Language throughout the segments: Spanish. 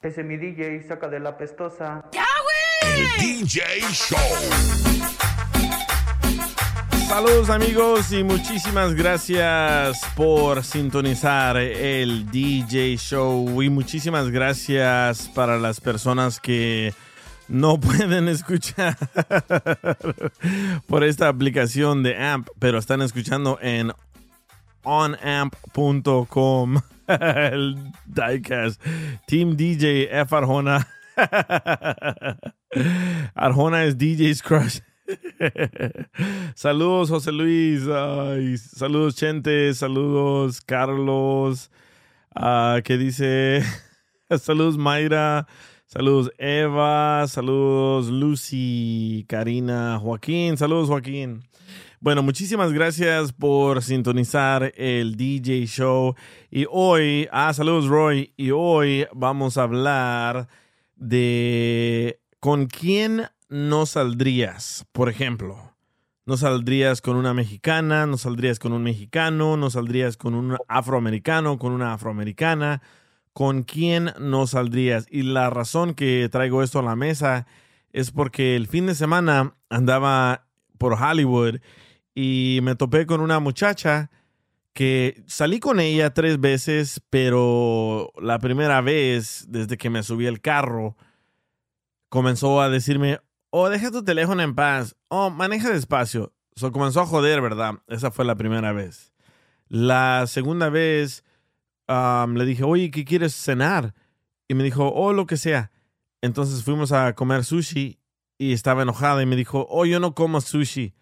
Ese mi DJ saca de la pestosa. El DJ Show. Saludos amigos y muchísimas gracias por sintonizar el DJ Show y muchísimas gracias para las personas que no pueden escuchar por esta aplicación de AMP, pero están escuchando en onamp.com el diecast. Team DJ F Arjona. Arjona es DJ's Crush. saludos, José Luis. Saludos, Chente. Saludos, Carlos. Uh, que dice. saludos, Mayra. Saludos, Eva. Saludos, Lucy, Karina, Joaquín. Saludos, Joaquín. Bueno, muchísimas gracias por sintonizar el DJ Show. Y hoy, ah, saludos Roy. Y hoy vamos a hablar de con quién no saldrías, por ejemplo. No saldrías con una mexicana, no saldrías con un mexicano, no saldrías con un afroamericano, con una afroamericana. ¿Con quién no saldrías? Y la razón que traigo esto a la mesa es porque el fin de semana andaba por Hollywood y me topé con una muchacha que salí con ella tres veces, pero la primera vez, desde que me subí al carro, comenzó a decirme, oh, deja tu teléfono en paz, oh, maneja despacio. So, comenzó a joder, ¿verdad? Esa fue la primera vez. La segunda vez um, le dije, oye, ¿qué quieres cenar? Y me dijo, oh, lo que sea. Entonces fuimos a comer sushi y estaba enojada y me dijo, oh, yo no como sushi.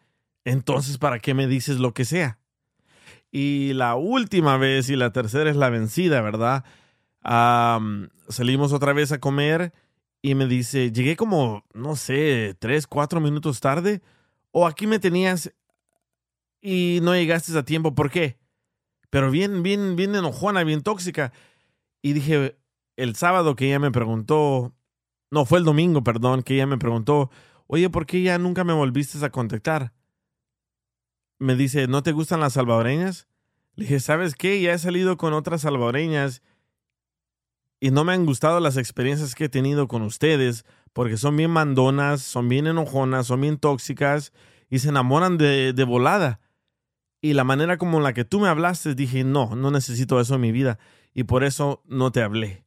Entonces, ¿para qué me dices lo que sea? Y la última vez y la tercera es la vencida, ¿verdad? salimos otra vez a comer y me dice, llegué como, no sé, tres, cuatro minutos tarde. O aquí me tenías y no llegaste a tiempo. ¿Por qué? Pero bien, bien, bien enojona, bien tóxica. Y dije, el sábado que ella me preguntó, no, fue el domingo, perdón, que ella me preguntó, oye, ¿por qué ya nunca me volviste a contactar? Me dice, ¿no te gustan las salvadoreñas? Le dije, ¿sabes qué? Ya he salido con otras salvadoreñas y no me han gustado las experiencias que he tenido con ustedes porque son bien mandonas, son bien enojonas, son bien tóxicas y se enamoran de, de volada. Y la manera como la que tú me hablaste, dije, no, no necesito eso en mi vida y por eso no te hablé.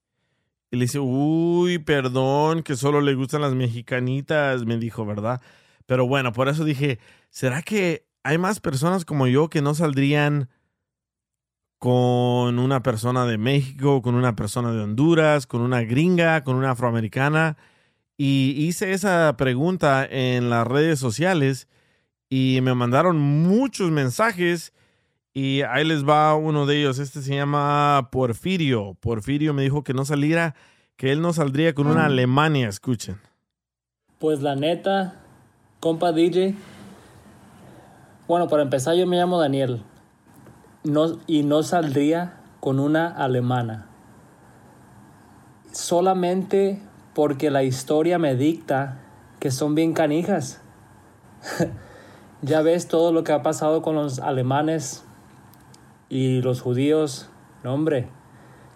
Y le dice, uy, perdón, que solo le gustan las mexicanitas, me dijo, ¿verdad? Pero bueno, por eso dije, ¿será que hay más personas como yo que no saldrían con una persona de México, con una persona de Honduras, con una gringa, con una afroamericana. Y hice esa pregunta en las redes sociales y me mandaron muchos mensajes y ahí les va uno de ellos. Este se llama Porfirio. Porfirio me dijo que no saliera, que él no saldría con una mm. Alemania, escuchen. Pues la neta, compa DJ, bueno, para empezar yo me llamo Daniel no, y no saldría con una alemana. Solamente porque la historia me dicta que son bien canijas. ya ves todo lo que ha pasado con los alemanes y los judíos. No, hombre,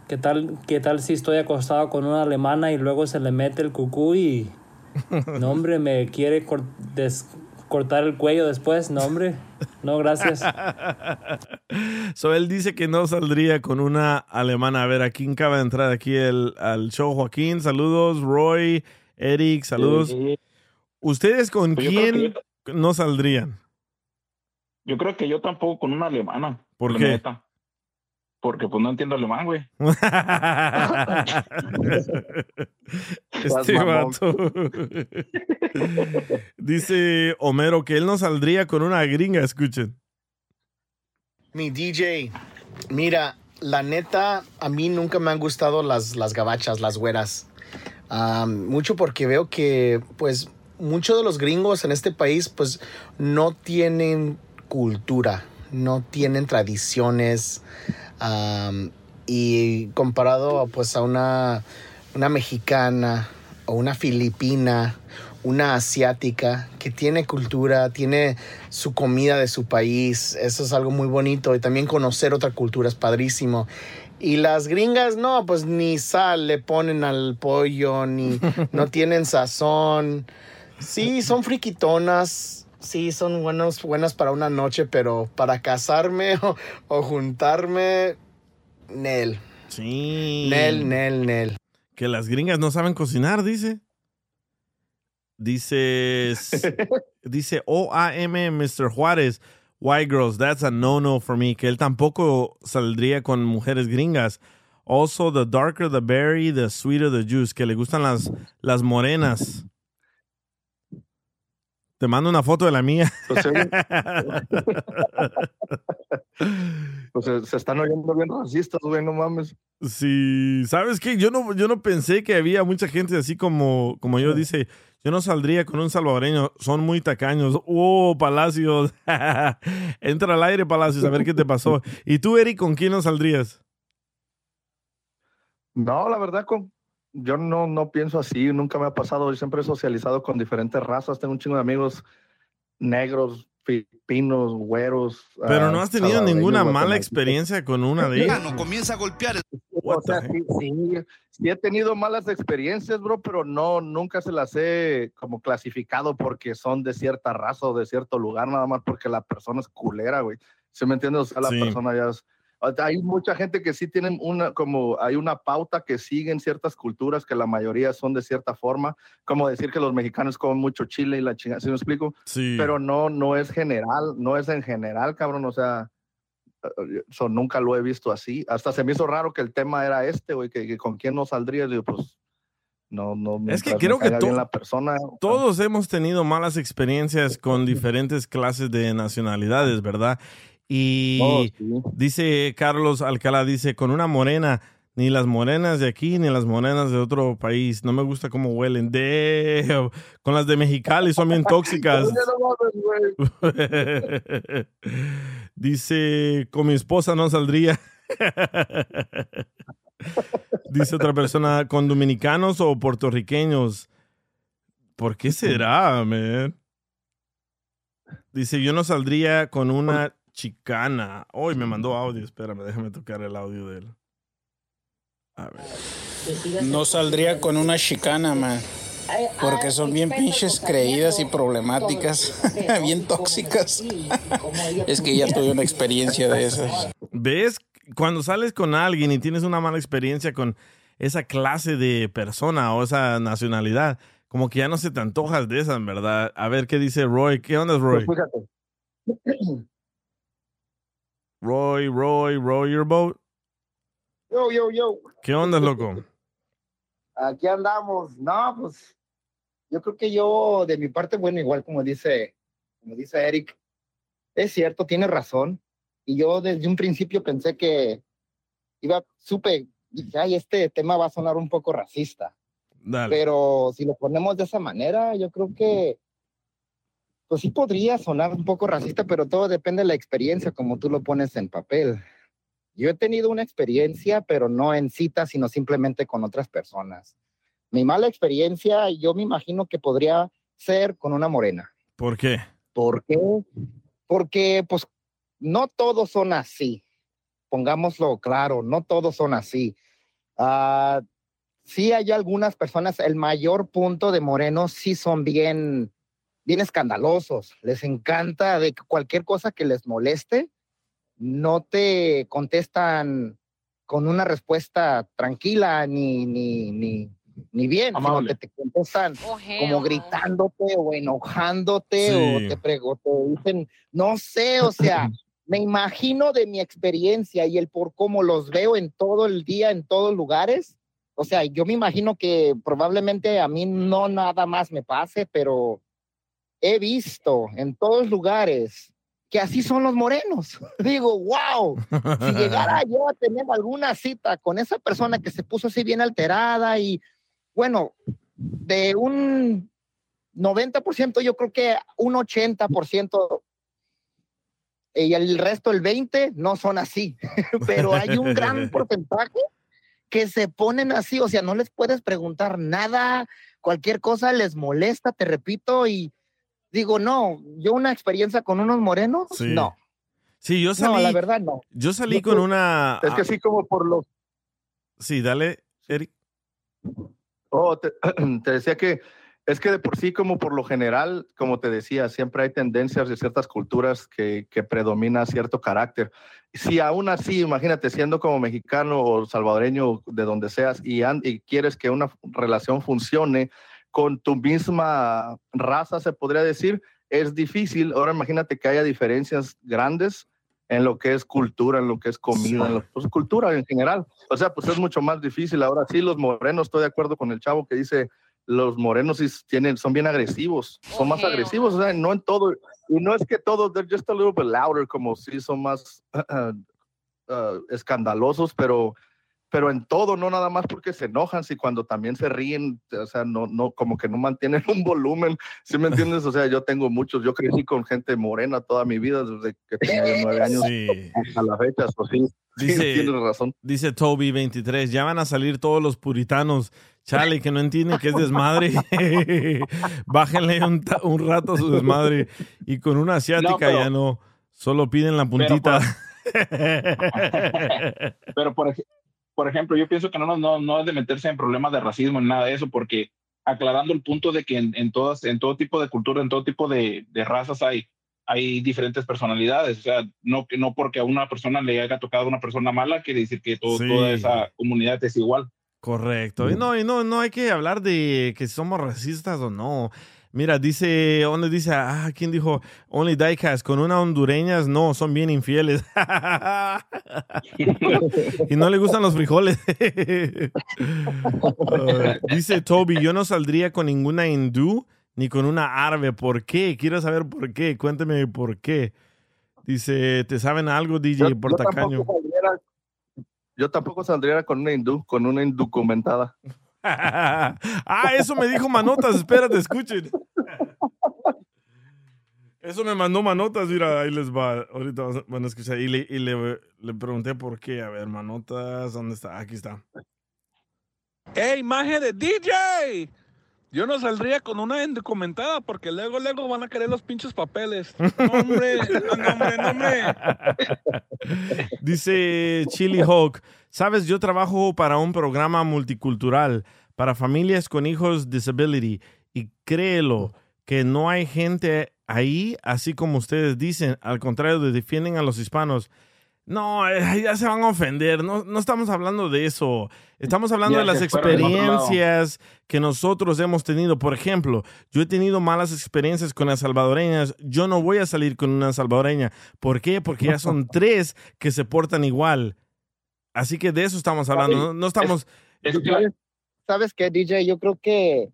¿qué tal, qué tal si estoy acostado con una alemana y luego se le mete el cucú y... No, hombre, me quiere cortar el cuello después, no, hombre. No, gracias. So él dice que no saldría con una alemana. A ver, ¿a quién acaba de entrar aquí el, al show? Joaquín, saludos. Roy, Eric, saludos. Sí, ¿Ustedes con Pues yo quién no saldrían? yo creo que yo tampoco con una alemana. ¿Por qué? neta. Porque pues no entiendo alemán, güey. este vato. Dice Homero que él no saldría con una gringa, escuchen. Mi DJ, mira, la neta, a mí nunca me han gustado las, las gabachas, las güeras. Am, mucho porque veo que, pues, muchos de los gringos en este país, pues, no tienen cultura, no tienen tradiciones. Y comparado, pues, a una, una mexicana o una filipina, una asiática que tiene cultura, tiene su comida de su país. Eso es algo muy bonito. Y también conocer otra cultura es padrísimo. Y las gringas, no, pues ni sal le ponen al pollo, ni no tienen sazón. Sí, son friquitonas. Sí, son buenos, buenas para una noche, pero para casarme o, o juntarme, Nel. Sí. Nel, Nel, Nel. Que las gringas no saben cocinar, dice. Dice, s- dice OAM Mr. Juárez, White girls, that's a no-no for me. Que él tampoco saldría con mujeres gringas. Also, the darker the berry, the sweeter the juice. Que le gustan las, las morenas. Te mando una foto de la mía. Pues, pues, se, se están oyendo bien racistas, güey, no mames. Sí, ¿sabes qué? Yo no, yo no pensé que había mucha gente así como, como yo. Dice, yo no saldría con un salvadoreño, son muy tacaños. Oh, Palacios. Entra al aire, Palacios, a ver qué te pasó. ¿Y tú, Eric, con quién no saldrías? No, la verdad, con, yo no, no pienso así, nunca me ha pasado. Yo siempre he socializado con diferentes razas. Tengo un chingo de amigos negros, filipinos, güeros. Pero ah, no has tenido ninguna mala experiencia con una de ellas. no comienza a golpear. O sea, sí, sí, sí he tenido malas experiencias, bro, pero no, nunca se las he como clasificado porque son de cierta raza o de cierto lugar, nada más porque la persona es culera, güey. ¿Sí me entiendes? O sea, la Sí. persona ya es... Hay mucha gente que sí tienen una, como hay una pauta que siguen ciertas culturas que la mayoría son de cierta forma, como decir que los mexicanos comen mucho chile y la chingada, ¿sí me explico? Sí. Pero no, no es general, no es en general, cabrón, o sea, eso nunca lo he visto así. Hasta se me hizo raro que el tema era este, güey, que, que con quién no saldría. Digo, pues, no, no. Es que creo que to- la persona. Todos hemos tenido malas experiencias con diferentes clases de nacionalidades, ¿verdad? Y Oh, sí. dice Carlos Alcalá, dice, con una morena, ni las morenas de aquí ni las morenas de otro país. No me gusta cómo huelen. De con las de Mexicali son bien tóxicas. Dice, con mi esposa no saldría. dice otra persona, con dominicanos o puertorriqueños. ¿Por qué será, man? Dice, yo no saldría con una chicana. Hoy me mandó audio, espérame, déjame tocar el audio de él. A ver. No saldría con una chicana, man. Porque son bien pinches creídas y problemáticas, bien tóxicas. es que ya tuve una experiencia de esas. ¿Ves? Cuando sales con alguien y tienes una mala experiencia con esa clase de persona o esa nacionalidad, como que ya no se te antojas de esas, ¿verdad? A ver qué dice Roy. ¿Qué onda, Roy? Pues fíjate. Roy, Roy, Roy your boat. Yo, yo, yo. ¿Qué onda, loco? Aquí andamos. No, pues yo creo que yo, de mi parte, bueno, igual como dice, como dice Eric, es cierto, tiene razón. Y yo desde un principio pensé que iba, supe, dije, ay, este tema va a sonar un poco racista. Dale. Pero si lo ponemos de esa manera, yo creo que, pues sí podría sonar un poco racista, pero todo depende de la experiencia, como tú lo pones en papel. Yo he tenido una experiencia, pero no en cita, sino simplemente con otras personas. Mi mala experiencia, yo me imagino que podría ser con una morena. ¿Por qué? ¿Por qué? Porque, pues, no todos son así. Pongámoslo claro, no todos son así. Ah, sí hay algunas personas, el mayor punto de morenos sí son bien, bien escandalosos. Les encanta de que cualquier cosa que les moleste, no te contestan con una respuesta tranquila ni, ni, ni, ni bien, sino Amable. que te contestan como gritándote o enojándote Sí. o te, prego- te dicen, no sé, o sea, me imagino de mi experiencia y el por cómo los veo en todo el día, en todos lugares. O sea, yo me imagino que probablemente a mí no nada más me pase, pero he visto en todos lugares que así son los morenos. Digo, wow, si llegara yo a tener alguna cita con esa persona que se puso así bien alterada y bueno, de un 90% yo creo que un 80% y el resto, el 20, no son así, pero hay un gran porcentaje que se ponen así, o sea, no les puedes preguntar nada, cualquier cosa les molesta, te repito, y digo, no, yo una experiencia con unos morenos, Sí. no. Sí, yo salí. No, la verdad no. Yo salí No, con pues, una. Es que así como por los... Sí, dale, Eric. Oh, te, te decía que es que de por sí, como por lo general, como te decía, siempre hay tendencias de ciertas culturas que, que predomina cierto carácter. Si aún así, imagínate, siendo como mexicano o salvadoreño, de donde seas, y, an- y quieres que una relación funcione con tu misma raza, se podría decir, es difícil. Ahora imagínate que haya diferencias grandes en lo que es cultura, en lo que es comida, en lo pues, cultura en general. O sea, pues es mucho más difícil. Ahora sí, los morenos, estoy de acuerdo con el chavo que dice, los morenos tienen, son bien agresivos, son más agresivos, o sea, no en todo, y no es que todos, they're just a little bit louder, como si son más uh, escandalosos, pero pero en todo, no nada más porque se enojan, si cuando también se ríen, o sea, no, no, como que no mantienen un volumen, ¿sí me entiendes? O sea, yo tengo muchos, yo crecí con gente morena toda mi vida, desde que tenía nueve años Sí. hasta la fecha, so sí, sí, Dice, tienes razón. dice Toby 23, ya van a salir todos los puritanos. Chale, que no entienden que es desmadre. Bájenle un, un rato a su desmadre. Y con una asiática pero- ya no. Solo piden la puntita. Pero por, por ejemplo, yo pienso que no, no, no es de meterse en problemas de racismo ni nada de eso, porque aclarando el punto de que en, en todas, en todo tipo de cultura, en todo tipo de, de razas hay, hay diferentes personalidades. O sea, no, que no porque a una persona le haya tocado a una persona mala, quiere decir que todo- Sí. toda esa comunidad es igual. Correcto. Y no, y no, no hay que hablar de que somos racistas o no. Mira, dice, ¿dónde dice? Ah, ¿quién dijo? Only Diecast, con una hondureñas, no, son bien infieles. y no le gustan los frijoles. Ah, dice Toby, yo no saldría con ninguna hindú ni con una árabe. ¿Por qué? Quiero saber por qué. Cuénteme por qué. Dice, ¿te saben algo, DJ, yo tacaño? tampoco saldría- yo tampoco saldría con una hindú, con una indocumentada. ah, eso me dijo Manotas. Espérate, escuchen. Eso me mandó Manotas. Mira, ahí les va. Ahorita van a escuchar. Y, le, y le, le pregunté por qué. A ver, Manotas, ¿dónde está? Aquí está. ¡Ey, imagen de DJ! Yo no saldría con una indocumentada porque luego, luego van a querer los pinches papeles. No, hombre, no, hombre, no, hombre. Dice Chili Hawk, sabes, yo trabajo para un programa multicultural para familias con hijos disability y créelo que no hay gente ahí así como ustedes dicen, al contrario, de defienden a los hispanos. No, eh, ya se van a ofender, no, no estamos hablando de eso, estamos hablando Ya de las experiencias que nosotros hemos tenido. Por ejemplo, yo he tenido malas experiencias con las salvadoreñas, yo no voy a salir con una salvadoreña. ¿Por qué? Porque ya son tres que se portan igual. Así que de eso estamos hablando, no, no estamos... ¿Sabes, ¿Sabes qué, DJ? Yo creo que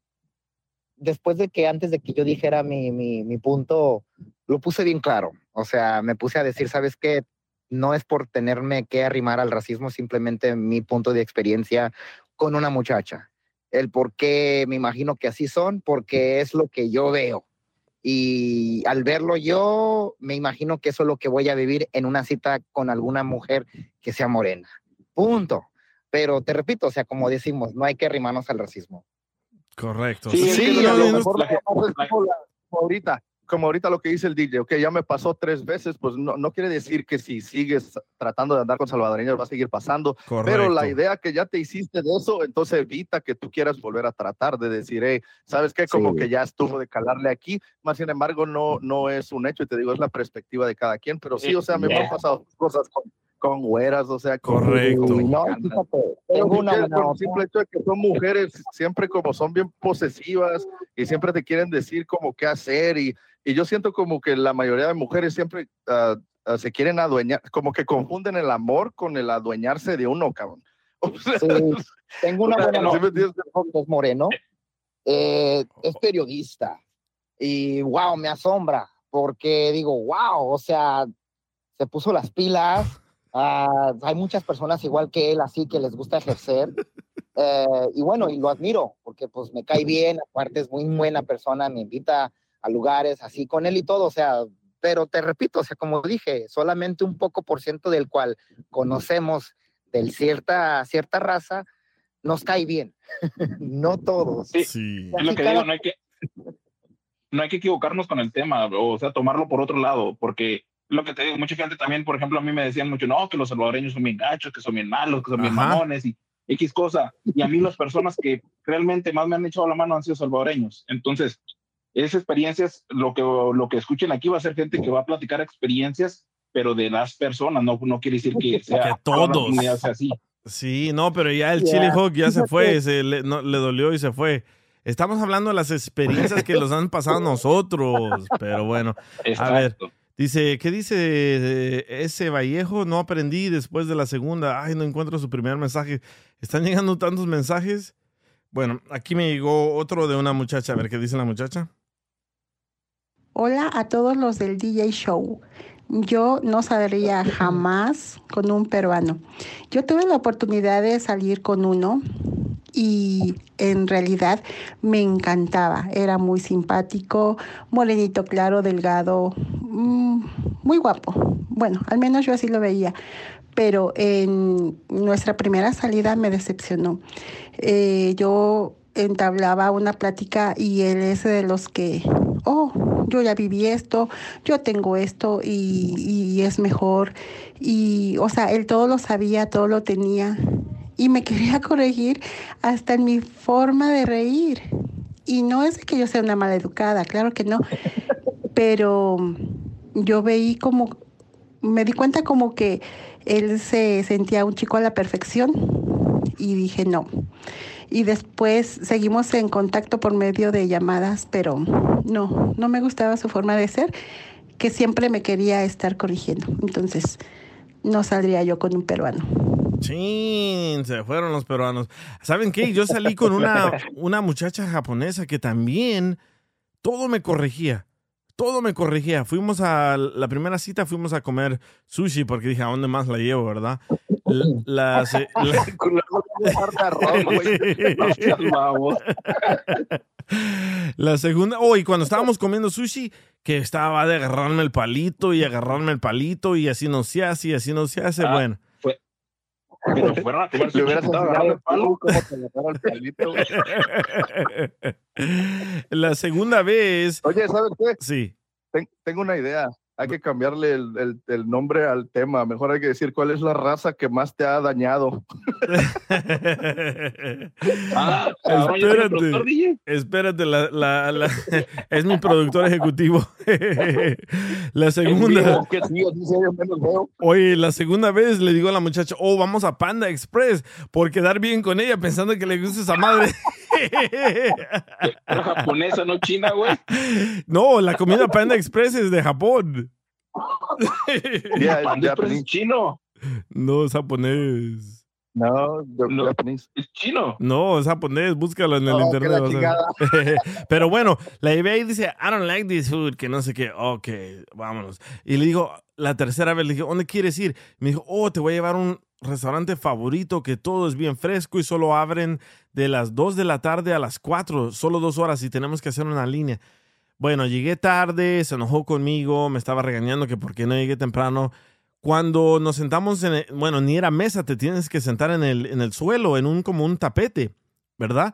después de que antes de que yo dijera mi, mi, mi punto, lo puse bien claro. O sea, me puse a decir, ¿sabes qué? No es por tenerme que arrimar al racismo, simplemente mi punto de experiencia con una muchacha. El por qué me imagino que así son, porque es lo que yo veo. Y al verlo yo, me imagino que eso es lo que voy a vivir en una cita con alguna mujer que sea morena. Punto. Pero te repito, o sea, como decimos, no hay que arrimarnos al racismo. Correcto. Sí, Sí, sí, a lo mejor la- la- como ahorita, como ahorita lo que dice el DJ, ok, ya me pasó tres veces, pues no, no quiere decir que si sigues tratando de andar con salvadoreños va a seguir pasando, pero Correcto. la idea que ya te hiciste de eso, entonces evita que tú quieras volver a tratar de decir, hey, ¿sabes qué? Como Sí. que ya estuvo de calarle aquí, más sin embargo no, no es un hecho, y te digo, es la perspectiva de cada quien, pero sí, o sea, me Yeah. han pasado cosas con, con güeras, o sea, con, Correcto. con No, fíjate, tengo una por buena el simple hecho de que son mujeres, siempre como son bien posesivas y siempre te quieren decir como qué hacer y, y yo siento como que la mayoría de mujeres siempre ah, ah, se quieren adueñar, como que confunden el amor con el adueñarse de uno, cabrón. O sea, Sí, tengo una buena. Jorge Moreno eh, es periodista y wow, me asombra porque digo, wow, o sea, se puso las pilas. Ah, hay muchas personas igual que él, así que les gusta ejercer. eh, y bueno, y lo admiro porque pues me cae bien, aparte es muy buena persona, me invita a lugares así con él y todo, o sea, pero te repito, o sea, como dije, solamente un poco por ciento del cual conocemos de cierta, cierta raza nos cae bien, no todos. Sí, Sí. es lo que digo, no hay que, no hay que equivocarnos con el tema, o sea, tomarlo por otro lado, porque lo que te digo, mucha gente también, por ejemplo, a mí me decían mucho, no, que los salvadoreños son bien gachos, que son bien malos, que son bien Ajá. mamones y X cosa. Y a mí las personas que realmente más me han echado la mano han sido salvadoreños. Entonces, esas experiencias, lo que, lo que escuchen aquí va a ser gente que va a platicar experiencias, pero de las personas, no, no quiere decir que sea Que todos. comunidad sea así. Sí, no, pero ya el Yeah. Chili Hawk ya se fue, se le, no, le dolió y se fue. Estamos hablando de las experiencias que los han pasado a nosotros, pero bueno. A ver. Dice, ¿qué dice eh, ese Vallejo? No aprendí después de la segunda. Ay, no encuentro su primer mensaje. ¿Están llegando tantos mensajes? Bueno, aquí me llegó otro de una muchacha. A ver, ¿qué dice la muchacha? Hola a todos los del DJ Show. Yo no saldría jamás con un peruano. Yo tuve la oportunidad de salir con uno y en realidad me encantaba. Era muy simpático, morenito claro, delgado, mm, muy guapo. Bueno, al menos yo así lo veía. Pero en nuestra primera salida me decepcionó. Eh, yo entablaba una plática y él es de los que, oh, yo ya viví esto, yo tengo esto y, y es mejor. Y, o sea, él todo lo sabía, todo lo tenía y me quería corregir hasta en mi forma de reír. Y no es que yo sea una mala educada, claro que no, pero yo veí como, me di cuenta como que él se sentía un chico a la perfección y dije no. Y después seguimos en contacto por medio de llamadas, pero no, no me gustaba su forma de ser, que siempre me quería estar corrigiendo. Entonces, no saldría yo con un peruano. Chin, se fueron los peruanos. ¿Saben qué? Yo salí con una, una muchacha japonesa que también todo me corregía. Todo me corregía. Fuimos a la primera cita, fuimos a comer sushi porque dije, ¿a dónde más la llevo, verdad? La, la- la- Con la segunda, oh, y cuando estábamos comiendo sushi, que estaba de agarrarme el palito y agarrarme el palito y así no se hace y así no se hace, Ah, bueno. Fueron a el palo. La segunda vez, Oye, ¿sabes qué? sí. Ten- tengo una idea. Hay que cambiarle el, el- el nombre al tema. Mejor hay que decir cuál es la raza que más te ha dañado. Ah, espérate, espérate, la, la- la- es mi productor ejecutivo. la segunda, oye, la segunda vez le digo a la muchacha, oh, vamos a Panda Express por quedar bien con ella pensando que le gusta esa madre. Japonesa, no china, güey. no, la comida Panda Express es de Japón. Yeah, Express Japanese. es chino. No, es japonés. No, No. Japanese. Es chino. No, es japonés, búscalo en el Oh, que internet. Pero bueno, la llevé ahí y dice, I don't like this food, que no sé qué. Ok, vámonos. Y le digo, la tercera vez le dije, ¿dónde quieres ir? Me dijo, oh, te voy a llevar a un restaurante favorito que todo es bien fresco y solo abren de las 2 de la tarde a las 4, solo dos horas y tenemos que hacer una línea. Bueno, llegué tarde, se enojó conmigo, me estaba regañando que por qué no llegué temprano. Cuando nos sentamos en, el- bueno, ni era mesa, te tienes que sentar en el, en el suelo, en un como un tapete, ¿verdad?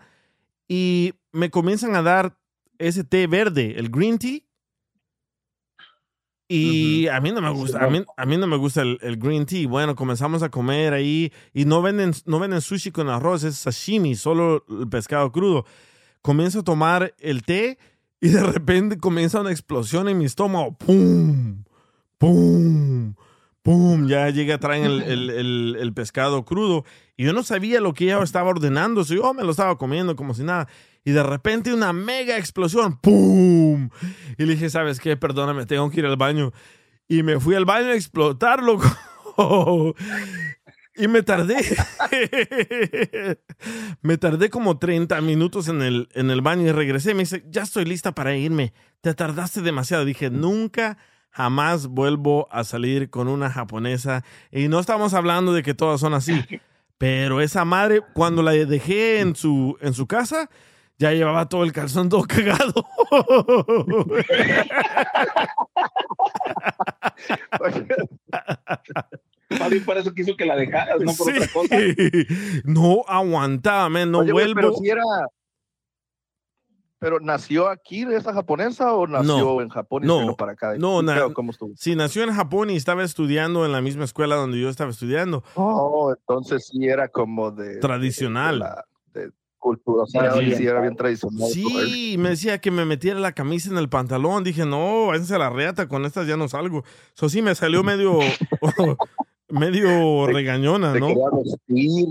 Y me comienzan a dar ese té verde, el green tea, Y a mí no me gusta, a mí, a mí no me gusta el, el green tea. Bueno, comenzamos a comer ahí y no venden, no venden sushi con arroz, es sashimi, solo el pescado crudo. Comienzo a tomar el té y de repente comienza una explosión en mi estómago. ¡Pum! ¡Pum! ¡Pum! Ya llega, traen el, el, el, el pescado crudo. Y yo no sabía lo que ella estaba ordenando. So yo me lo estaba comiendo como si nada. Y de repente una mega explosión. ¡Pum! Y le dije, ¿sabes qué? Perdóname, tengo que ir al baño. Y me fui al baño a explotarlo. y me tardé. me tardé como 30 minutos en el, en el baño y regresé. Me dice, ya estoy lista para irme. Te tardaste demasiado. Dije, nunca jamás vuelvo a salir con una japonesa. Y no estamos hablando de que todas son así. Pero esa madre, cuando la dejé en su, en su casa, ya llevaba todo el calzón todo cagado. Papi, por eso quiso que la dejaras, no por otra cosa. No aguantaba, man, no Oye, vuelvo. pero si era. ¿Pero nació aquí de esa japonesa o nació No, en Japón y no, para acá? no, ¿Qué na-? ¿Cómo estuvo? Sí, nació en Japón y estaba estudiando en la misma escuela donde yo estaba estudiando. Oh, entonces sí era como de. Tradicional. de cultura, o sea, sí, sí era bien tradicional. Sí, me decía que me metiera la camisa en el pantalón. Dije, no, váyanse a la reata, con estas ya no salgo. Eso sí, me salió medio, medio regañona, Te ¿no? quería vestir,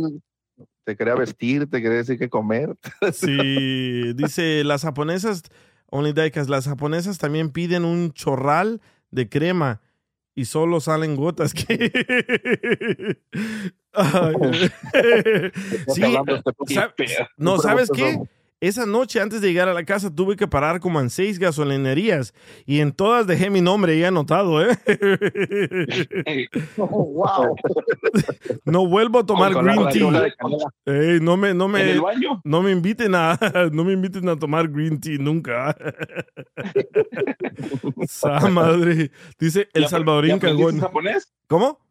te quería vestir, te quería decir que comer. Sí, dice, las japonesas, Only Daikas, las japonesas también piden un chorral de crema y solo salen gotas. que- sí, hablando este poquito ¿sab- feo. no, ¿sabes qué? Esa noche antes de llegar a la casa tuve que parar como en seis gasolinerías y en todas dejé mi nombre ya anotado, ¿eh? wow. No vuelvo a tomar la green tea. Ey, no me, no me, no me inviten a, no me inviten a tomar green tea nunca. Sa madre. Dice ¿Y el salvadorín y cagón. ¿Cómo?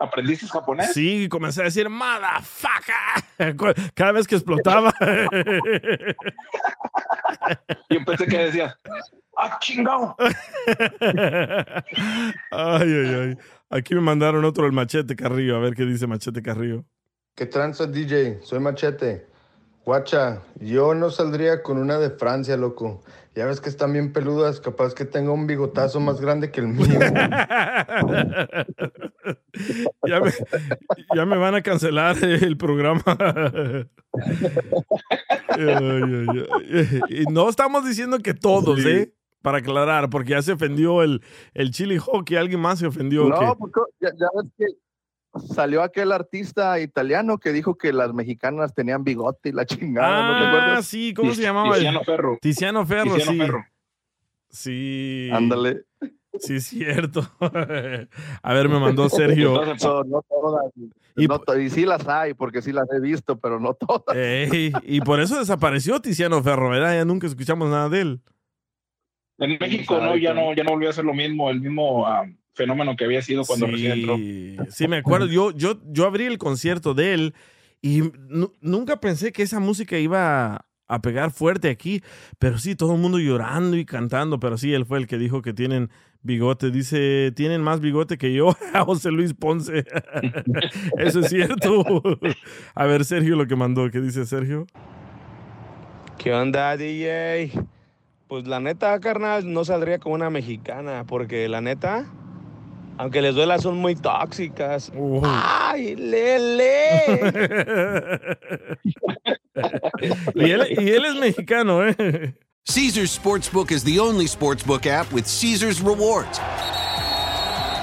¿Aprendiste japonés? Sí, comencé a decir motherfucker cada vez que explotaba. Yo pensé que decías, ¡ah, chingado! Ay, ay, ay. Aquí me mandaron otro el machete Carrillo. A ver qué dice machete Carrillo. ¿Qué tranza, DJ? Soy Machete. Guacha, yo no saldría con una de Francia, loco. Ya ves que están bien peludas, capaz que tenga un bigotazo más grande que el mío. ya, me, ya me van a cancelar el programa. Ay, ay, ay. Y no estamos diciendo que todos, ¿eh? Para aclarar, porque ya se ofendió el, el chili hockey. Alguien más se ofendió. No, porque ya, ya ves que salió aquel artista italiano que dijo que las mexicanas tenían bigote y la chingada, ¿no te Ah, acuerdas? sí, ¿cómo se llamaba? Tiziano Ferro. Tiziano Ferro, Tiziano sí. Ferro. Sí. Ándale. Sí, es cierto. A ver, me mandó Sergio. No, no todas. Y no y sí las hay, porque sí las he visto, pero no todas. Ey, y por eso desapareció Tiziano Ferro, ¿verdad? Ya nunca escuchamos nada de él. En México no, ya no, ya no volvió a ser lo mismo, el mismo ah, fenómeno que había sido cuando recién entró. Sí, sí, me acuerdo. Yo, yo, yo abrí el concierto de él y nu- nunca pensé que esa música iba a pegar fuerte aquí, pero sí, todo el mundo llorando y cantando, pero sí, él fue el que dijo que tienen bigote. Dice, tienen más bigote que yo, José Luis Ponce. Eso es cierto. A ver, Sergio, lo que mandó, ¿qué dice Sergio? ¿Qué onda, DJ? Pues la neta, carnal, no saldría con una mexicana, porque la neta, aunque les duela, son muy tóxicas. ¡Ay, lele! y, él, y él es mexicano, ¿eh? Caesar's Sportsbook is the only sportsbook app with Caesar's rewards.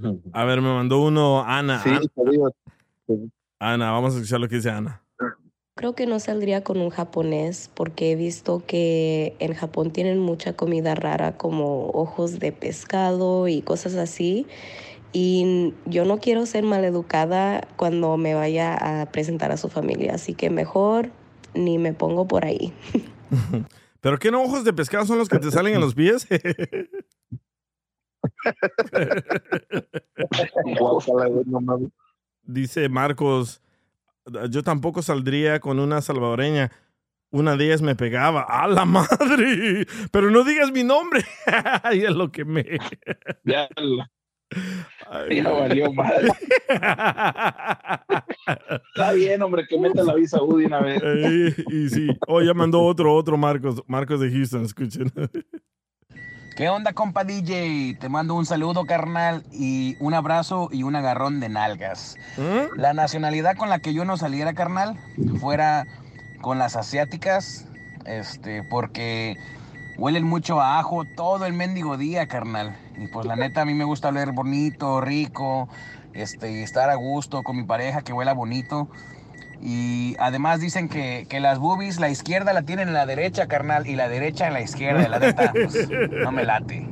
A ver, me mandó uno Ana. Sí, Ana, te digo, Ana, vamos a escuchar lo que dice Ana. Creo que no saldría con un japonés porque he visto que en Japón tienen mucha comida rara como ojos de pescado y cosas así. Y yo no quiero ser maleducada cuando me vaya a presentar a su familia, así que mejor ni me pongo por ahí. ¿Pero qué no ojos de pescado son los que te salen en los pies? Guácala, güey, no mames. Dice Marcos, yo tampoco saldría con una salvadoreña. Una de ellas me pegaba. ¡A la madre! Pero no digas mi nombre. y es lo que me... Ya, valió madre. Está bien, hombre, que meta la visa UDI una vez. Y sí. Oh, ya mandó otro, otro Marcos. Marcos de Houston, escuchen. ¿Qué onda, compa DJ? Te mando un saludo, carnal, y un abrazo y un agarrón de nalgas. La nacionalidad con la que yo no saliera, carnal, fuera con las asiáticas, este, porque huelen mucho a ajo todo el mendigo día, carnal. Y pues la neta, a mí me gusta oler bonito, rico, este, estar a gusto con mi pareja que huela bonito. Y además dicen que, que las boobies, la izquierda la tienen en la derecha, carnal, y la derecha en la izquierda. La neta, pues, no me late.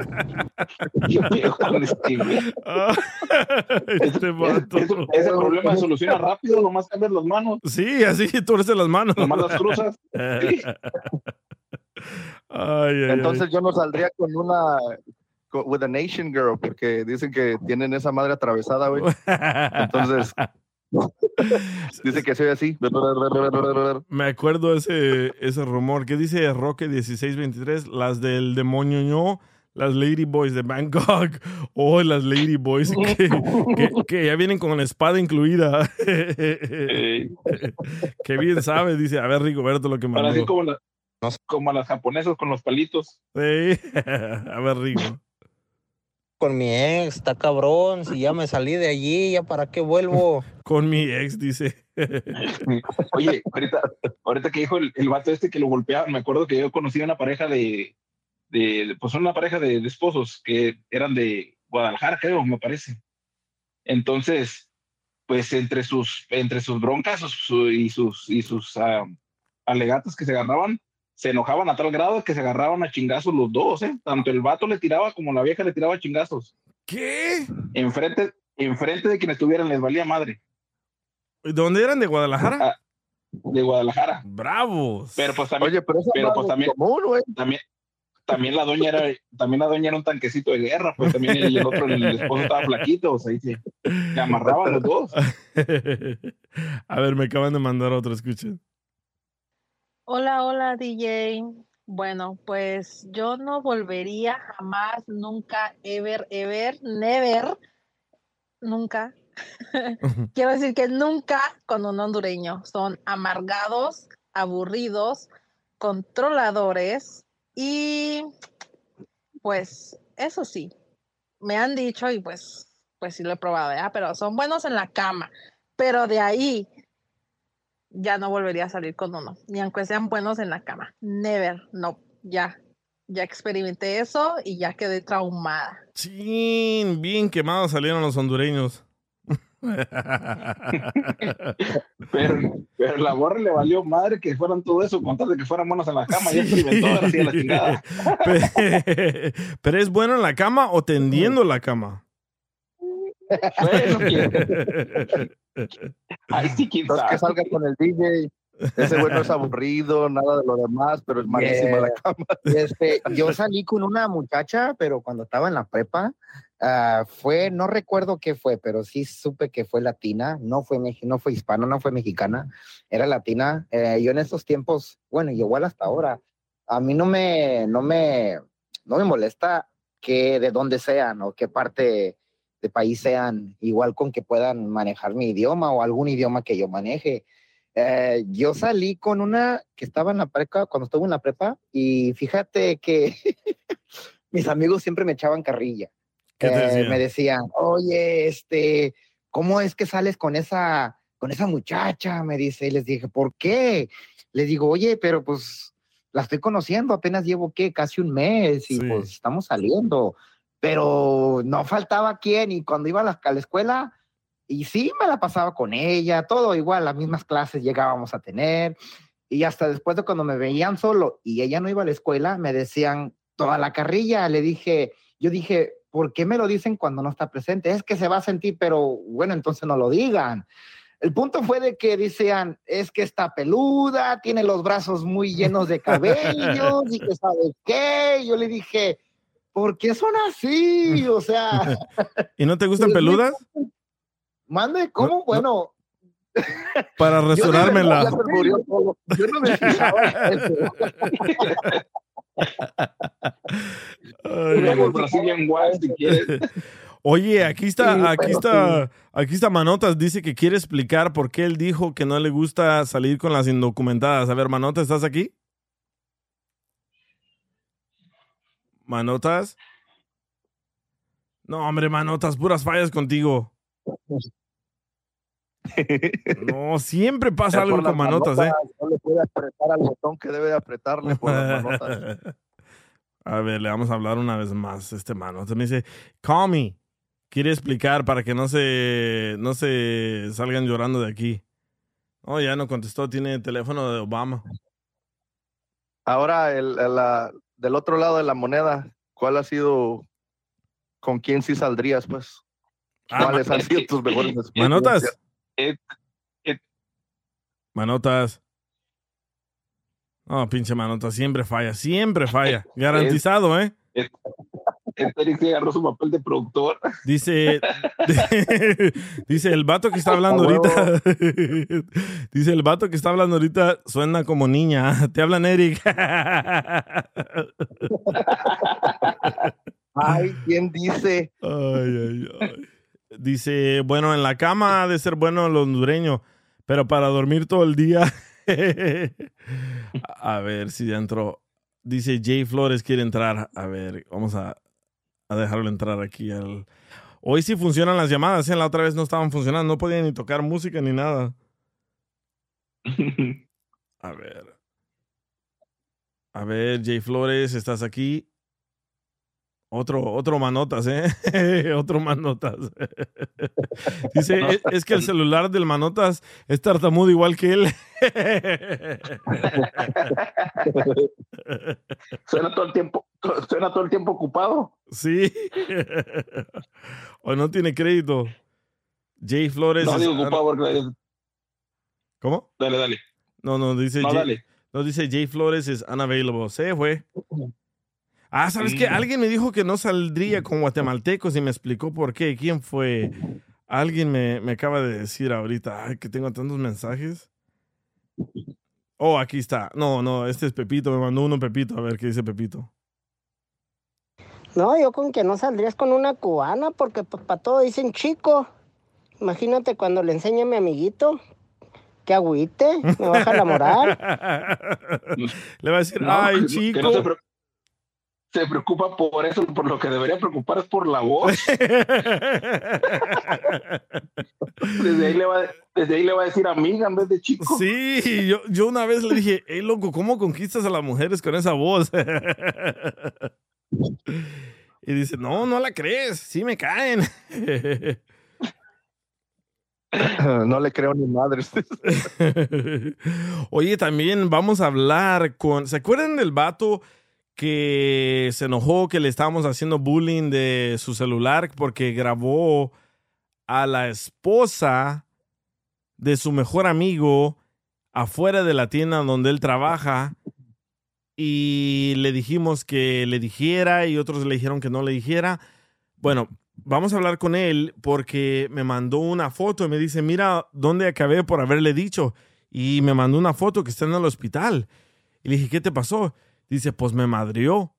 Este vato. Ese problema se soluciona rápido, nomás cambias las manos. Sí, así torce las manos. Nomás las cruzas. Sí. Ay, ay, Entonces ay. yo no saldría con una con- with a nation girl porque dicen que tienen esa madre atravesada, güey. Entonces dice que soy así. Me acuerdo ese, ese rumor. ¿Qué dice Roque 1623? Las del demonio ño, las Lady Boys de Bangkok. O las Lady Boys que, que- que ya vienen con la espada incluida. Qué bien sabe, dice. A ver, Rigoberto, lo que Ahora sí mandó. como, la- como las japonesas con los palitos. Sí. A ver, Rigo. Con mi ex, está cabrón. Si ya me salí de allí, ¿ya para qué vuelvo? Con mi ex, dice. Oye, ahorita, ahorita que dijo el, el vato este que lo golpeaban, me acuerdo que yo conocí a una pareja de, de pues una pareja de, de esposos que eran de Guadalajara, creo, me parece. Entonces, pues entre sus, entre sus broncas su- y sus, y sus ah, alegatos que se agarraban, se enojaban a tal grado que se agarraban a chingazos los dos, ¿eh? Tanto el vato le tiraba como la vieja le tiraba chingazos. ¿Qué? Enfrente, enfrente de quienes estuvieran les valía madre. ¿De dónde eran? ¿De Guadalajara? Ah, de Guadalajara. Bravos. Pero pues también, Oye, pero eso no pues es también, también, también la doña era, también la doña era un tanquecito de guerra, pues también el, el otro, el esposo estaba flaquito, o sea, ahí se, se amarraban los dos. A ver, me acaban de mandar otro, escuchen. Hola, hola DJ. Bueno, pues yo no volvería jamás, nunca, ever, ever, never, nunca. Quiero decir que nunca con un hondureño. Son amargados, aburridos, controladores y pues eso sí, me han dicho y pues, pues sí lo he probado, ¿verdad? Pero son buenos en la cama. Pero de ahí ya no volvería a salir con uno, ni aunque sean buenos en la cama. Never, no, ya. Ya experimenté eso y ya quedé traumada. Sí, bien quemados salieron los hondureños. Pero, pero la borra le valió madre que fueran todo eso, con tal de que fueran buenos en la cama, ya experimentó, ahora sí a la chingada. Pe- Pero es bueno en la cama o tendiendo la cama. Bueno, Ahí sí, quién Entonces que salga con el DJ. Ese güey no es aburrido, nada de lo demás, pero es malísimo en la Yeah. cama. Este, yo salí con una muchacha, pero cuando estaba en la prepa, ah, fue, no recuerdo qué fue, pero sí supe que fue latina, no fue, no fue hispana, no fue mexicana, era latina. Eh, yo en esos tiempos, bueno, y igual hasta ahora, a mí no me, no me, no me molesta qué, de dónde sean o qué parte de país sean, igual con que puedan manejar mi idioma o algún idioma que yo maneje. Eh, yo salí con una que estaba en la prepa, cuando estuve en la prepa, y fíjate que mis amigos siempre me echaban carrilla. ¿Qué te Eh, me decían, oye, este, ¿cómo es que sales con esa, con esa muchacha? Me dice, y les dije, ¿por qué? Les digo, oye, pero pues la estoy conociendo, apenas llevo, ¿qué? Casi un mes y pues estamos saliendo. Pero no faltaba quien y cuando iba a la, a la escuela, y sí, me la pasaba con ella, todo igual, las mismas clases llegábamos a tener. Y hasta después de cuando me veían solo y ella no iba a la escuela, me decían toda la carrilla. Le dije, yo dije, ¿por qué me lo dicen cuando no está presente? Es que se va a sentir, pero bueno, entonces no lo digan. El punto fue de que decían, es que está peluda, tiene los brazos muy llenos de cabellos y que sabe qué. Yo le dije, ¿por qué son así? O sea, ¿Y no te gustan peludas? mande, ¿cómo? Bueno, Para yo todo. Yo no me fijaba. Oye, aquí está, aquí está, aquí está Manotas, dice que quiere explicar por qué él dijo que no le gusta salir con las indocumentadas. A ver, Manotas, ¿estás aquí? Manotas. No, hombre, Manotas, puras fallas contigo. No, siempre pasa algo con Manotas, ¿eh? No le puede apretar al botón que debe de apretarle por las manotas. A ver, le vamos a hablar una vez más. Este Manotas me dice, call me. Quiere explicar para que no se, no se salgan llorando de aquí. Oh, ya no contestó, tiene teléfono de Obama. Ahora, el, la- del otro lado de la moneda, ¿cuál ha sido, con quién sí saldrías, pues? Ah, ¿Cuáles han sido tus mejores Manotas. experiencias? Manotas. No, pinche Manotas, siempre falla, siempre falla. Garantizado, ¿eh? Este Eric sí agarró su papel de productor. Dice, dice el vato que está hablando ahorita. dice el vato que está hablando ahorita suena como niña. Te hablan Eric. Ay, ¿quién dice? Ay, ay, ay. Dice, bueno, en la cama ha de ser bueno el hondureño, pero para dormir todo el día. a ver si ya entró. Dice Jay Flores quiere entrar. A ver, vamos a, a dejarlo entrar aquí al. Hoy sí funcionan las llamadas, ¿eh? La otra vez no estaban funcionando, no podían ni tocar música ni nada. A ver. A ver, Jay Flores, ¿estás aquí? Otro, otro manotas, ¿eh? otro manotas. Dice, es, es que el celular del manotas es tartamudo igual que él. Suena todo el tiempo, suena todo el tiempo ocupado. sí. o no tiene crédito. Jay Flores. No digo ocupado porque... ¿Cómo? Dale, dale. No, no, dice No, Jay, dale. no, dice Jay Flores es unavailable. Se fue. Ah, ¿sabes qué? Alguien me dijo que no saldría con guatemaltecos y me explicó por qué. ¿Quién fue? Alguien me, me acaba de decir ahorita ay, que tengo tantos mensajes. Oh, aquí está. No, no, este es Pepito. Me mandó uno Pepito. A ver qué dice Pepito. No, yo con que no saldrías con una cubana, porque pues para todo dicen chico. Imagínate cuando le enseñe a mi amiguito, que agüite, me baja la moral. Le va a decir, No, ay, que chico. no se, pre- se preocupa por eso, por lo que debería preocupar es por la voz. desde, ahí le va, desde ahí le va a decir amiga en vez de chico. Sí, yo, yo una vez le dije, hey, loco, ¿cómo conquistas a las mujeres con esa voz? y dice, no, no la crees, sí me caen. no le creo ni madres. Oye, también vamos a hablar con. ¿Se acuerdan del vato que se enojó que le estábamos haciendo bullying de su celular porque grabó a la esposa de su mejor amigo afuera de la tienda donde él trabaja? Y le dijimos que le dijera y otros le dijeron que no le dijera. Bueno, vamos a hablar con él porque me mandó una foto y me dice, mira dónde acabé por haberle dicho. Y me mandó una foto que está en el hospital. Y le dije, ¿qué te pasó? Dice, pues me madrió.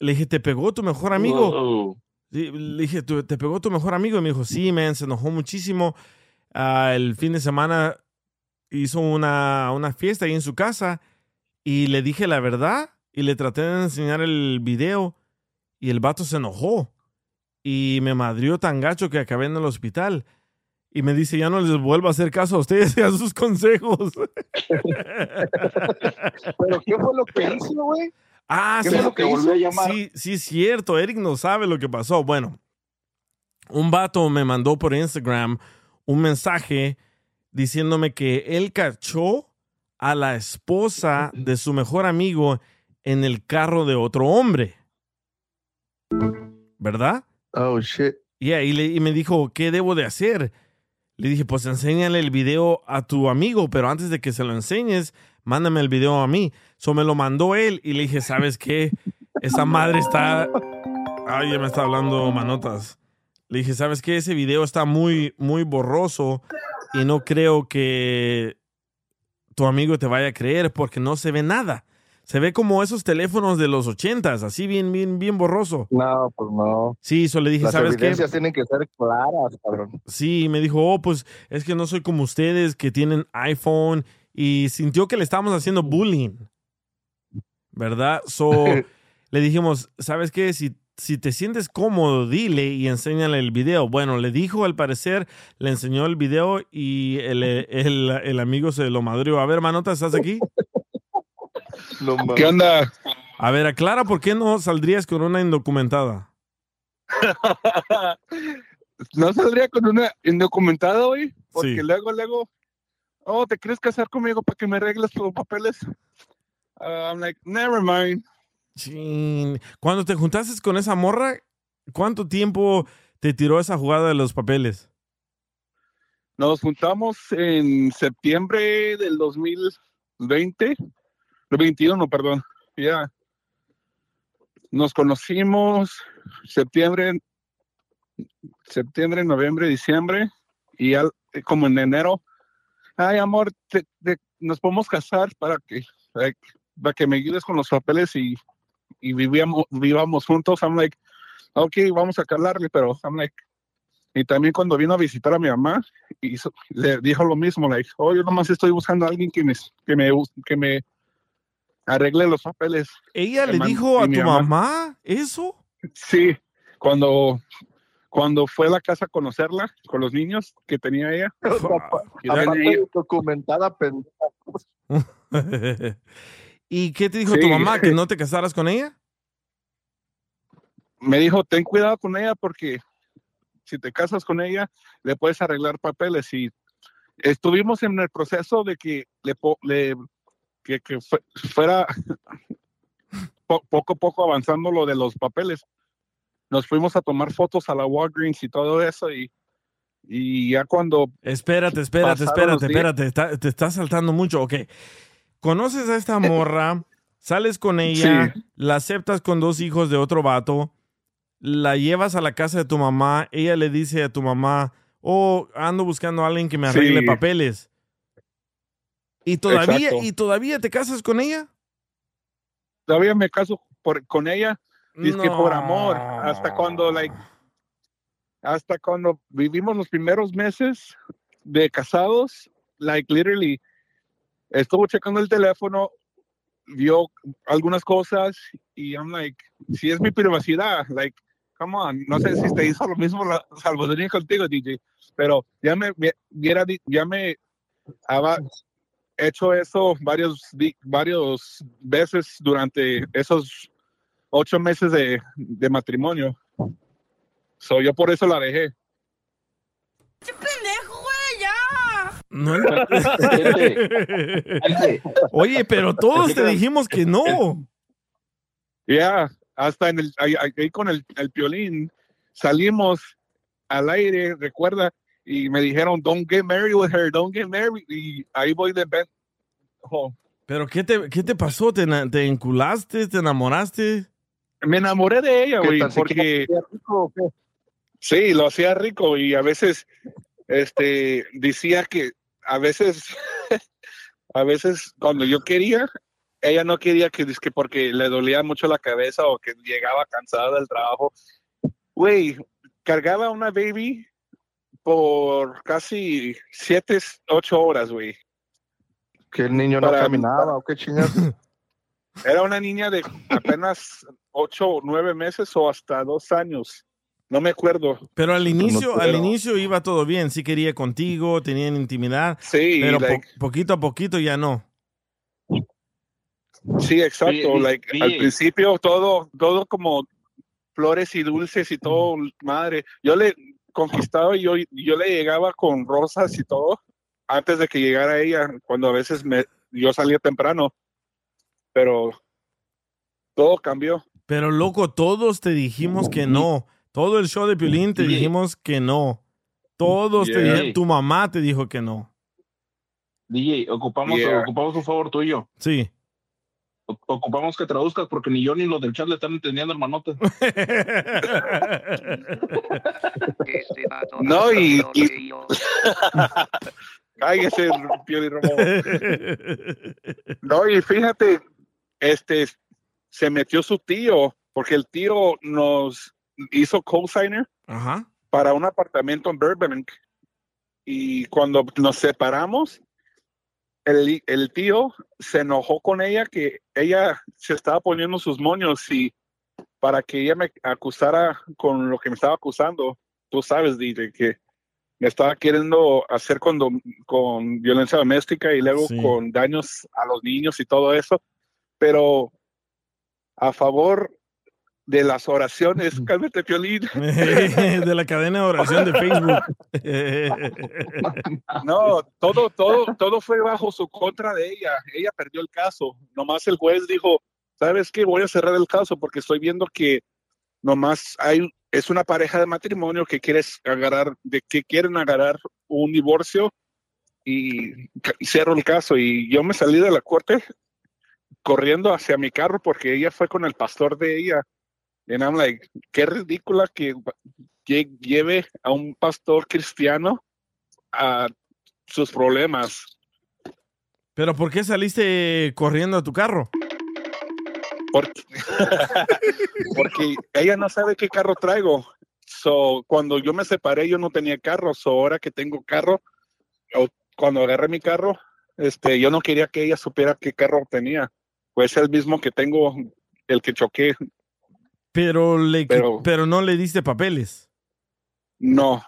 Le dije, ¿te pegó tu mejor amigo? Le dije, "¿Tu- ¿te pegó tu mejor amigo? Y me dijo, sí, man, se enojó muchísimo. Ah, el fin de semana hizo una, una fiesta ahí en su casa y le dije la verdad y le traté de enseñar el video y el vato se enojó y me madrió tan gacho que acabé en el hospital. Y me dice, ya no les vuelvo a hacer caso a ustedes y a sus consejos. ¿Pero qué fue lo que hizo, güey? Ah, ¿Qué sí, fue lo que volvió a llamar? Sí, sí, es cierto. Eric no sabe lo que pasó. Bueno, un vato me mandó por Instagram un mensaje diciéndome que él cachó a la esposa de su mejor amigo en el carro de otro hombre. ¿Verdad? Oh, shit. Yeah, y, le- y me dijo, ¿qué debo de hacer? Le dije, pues enséñale el video a tu amigo, pero antes de que se lo enseñes, mándame el video a mí. So me lo mandó él y le dije, ¿sabes qué? Esa madre está... Ay, ya me está hablando manotas. Le dije, ¿sabes qué? Ese video está muy, muy borroso y no creo que tu amigo te vaya a creer porque no se ve nada. Se ve como esos teléfonos de los ochentas, así bien, bien, bien borroso. No, pues no. Sí, eso le dije, Las ¿sabes qué? evidencias tienen que ser claras, cabrón. Sí, me dijo, oh, pues es que no soy como ustedes que tienen iPhone y sintió que le estábamos haciendo bullying. ¿Verdad? So, le dijimos, ¿sabes qué? Si, si te sientes cómodo, dile y enséñale el video. Bueno, le dijo, al parecer, le enseñó el video y el, el, el amigo se lo madrió. A ver, Manota, ¿estás aquí? ¿Qué onda? A ver, aclara por qué no saldrías con una indocumentada. no saldría con una indocumentada hoy, porque Sí. luego, luego, oh, ¿te quieres casar conmigo para que me arregles los papeles? Uh, I'm like, never mind. Chin. Cuando te juntaste con esa morra, ¿cuánto tiempo te tiró esa jugada de los papeles? Nos juntamos en septiembre del 2020, del 21, perdón, ya. Nos conocimos septiembre, septiembre, noviembre, diciembre, y eh, como en enero, ay amor, nos podemos casar para que, like, para que me ayudes con los papeles y, y vivíamos, vivamos juntos. I'm like, ok, vamos a calarle, pero I'm like, y también cuando vino a visitar a mi mamá, hizo- le dijo lo mismo, like, oh, yo nomás estoy buscando a alguien que me, que me arregle los papeles. ¿Ella le dijo a tu mamá eso? Sí, cuando, cuando fue a la casa a conocerla con los niños que tenía ella. Aparte documentada, pendeja. ¿Y qué te dijo Sí. tu mamá? ¿Que no te casaras con ella? me dijo, ten cuidado con ella porque si te casas con ella, le puedes arreglar papeles. Y estuvimos en el proceso de que le, le- que, que fue- fuera po- poco a poco avanzando lo de los papeles. Nos fuimos a tomar fotos a la Walgreens y todo eso y, y ya cuando... Espérate, espérate, espérate, espérate. está- te estás saltando mucho. Ok. Conoces a esta morra, sales con ella, Sí. la aceptas con dos hijos de otro vato, la llevas a la casa de tu mamá, ella le dice a tu mamá, oh, ando buscando a alguien que me arregle Sí. papeles. ¿Y todavía, Exacto. ¿Y todavía te casas con ella? todavía me caso por- con ella, es que por No. amor, hasta cuando, like, hasta cuando vivimos los primeros meses de casados, like, literally, estuvo checando el teléfono, vio algunas cosas y I'm like, si es mi privacidad, like, come on, no sé si te hizo lo mismo la salvadoreña contigo, DJ, pero ya me, me- hubiera di- ya me hecho eso varios, varios veces durante esos ocho meses de, de matrimonio. So, yo por eso la dejé. No. Oye, pero todos te dijimos que no. Ya, hasta en el, ahí, ahí con el, el piolín salimos al aire, recuerda, y me dijeron, don't get married with her, don't get married. Y ahí voy de ben- oh, ¿Pero qué te, qué te pasó? ¿Te, ¿Te enculaste? ¿Te enamoraste? Me enamoré de ella, ¿Qué güey, porque sí, lo hacía rico y a veces este decía que a veces a veces cuando yo quería ella no quería que, que porque le dolía mucho la cabeza o que llegaba cansada del trabajo. Güey, cargaba una baby por casi siete, ocho horas, güey. Que el niño no Para- caminaba, o qué chingados. Era una niña de apenas ocho o nueve meses o hasta dos años. No me acuerdo. Pero al inicio, al pero- inicio iba todo bien, sí quería contigo, tenían intimidad, Sí, pero po- poquito a poquito ya no. Sí, exacto. Like, al principio todo, todo como flores y dulces y todo, madre. Yo le conquistaba y yo, yo le llegaba con rosas y todo antes de que llegara ella, cuando a veces me, yo salía temprano. Pero todo cambió. Pero loco, todos te dijimos que no. Todo el show de Piolín te Sí. dijimos que no. Todos te dijeron, tu mamá te dijo que no. DJ, ocupamos- Yeah. ocupamos un favor tuyo. Sí. Ocupamos que traduzcas porque ni yo ni los del chat le están entendiendo, hermanote. No, y, y- cállese, Pioli Romo. No, y fíjate, este, se metió su tío, porque el tío nos hizo co-signer para un apartamento en Burbank. Y cuando nos separamos, el, el tío se enojó con ella que ella se estaba poniendo sus moños y para que ella me acusara con lo que me estaba acusando, tú sabes, DJ, que me estaba queriendo hacer con, con violencia doméstica y luego Sí. con daños a los niños y todo eso, pero a favor de las oraciones, cálmate, Piolín. de la cadena de oración de Facebook. No, todo, todo, todo fue bajo su contra de ella. Ella perdió el caso. Nomás el juez dijo, ¿sabes qué? Voy a cerrar el caso porque estoy viendo que nomás hay, es una pareja de matrimonio que quieres agarrar, de que quieren agarrar un divorcio y y cierro el caso. Y yo me salí de la corte corriendo hacia mi carro porque ella fue con el pastor de ella. And I'm like, qué ridícula que, que lleve a un pastor cristiano a sus problemas. Pero ¿por qué saliste corriendo a tu carro? Porque, porque ella no sabe qué carro traigo. So, cuando yo me separé, yo no tenía carro. So, ahora que tengo carro, o cuando agarré mi carro, este, yo no quería que ella supiera qué carro tenía. Pues el mismo que tengo, el que choqué. Pero, le, Pero- pero no le diste papeles. No,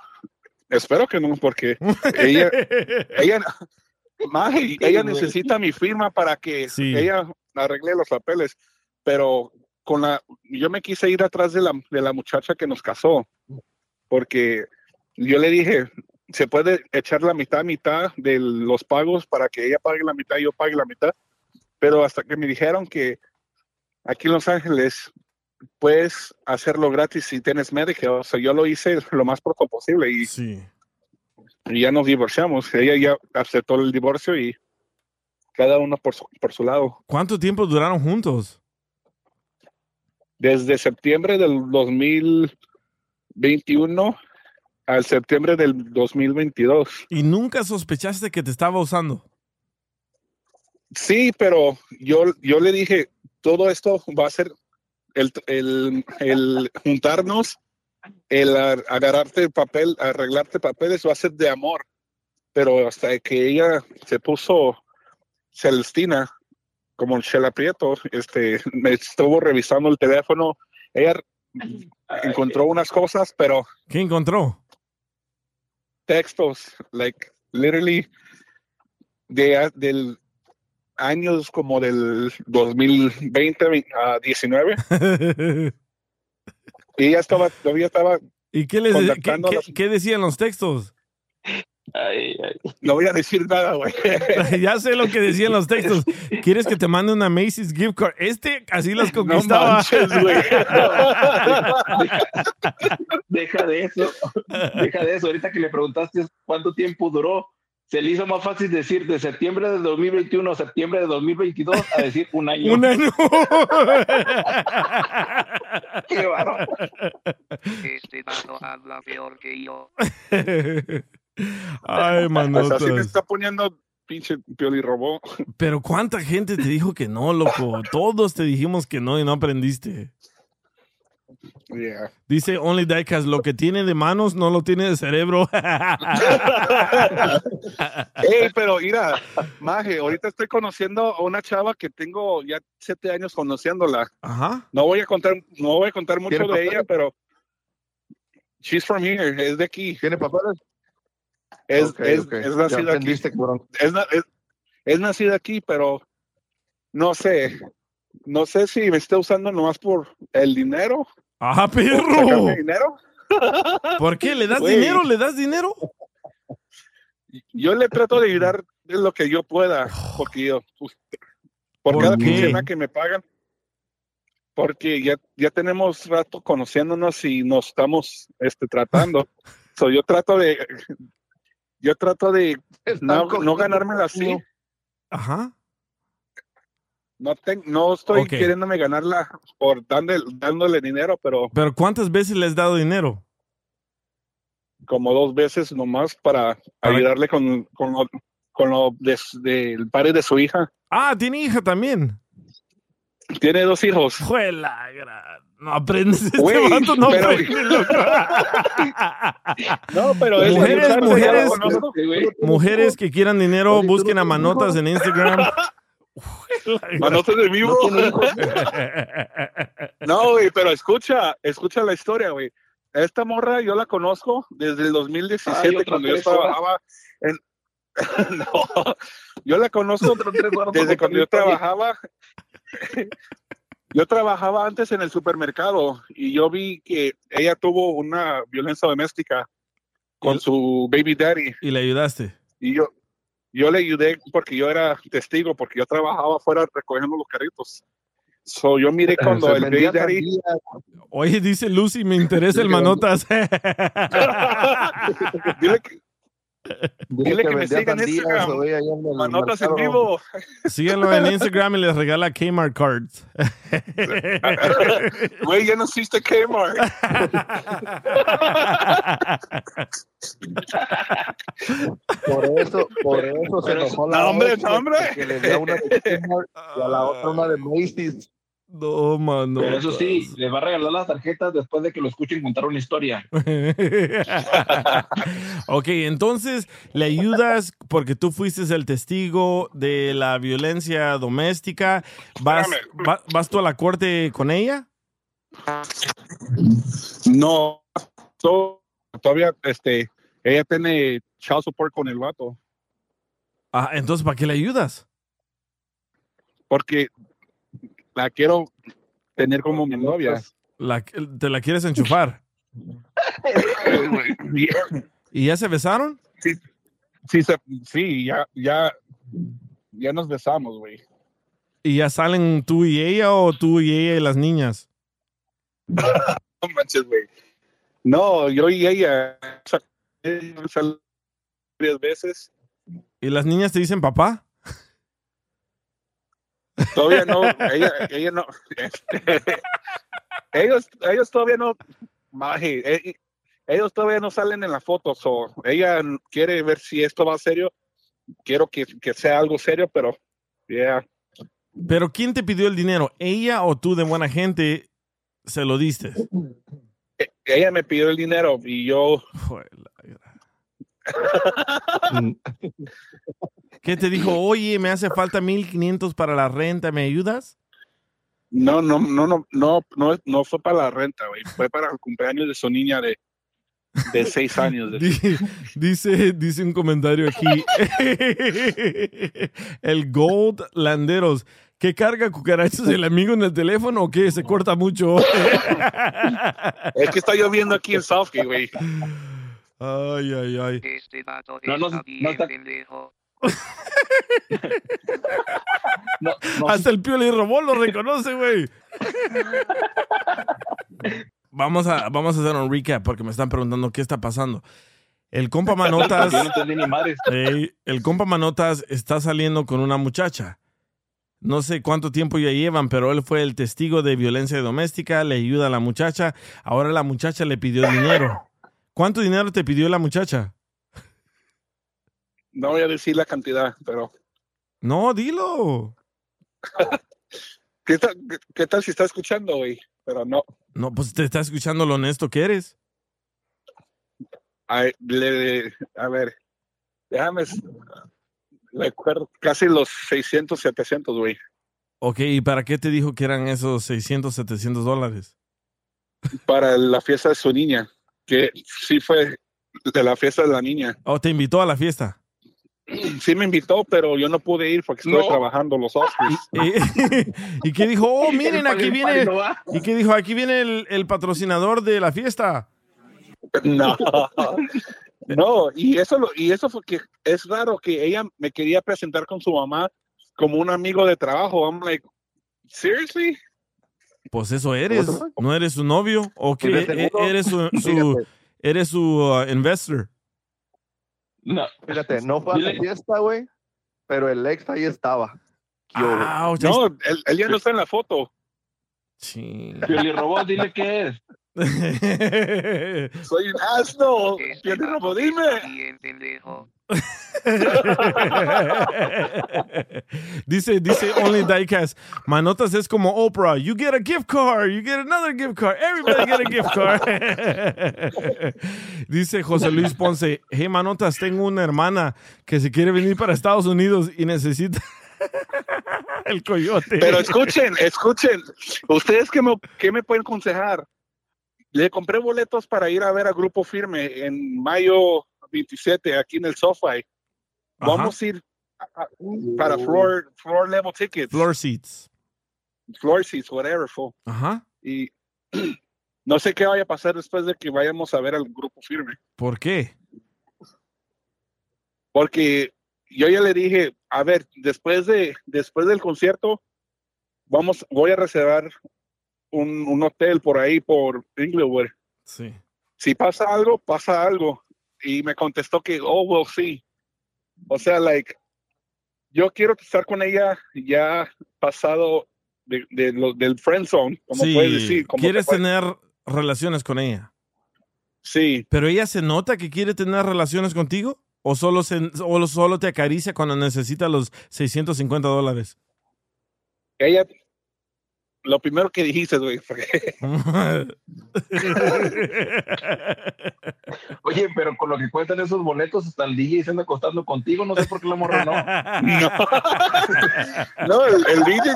espero que no, porque ella, ella, Maje, ella necesita mi firma para que Sí. ella arregle los papeles, pero con la, yo me quise ir atrás de la, de la muchacha que nos casó, porque yo le dije, se puede echar la mitad, mitad de los pagos para que ella pague la mitad y yo pague la mitad, pero hasta que me dijeron que aquí en Los Ángeles puedes hacerlo gratis si tienes Medicare, o sea, yo lo hice lo más pronto posible y, y ya nos divorciamos, ella ya aceptó el divorcio y cada uno por su, por su lado. ¿Cuánto tiempo duraron juntos? Desde septiembre del 2021 al septiembre del 2022. ¿Y nunca sospechaste que te estaba usando? Sí, pero yo, yo le dije, todo esto va a ser el, el, el juntarnos, el agarrarte el papel, arreglarte papeles, va a ser de amor. Pero hasta que ella se puso Celestina, como Shela Prieto, este, me estuvo revisando el teléfono. Ella encontró unas cosas, pero ¿Qué encontró? textos, like literally de del años como del 2020 a 19 y ella estaba todavía estaba ¿Y qué, les qué, decían los textos? no voy a decir nada güey ya sé lo que decían los textos. ¿Quieres que te mande una Macy's gift card? Este así las conquistaba. manches, güey. deja de eso deja de eso ahorita que le preguntaste cuánto tiempo duró se le hizo más fácil decir de septiembre de 2021 a septiembre de 2022 a decir un año Un año. Qué bárbaro. Este vato habla peor que yo. Ay, Pues así me manotas. está poniendo pinche Pioli robó. Pero ¿cuánta gente te dijo que no, loco? Todos te dijimos que no y no aprendiste. Yeah. Dice Only Diecast, lo que tiene de manos no lo tiene de cerebro. Ey, pero mira, Maje, ahorita estoy conociendo a una chava que tengo ya siete años conociéndola. Ajá. No voy a contar, no voy a contar mucho ¿Tiene de ella, pero she's from here, es de aquí. ¿Tiene papeles? Es, Ok, es, ok. es Ya nacida aquí. Es, es, es nacida aquí, pero no sé. No sé si me está usando nomás por el dinero. ¡Ah, perro! dinero. ¿Por qué? ¿Le das dinero? ¿Le das dinero? Yo le trato de ayudar en lo que yo pueda, porque yo, pues, por, ¿Por cada quincena que me pagan, porque ya, ya tenemos rato conociéndonos y nos estamos este, tratando. so, yo trato de, yo trato de no, no ganármela así. Ajá. No, ten- no estoy queriéndome ganarla por dándole, dándole dinero, pero ¿Pero cuántas veces le has dado dinero? como dos veces nomás para ayudarle con, con lo, con lo de- del padre de su hija. Ah, tiene hija también. Tiene dos hijos. Juela, no aprendes este Güey, vato, no pero- aprende, loco. No, pero es mujeres, mujeres, conozco. mujeres que quieran dinero, busquen a Manotas en Instagram. Manotas de vivo. No, güey, pero escucha, escucha la historia, güey. Esta morra yo la conozco desde el 2017 Ay, otras cuando yo trabajaba en... no, yo la conozco desde cuando yo trabajaba. yo trabajaba antes en el supermercado y yo vi que ella tuvo una violencia doméstica con su baby daddy Y le ayudaste. y yo yo le ayudé porque yo era testigo porque yo trabajaba afuera recogiendo los carritos. So yo miré cuando Se el baby vendía daddy. Oye, dice Lucy, me interesa el Manotas. Dile que, Dile que que me vendía siga en Instagram. en Manotas en vivo. Síganlo en Instagram y les regala Kmart cards. Güey, ya no existe Kmart. Por eso, por eso se enojó la hombre, hombre. porque le dio una de Kmart y a la otra una de Macy's. No, mano. Pero eso sí, les va a regalar las tarjetas después de que lo escuchen contar una historia. ok, entonces le ayudas porque tú fuiste el testigo de la violencia doméstica. ¿Vas, va- ¿Vas tú a la corte con ella? No, to- todavía, este, ella tiene child support con el vato. Ah, entonces, ¿para qué le ayudas? Porque la quiero tener como mi novia. La- ¿Te la quieres enchufar? ¿Y ya se besaron? Sí, sí, se- sí, ya, ya, ya nos besamos, güey. ¿Y ya salen tú y ella o tú y ella y las niñas? No manches, güey. No, yo y ella varias veces. ¿Y las niñas te dicen papá? Todavía no, ella, ella no. este, ellos, ellos todavía no. maje, eh, ellos todavía no salen en la foto. So, ella quiere ver si esto va serio. Quiero que, que sea algo serio, pero yeah. ¿Pero quién te pidió el dinero? ¿Ella o tú de buena gente se lo diste? E- ella me pidió el dinero y yo. ¿Qué te dijo? Oye, me hace falta 1500 para la renta, ¿me ayudas? No, no, no, no, no, no, no fue para la renta, güey. Fue para el cumpleaños de su niña de, de seis años. de- Dice, dice un comentario aquí. el Gold Landeros. ¿Qué carga cucarachas el amigo en el teléfono o qué? Se corta mucho. Es que está lloviendo aquí en Southgate, güey. Ay, ay, ay. Este vato No, no, está no está- pendejo. Hasta el Pio Robó lo reconoce, güey. Vamos a, vamos a hacer un recap porque me están preguntando qué está pasando. El compa Manotas. El compa Manotas está saliendo con una muchacha. No sé cuánto tiempo ya llevan, pero él fue el testigo de violencia doméstica, le ayuda a la muchacha. Ahora la muchacha le pidió dinero. ¿Cuánto dinero te pidió la muchacha? no voy a decir la cantidad, pero No, dilo. ¿qué tal, qué- tal si está escuchando, güey? Pero no. No, pues te está escuchando lo honesto que eres. Ay, le- a ver, déjame, recuerdo, casi los 600, 700, güey. Ok, ¿y para qué te dijo que eran esos 600, 700 dólares? Para la fiesta de su niña, que sí fue de la fiesta de la niña. ¿O te invitó a la fiesta? Sí me invitó, pero yo no pude ir porque estuve No. trabajando los Oscars. ¿Y qué dijo? Oh, miren, aquí viene. ¿Y qué dijo? Aquí viene el, el patrocinador de la fiesta. No, no, y eso lo, y eso fue que es raro que ella me quería presentar con su mamá como un amigo de trabajo. I'm like, seriously? Pues eso eres. ¿No eres su novio? ¿O que seguro- eres su, eres su uh, investor? No. Fíjate, no fue a la fiesta, güey, pero el ex ahí estaba. Ah, No, él, él ya no está en la foto. Sí. Pioli Robot, dile qué es. Soy un asno. Pioli Robot, dime. Pendejo. dice, dice Only Diecast, Manotas es como Oprah. You get a gift card, you get another gift card, everybody get a gift card. dice José Luis Ponce, hey Manotas, tengo una hermana que se quiere venir para Estados Unidos y necesita el coyote. Pero escuchen, escuchen. ¿Ustedes qué me, qué me pueden aconsejar? Le compré boletos para ir a ver a Grupo Firme en mayo 27 aquí en el SoFi. Vamos a ir a- a- para floor, floor level tickets. Floor seats. Floor seats, whatever. fool. Ajá. Y no sé qué vaya a pasar después de que vayamos a ver al Grupo Firme. ¿Por qué? Porque yo ya le dije, a ver, después de después del concierto, vamos, voy a reservar un, un hotel por ahí por Inglewood. Sí. Si pasa algo, pasa algo. Y me contestó que, oh, well, sí. O sea, like, yo quiero estar con ella ya pasado de, de lo- del friend zone, como Sí, puedes decir. Como ¿Quieres tener relaciones con ella? Sí. ¿Pero ella se nota que quiere tener relaciones contigo? ¿O solo, se, o solo te acaricia cuando necesita los 650 dólares? Ella, lo primero que dijiste, güey, fue- Oye, pero con lo que cuestan esos boletos, hasta el DJ se anda acostando contigo. No sé por qué la morra no. No, el, el DJ,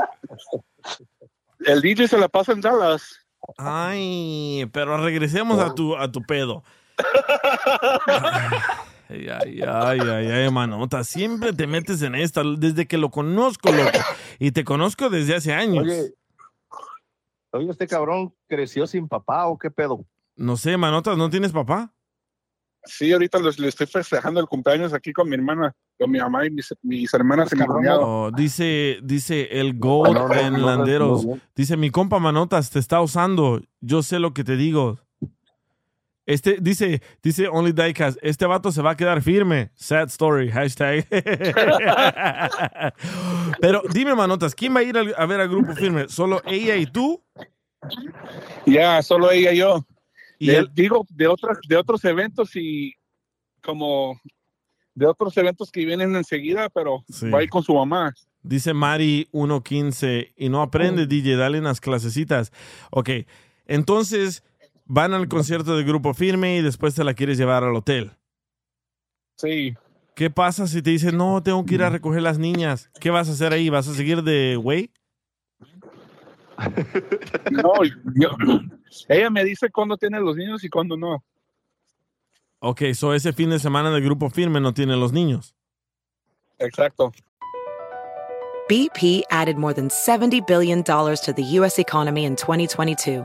el DJ se la pasa en Dallas. Ay, pero regresemos a tu, a tu pedo. Ay, ay, ay, ay, ay, manota. Siempre te metes en esta desde que lo conozco, loco. Y te conozco desde hace años. Oye, oye, este cabrón creció sin papá o qué pedo. No sé, manotas, ¿no tienes papá? Sí, ahorita les- le estoy festejando el cumpleaños aquí con mi hermana, con mi mamá y mis, mis hermanas y mi cuñado. Oh, dice, dice el Gold No, no, no, en no, no, Landeros. no, no. Dice, mi compa Manotas te está usando. Yo sé lo que te digo. Este, dice, dice Only Diecast, este vato se va a quedar firme. Sad story, hashtag. Pero dime, Manotas, ¿quién va a ir a ver al grupo firme? ¿Solo ella y tú? Ya, solo ella y yo. Y De- el- digo, de otras, de otros eventos y como de otros eventos que vienen enseguida, pero Sí. va a ir con su mamá. Dice Mari 115 y no aprende, DJ, dale unas clasecitas. Ok, entonces van al concierto de grupo firme y después te la quieres llevar al hotel. Sí. ¿Qué pasa si te dicen, no, tengo que ir a recoger las niñas? ¿Qué vas a hacer ahí? ¿Vas a seguir de güey? No, yo- ella me dice cuándo tiene los niños y cuándo no. Ok, so ese fin de semana de grupo firme no tiene los niños. Exacto. BP added more than $70 billion to the U.S. economy in 2022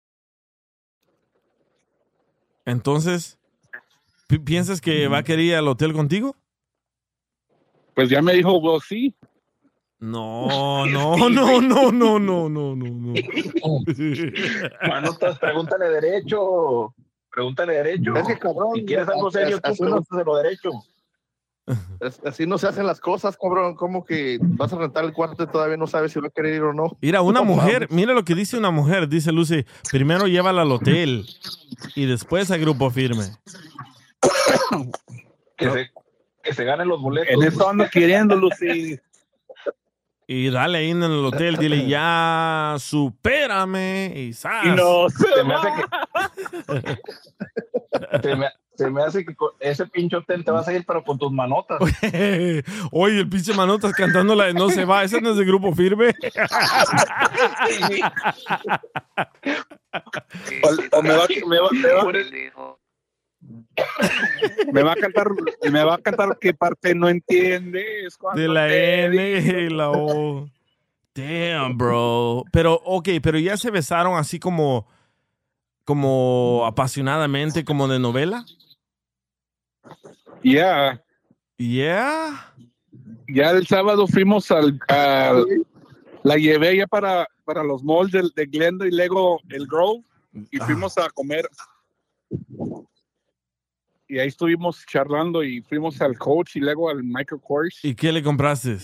Entonces, ¿pi- ¿piensas que va a querer ir al hotel contigo? Pues ya me dijo, well, sí. No, no, no, no, no, no, no, no, no. Manotas, pregúntale derecho. Pregúntale derecho. Es que, cabrón, Si quieres algo serio, tú no- pregúntaselo derecho. Es- Así no se hacen las cosas, cabrón. Como que vas a rentar el cuarto y todavía no sabes si va a querer ir o no. Mira, una mujer, mira lo que dice una mujer, dice Lucy, primero llévala al hotel y después a grupo firme. Que, se, que se ganen los boletos. En eso ando queriendo, Lucy. Y dale ahí en el hotel, dile ya, supérame y. Y no se me hace que se me, se me hace que ese pinche hotel te vas a ir, pero con tus manotas. Oye, el pinche manotas cantando la de No se va, ese no es de grupo firme. O, o me va, me va- me va- me va a cantar, me va a cantar qué parte no entiendes. De la te N y la O. Damn, bro. Pero, ok, pero ya se besaron así como, como apasionadamente, como de novela. Ya. Yeah. Ya el sábado fuimos al, al- la llevé ya para, para los malls del- de, Glendale y luego el Grove y fuimos a comer. Y ahí estuvimos charlando y fuimos al coach y luego al Michael Kors. ¿Y qué le compraste?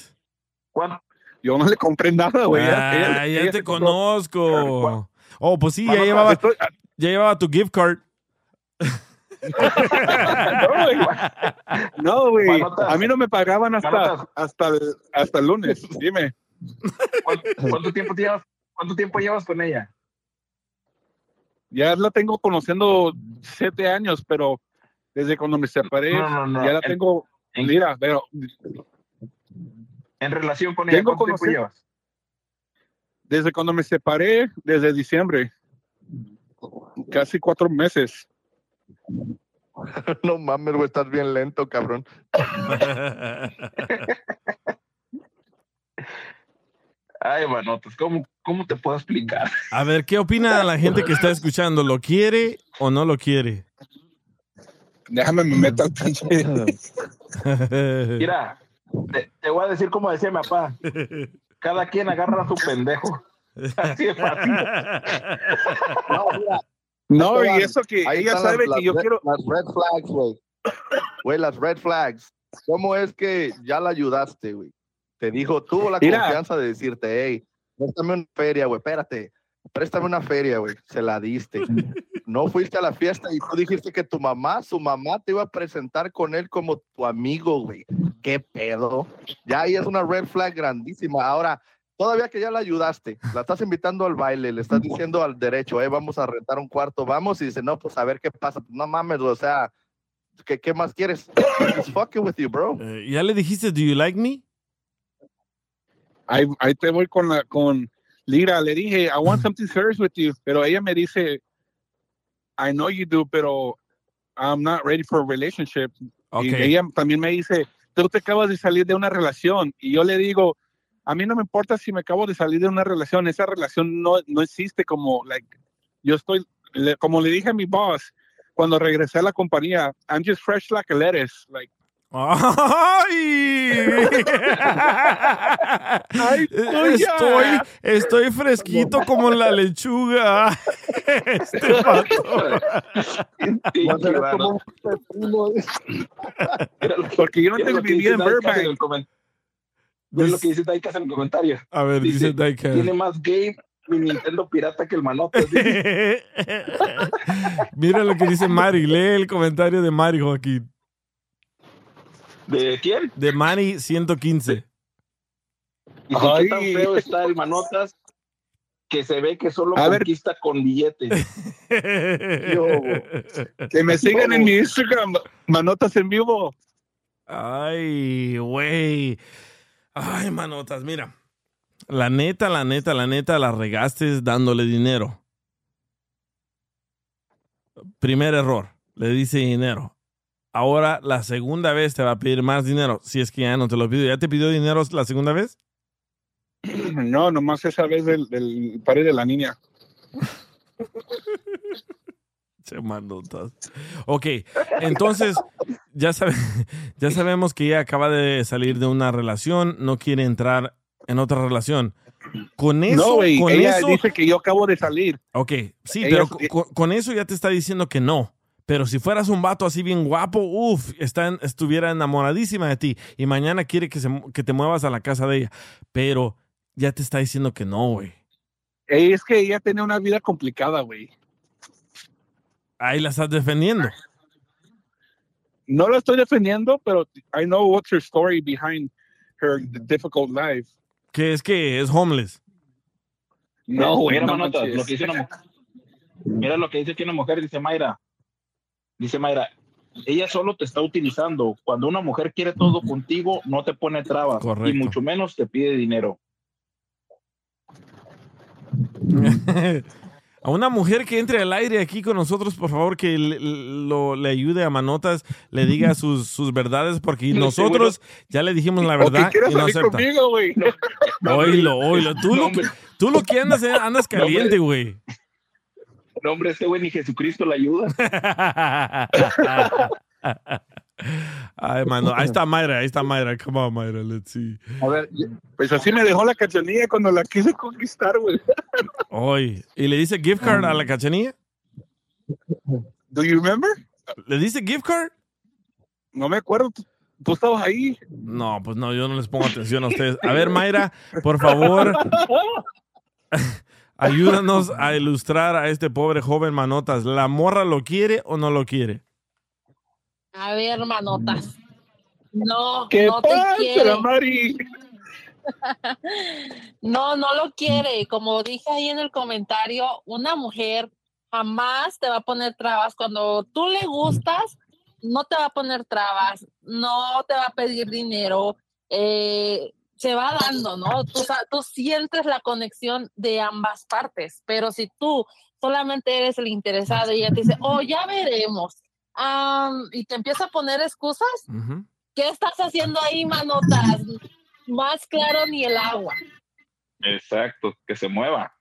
Yo no le compré nada, güey. Ah, Ella- ella- ya ella te compró- conozco. Oh, pues sí, ya llevaba, estoy- ya llevaba tu gift card. no, güey. No, güey. Manotas. A mí no me pagaban hasta, hasta, el, hasta el lunes. Dime. ¿Cuánto, cuánto tiempo llevas, ¿Cuánto tiempo llevas con ella? Ya la tengo conociendo siete años, pero desde cuando me separé, No, no, no. ya la En- tengo. Mira, pero En relación con ella, ¿cuánto tiempo llevas? desde cuando me separé, desde diciembre, casi cuatro meses. No mames, güey, estás bien lento, cabrón. Ay, manotas, ¿cómo, ¿cómo te puedo explicar? A ver, ¿qué opina la gente que está escuchando? ¿Lo quiere o no lo quiere? Déjame me meto al pinche. Mira, te, te voy a decir como decía mi papá. Cada quien agarra a su pendejo. Así de fácil. No, mira, No, y eso que Ahí ella sabe las- que yo las- quiero. Las red flags, güey. Güey, las red flags. ¿Cómo es que ya la ayudaste, güey? Te dijo, tuvo la Mira. confianza de decirte, hey, préstame una feria, güey, espérate. Préstame una feria, güey. Se la diste. No fuiste a la fiesta y tú dijiste que tu mamá, su mamá te iba a presentar con él como tu amigo, güey. ¿Qué pedo? Ya ahí es una red flag grandísima. Ahora, todavía que ya la ayudaste, la estás invitando al baile, le estás diciendo al derecho, eh, vamos a rentar un cuarto, vamos, y dice, no, pues a ver qué pasa. No mames, o sea, ¿qué, qué más quieres? Just fucking with you, bro. Eh, ¿Ya le dijiste, do you like me? Ahí, ahí te voy con la con Lira. Le dije, I want something serious with you. Pero ella me dice, I know you do, pero I'm not ready for a relationship. Y Ok. ella también me dice, tú te acabas de salir de una relación. Y yo le digo, a mí no me importa si me acabo de salir de una relación. Esa relación no, no existe como, like, yo estoy, le- como le dije a mi boss, cuando regresé a la compañía, I'm just fresh like a lettuce. Like, ¡Ay! estoy, estoy fresquito como la lechuga. Este. Porque yo no Mira te lo que vivía en Burbank. Mira lo que dice Daikas en el comentario. A ver, dice Daika. Tiene más game mi Nintendo pirata que el manotas. Mira lo que dice Mari. Lee el comentario de Mari, Joaquín. ¿De quién? De Mari 115. Dice, ¿qué tan feo está el manotas? que se ve que solo A ver. conquista con billetes. Que me sigan en mi Instagram, manotas en vivo. Ay, güey. Ay, manotas, mira. La neta, la neta, la neta, la regaste dándole dinero. Primer error, le dice dinero. Ahora la segunda vez te va a pedir más dinero, si es que ya no te lo pidió. ¿Ya te pidió dinero la segunda vez? No, nomás esa vez del, del pared de la niña. Se manotas. Ok, entonces ya, sabe- ya sabemos que ella acaba de salir de una relación, no quiere entrar en otra relación. Con eso, no, con ella eso, dice que yo acabo de salir. Ok, sí, Ella pero con, con eso ya te está diciendo que no. Pero si fueras un vato así bien guapo, uff, estuviera enamoradísima de ti y mañana quiere que, se que te muevas a la casa de ella. Pero ya te está diciendo que no, güey. Es que ella tenía una vida complicada, güey. Ahí la estás defendiendo. No la estoy defendiendo, pero I know what's her story behind her difficult life. Que es que es homeless. No, Mira, no lo que dice una Mira lo que dice aquí una mujer, dice Mayra. Dice Mayra, ella solo te está utilizando. Cuando una mujer quiere todo contigo, no te pone trabas Correcto. y mucho menos te pide dinero. A una mujer que entre al aire aquí con nosotros, por favor, que le, lo- le ayude a Manotas, le diga sus, sus verdades, porque No, nosotros ya le dijimos la verdad y no acepta. conmigo, güey. Oílo, oílo. Tú, lo, que- tú lo que andas, andas No, caliente, güey. No, hombre, este güey ni Jesucristo le ayuda. Ay, mano, ahí está Mayra, ahí está Mayra. Come on, Mayra, let's see. A ver, pues así me dejó la cachanilla cuando la quise conquistar, güey. Hoy. ¿Y le dice gift card a la cachanilla? Do you remember? ¿Le dice gift card? No me acuerdo. ¿Tú, tú estabas ahí? No, pues no, yo no les pongo atención a ustedes. A ver, Mayra, por favor, ayúdanos a ilustrar a este pobre joven Manotas. ¿La morra lo quiere o no lo quiere? A ver, manotas. No, ¿Qué no te quiere. Mari? No, no lo quiere. Como dije ahí en el comentario, una mujer jamás te va a poner trabas. Cuando tú le gustas, no te va a poner trabas, no te va a pedir dinero. eh, se va dando, ¿no? Tú, tú sientes la conexión de ambas partes, pero si tú solamente eres el interesado y ella te dice, oh, ya veremos, y te empieza a poner excusas, ¿qué estás haciendo ahí, manotas? Más claro ni el agua. Exacto, que se mueva.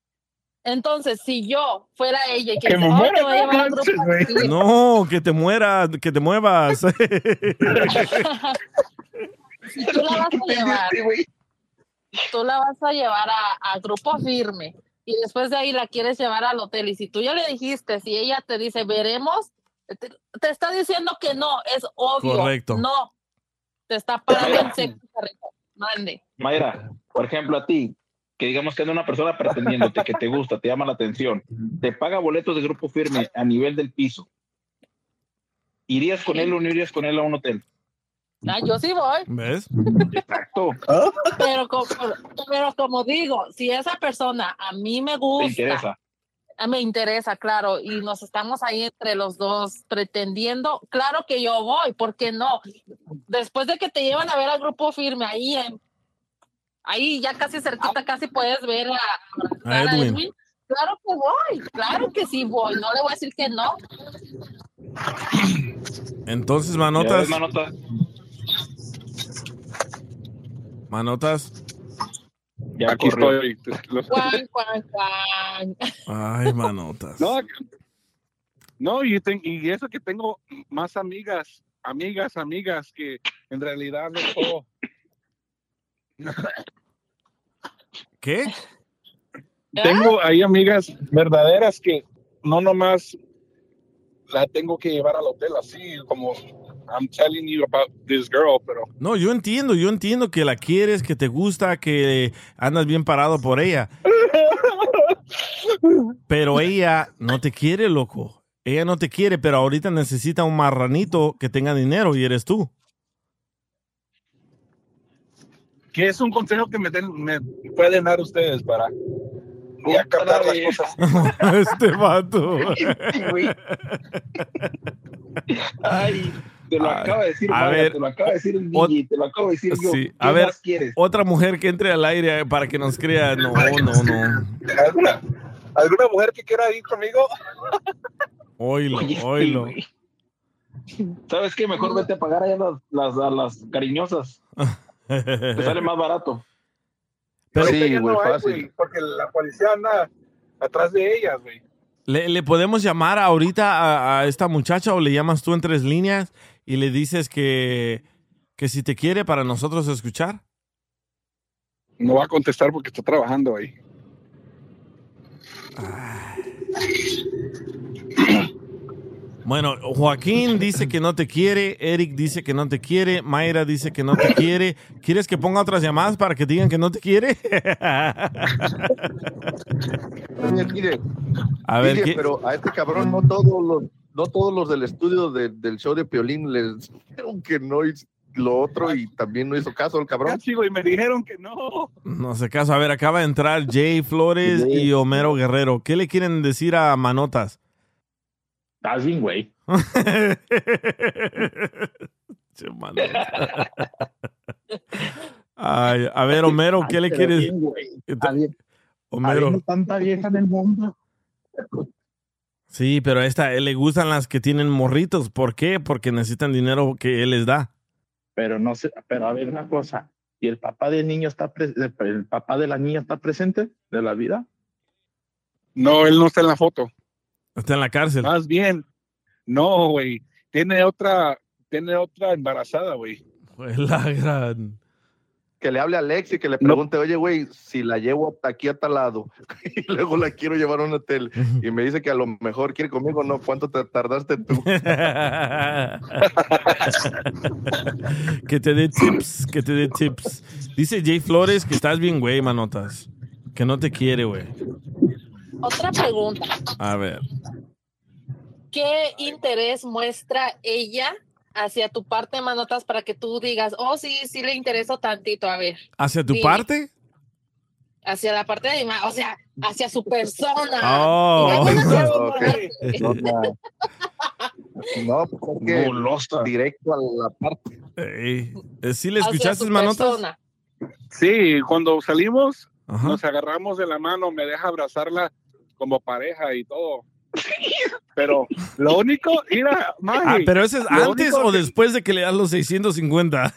Entonces, si yo fuera ella y que, me "Oh, muera, te voy a no manches, grupo güey. así", No, que te muera, que te muevas. si tú la vas a llevar, tú la vas a llevar a, a grupo firme y después de ahí la quieres llevar al hotel y si tú ya le dijiste, si ella te dice veremos, te, te está diciendo que no, es obvio, Correcto. no, te está parando en seco, mande. Mayra, por ejemplo, a ti, que digamos que anda una persona pretendiéndote, que te gusta, te llama la atención, te paga boletos de grupo firme a nivel del piso. ¿Irías con él o no irías con él a un hotel? Ah, yo sí voy. ¿Ves? Exacto. Pero como, pero como digo, si esa persona a mí me ¿Te gusta, interesa? Ah, me interesa, claro, y nos estamos ahí entre los dos pretendiendo, claro que yo voy, ¿por qué no? Después de que te llevan a ver al grupo firme ahí en, ahí ya casi cerquita, casi puedes ver a, A a Edwin. Edwin. Claro que voy, claro que sí voy, no le voy a decir que no. Entonces, manotas. ves, manota. Manotas. Ya Aquí corrió. estoy. Los- Cuan, cuan, cuan. Ay, manotas. No, no y eso que tengo más amigas, amigas, amigas, que en realidad no todo. ¿Qué? Tengo ahí amigas verdaderas que no nomás la tengo que llevar al hotel así como I'm telling you about this girl, pero No, yo entiendo, yo entiendo que la quieres, que te gusta, que andas bien parado por ella. Pero ella no te quiere, loco. Ella no te quiere, pero ahorita necesita un marranito que tenga dinero y eres tú. ¿qué es un consejo que me, den- me pueden dar ustedes para y a captar las cosas. este vato. Ay, te lo Ay, acaba de decir, a ver, te lo acaba de decir el DJ, te lo acabo de decir yo. Sí, ¿Qué a ver, más quieres? otra mujer que entre al aire para que nos crea. No, no, no. ¿Alguna, ¿Alguna mujer que quiera ir conmigo? Oilo, Oye, oilo. ¿Sabes qué? Mejor vete a pagar allá las, las, a las cariñosas. Te sale más barato. Pero- Sí, güey, no hay, fácil. porque la policía anda atrás de ellas, güey. ¿Le, le podemos llamar ahorita a, a esta muchacha o le llamas tú en tres líneas y le dices que, que si te quiere para nosotros escuchar? No va a contestar porque está trabajando ahí. Bueno, Joaquín dice que no te quiere, Eric dice que no te quiere, Mayra dice que no te quiere. ¿Quieres que ponga otras llamadas para que digan que no te quiere? A ver, ¿qué- pero a este cabrón no todos los, no todos los del estudio de- del show de Piolín les dijeron que no hizo lo otro y también no hizo caso el cabrón. Sí, güey, me dijeron que no. No sé caso. A ver, acaba de entrar Jay Flores y Homero Guerrero. ¿Qué le quieren decir a Manotas? Estás bien, güey. Ay, a ver, Homero, ¿qué le quieres? bien, güey. Homero. Habiendo tanta vieja en el mundo. Sí, pero a esta a él le gustan las que tienen morritos. ¿Por qué? Porque necesitan dinero que él les da. Pero no sé, pero a ver una cosa. ¿Y el papá del niño está el papá de la niña está presente de la vida? No, él no está en la foto. Está en la cárcel. Más bien, no, güey. Tiene otra, tiene otra embarazada, güey. Fue la gran. Que le hable a Alex y que le pregunte, oye, güey, si la llevo hasta aquí a tal lado y luego la quiero llevar a un hotel y me dice que a lo mejor quiere conmigo, no, ¿cuánto te tardaste tú? que te dé tips, que te dé tips. Dice Jay Flores que estás bien, güey, Manotas. Que no te quiere, güey. Otra pregunta. A ver. ¿Qué interés muestra ella hacia tu parte, Manotas, para que tú digas, oh, sí, sí le intereso tantito? A ver. ¿Hacia tu Sí. parte? Hacia la parte de mi o sea, hacia su persona. Oh. No, no. No, porque directo a la parte. Ey, eh, ¿Sí le escuchaste, Manotas? persona. Sí, cuando salimos, Ajá. nos agarramos de la mano, me deja abrazarla como pareja y todo. Pero lo único, mira, Ah, Maggie, pero ese es antes o que- después de que le das los 650.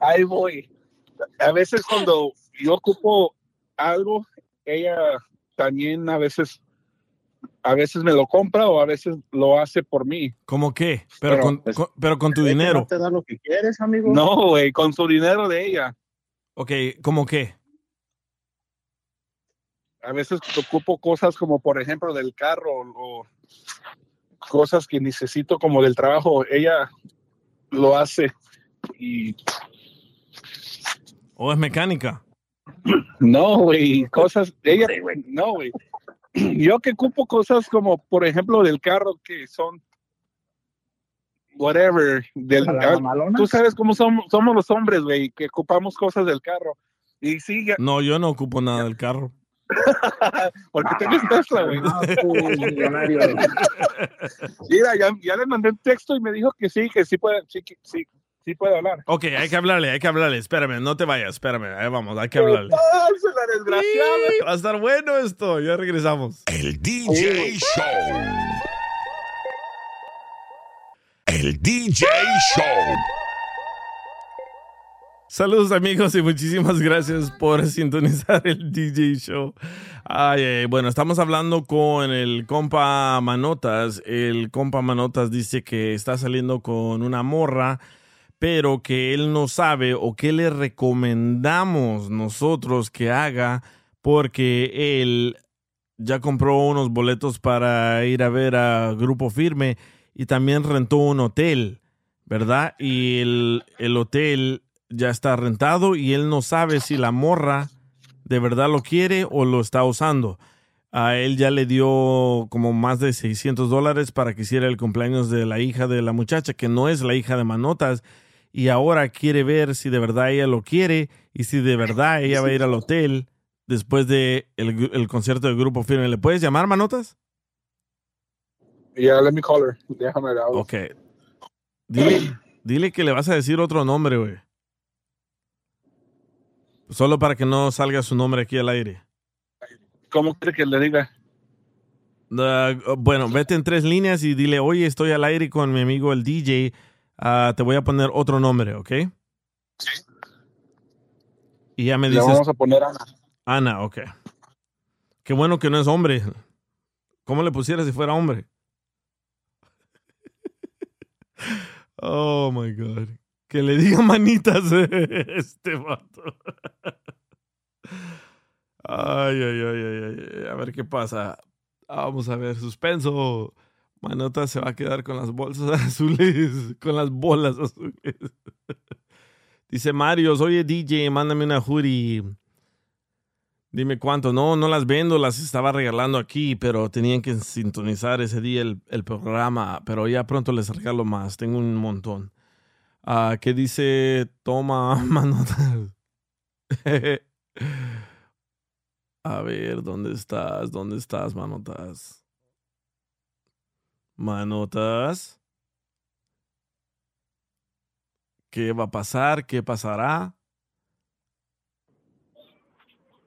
Ahí voy. A veces cuando yo ocupo algo, ella también a veces, a veces me lo compra o a veces lo hace por mí. ¿Cómo qué? Pero, Pero, con, pues, con- pero con tu dinero. te da lo que quieres, amigo? No, güey, con su dinero de ella. Ok, ¿cómo qué? A veces ocupo cosas como, por ejemplo, del carro o cosas que necesito como del trabajo. Ella lo hace y ¿O es mecánica? no, güey, cosas, ella, no, güey. Yo que ocupo cosas como, por ejemplo, del carro que son whatever, del, ¿A la ah, tú sabes cómo somos, somos los hombres, güey, que ocupamos cosas del carro. Y sí, ya- No, yo no ocupo nada del carro. porque tienes Tesla, güey. Mira, ya, ya le mandé un texto y me dijo que sí, que sí puede, sí, que- sí, sí puede hablar. Ok, hay que hablarle, hay que hablarle. Espérame, no te vayas, espérame. Ahí vamos, hay que hablarle. ¡Pasa la desgraciada! Sí, va a estar bueno esto, ya regresamos. El DJ Show. El DJ Show. Saludos amigos y muchísimas gracias por sintonizar el DJ Show. Ay, bueno, estamos hablando con el compa Manotas. El compa Manotas dice que está saliendo con una morra, pero que él no sabe o qué le recomendamos nosotros que haga porque él ya compró unos boletos para ir a ver a Grupo Firme y también rentó un hotel, ¿verdad? Y el, el hotel ya está rentado y él no sabe si la morra de verdad lo quiere o lo está usando. A él ya le dio como más de 600 dólares para que hiciera el cumpleaños de la hija de la muchacha, que no es la hija de Manotas. y ahora quiere ver si de verdad ella lo quiere y si de verdad ella va a ir al hotel después de el, concierto del grupo firme. ¿Le puedes llamar, Manotas? Yeah, let me call her. Déjame. Ok. Dile, dile que le vas a decir otro nombre, güey. Solo para que no salga su nombre aquí al aire. ¿Cómo quiere que le diga? Bueno, vete en tres líneas y dile, oye, estoy al aire con mi amigo el DJ. ah, te voy a poner otro nombre, ¿ok? Y ya me Le dices. vamos a poner Ana. Ana, ok. Qué bueno que no es hombre. ¿Cómo le pusiera si fuera hombre? Oh my God. Que le diga manitas este vato. Ay, ay, ay, ay. A ver qué pasa. Vamos a ver, suspenso. Manota se va a quedar con las bolsas azules, con las bolas azules. Dice Mario, oye DJ, mándame una hoodie. Dime cuánto. No, no las vendo, las estaba regalando aquí, pero tenían que sintonizar ese día el, el programa. Pero ya pronto les regalo más, tengo un montón. Ah, ¿Qué dice? Toma, manotas. A ver, ¿dónde estás? ¿Dónde estás, manotas? Manotas. ¿Qué va a pasar? ¿Qué pasará?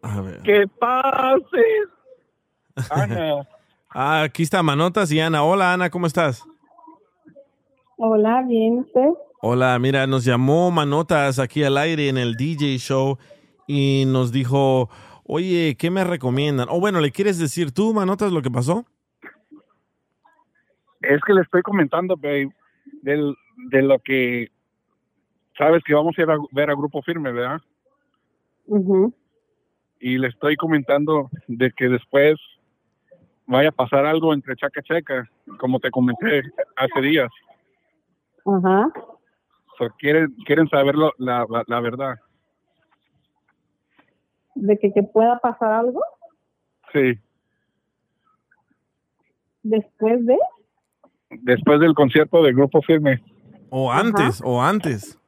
A ver. ¡Que pases! Ana. Ah, aquí está Manotas y Ana. Hola, Ana, ¿cómo estás? Hola, bien, ¿usted? Hola, mira, nos llamó Manotas aquí al aire en el DJ show y nos dijo, oye, ¿qué me recomiendan? O bueno, ¿le quieres decir tú, Manotas, lo que pasó? Es que le estoy comentando, babe, del, de lo que sabes que vamos a ir a ver a Grupo Firme, ¿verdad? Ujú. Y le estoy comentando de que después vaya a pasar algo entre Chaca Checa, como te comenté hace días. Ajá. So, quieren, quieren saber lo- la, la, la verdad. ¿De que, que pueda pasar algo Sí. después de? Después del concierto del Grupo Firme. O antes, o antes.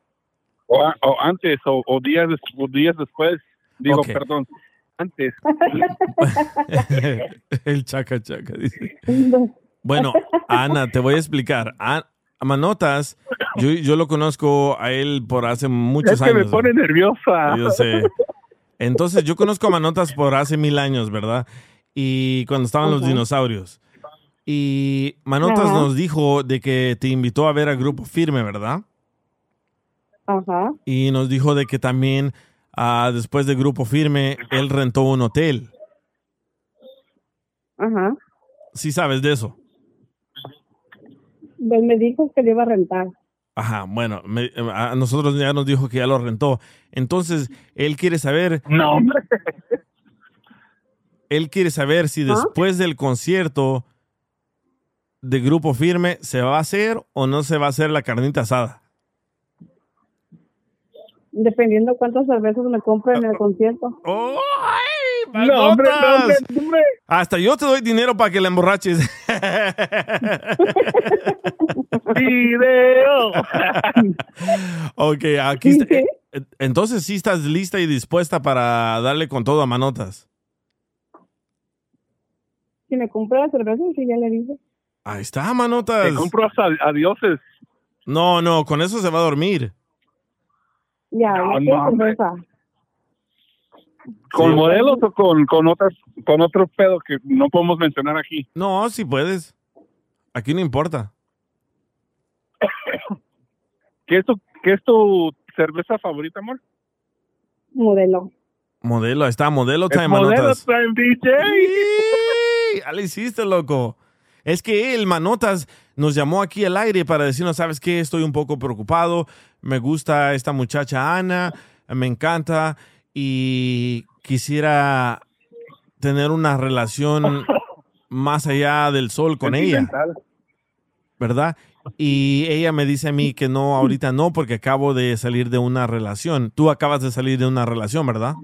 O, a- o antes, o, o días, o días después. Digo, perdón, antes. el chaca chaca, dice. Bueno, Ana, te voy a explicar. A, a Manotas, yo, yo lo conozco a él por hace muchos Es que me pone nerviosa. Yo sé. Entonces, yo conozco a Manotas por hace mil años, ¿verdad? Y cuando estaban los dinosaurios. Y Manotas nos dijo de que te invitó a ver a Grupo Firme, ¿verdad? Ajá. Y nos dijo de que también ah, después de Grupo Firme, él rentó un hotel. Ajá. Sí sabes de eso. Pues me dijo que le iba a rentar. Ajá, bueno, me- a nosotros ya nos dijo que ya lo rentó. Entonces, él quiere saber. No, hombre. Él quiere saber si ¿Ah? después del concierto de Grupo Firme se va a hacer o no se va a hacer la carnita asada. Dependiendo cuántas cervezas me compre en el concierto. No, hombre, Hasta yo te doy dinero para que la emborraches. Video. ok, aquí está. Eh, Entonces sí estás lista y dispuesta para darle con todo a manotas. Si me compra la cerveza, sí, ya le dije. Ahí está, manotas. Te compro hasta a dioses. No, no, con eso se va a dormir. Ya, No, no, hombre. cerveza. ¿Con Sí. modelos o con, con otras con otro pedo que no podemos mencionar aquí? No, si puedes. Aquí no importa. ¿Qué es tu, qué es tu cerveza favorita, amor? Modelo. Modelo, ahí está, modelo Es time, Modelo manotas. Time DJ. Sí, Ya le hiciste, loco. Es que él, Manotas, nos llamó aquí al aire para decirnos, ¿sabes qué? Estoy un poco preocupado. Me gusta esta muchacha Ana, me encanta y quisiera tener una relación más allá del sol con ella. ¿verdad? Y ella me dice a mí que no, ahorita no, porque acabo de salir de una relación. Tú acabas de salir de una relación, ¿verdad?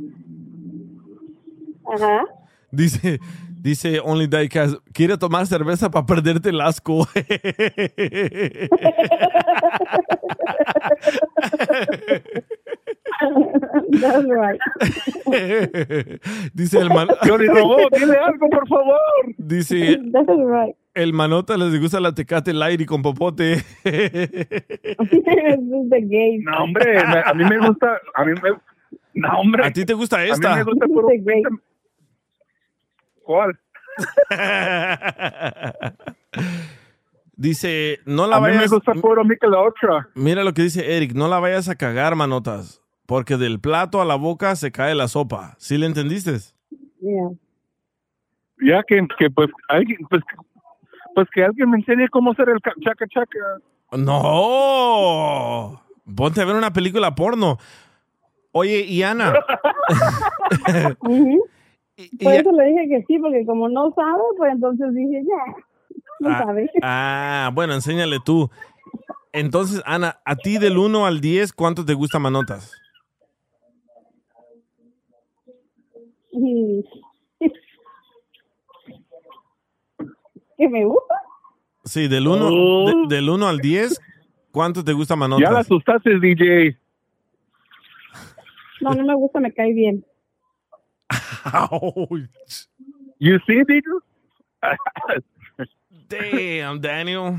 Ajá. Dice, Dice Only Diecast, quiere tomar cerveza para perderte el asco. That's right. Dice el man... Johnny Robot, dile algo, por favor. Dice, That's right. el manota les gusta la tecate light y con popote. This is the gay. No, hombre, a mí me gusta, a mí me, no, hombre. ¿A ti te gusta A mí esta? me gusta puro, ¿Cuál? Dice, no la A mí me vayas... gusta puro Ultra. Mira lo que dice Eric, no la vayas a cagar, manotas, porque del plato a la boca se cae la sopa. ¿Sí le entendiste? Yeah. Ya que, que pues alguien, pues, pues que alguien me enseñe cómo hacer el ca- chaca chaca. No. Ponte a ver una película porno. Oye, y Ana. Y- Por eso le dije que sí, porque como no sabe, pues entonces dije, ya, no Ah, sabe. ah, bueno, enséñale tú. Entonces, Ana, a ti del 1 al 10, ¿cuánto te gusta manotas? Y- que me gusta. Sí, del 1 Oh. del 1 al 10, ¿cuánto te gusta Ya la manotas? asustaste, DJ. No, no me gusta, me cae bien. You see, DJ? Damn, Daniel.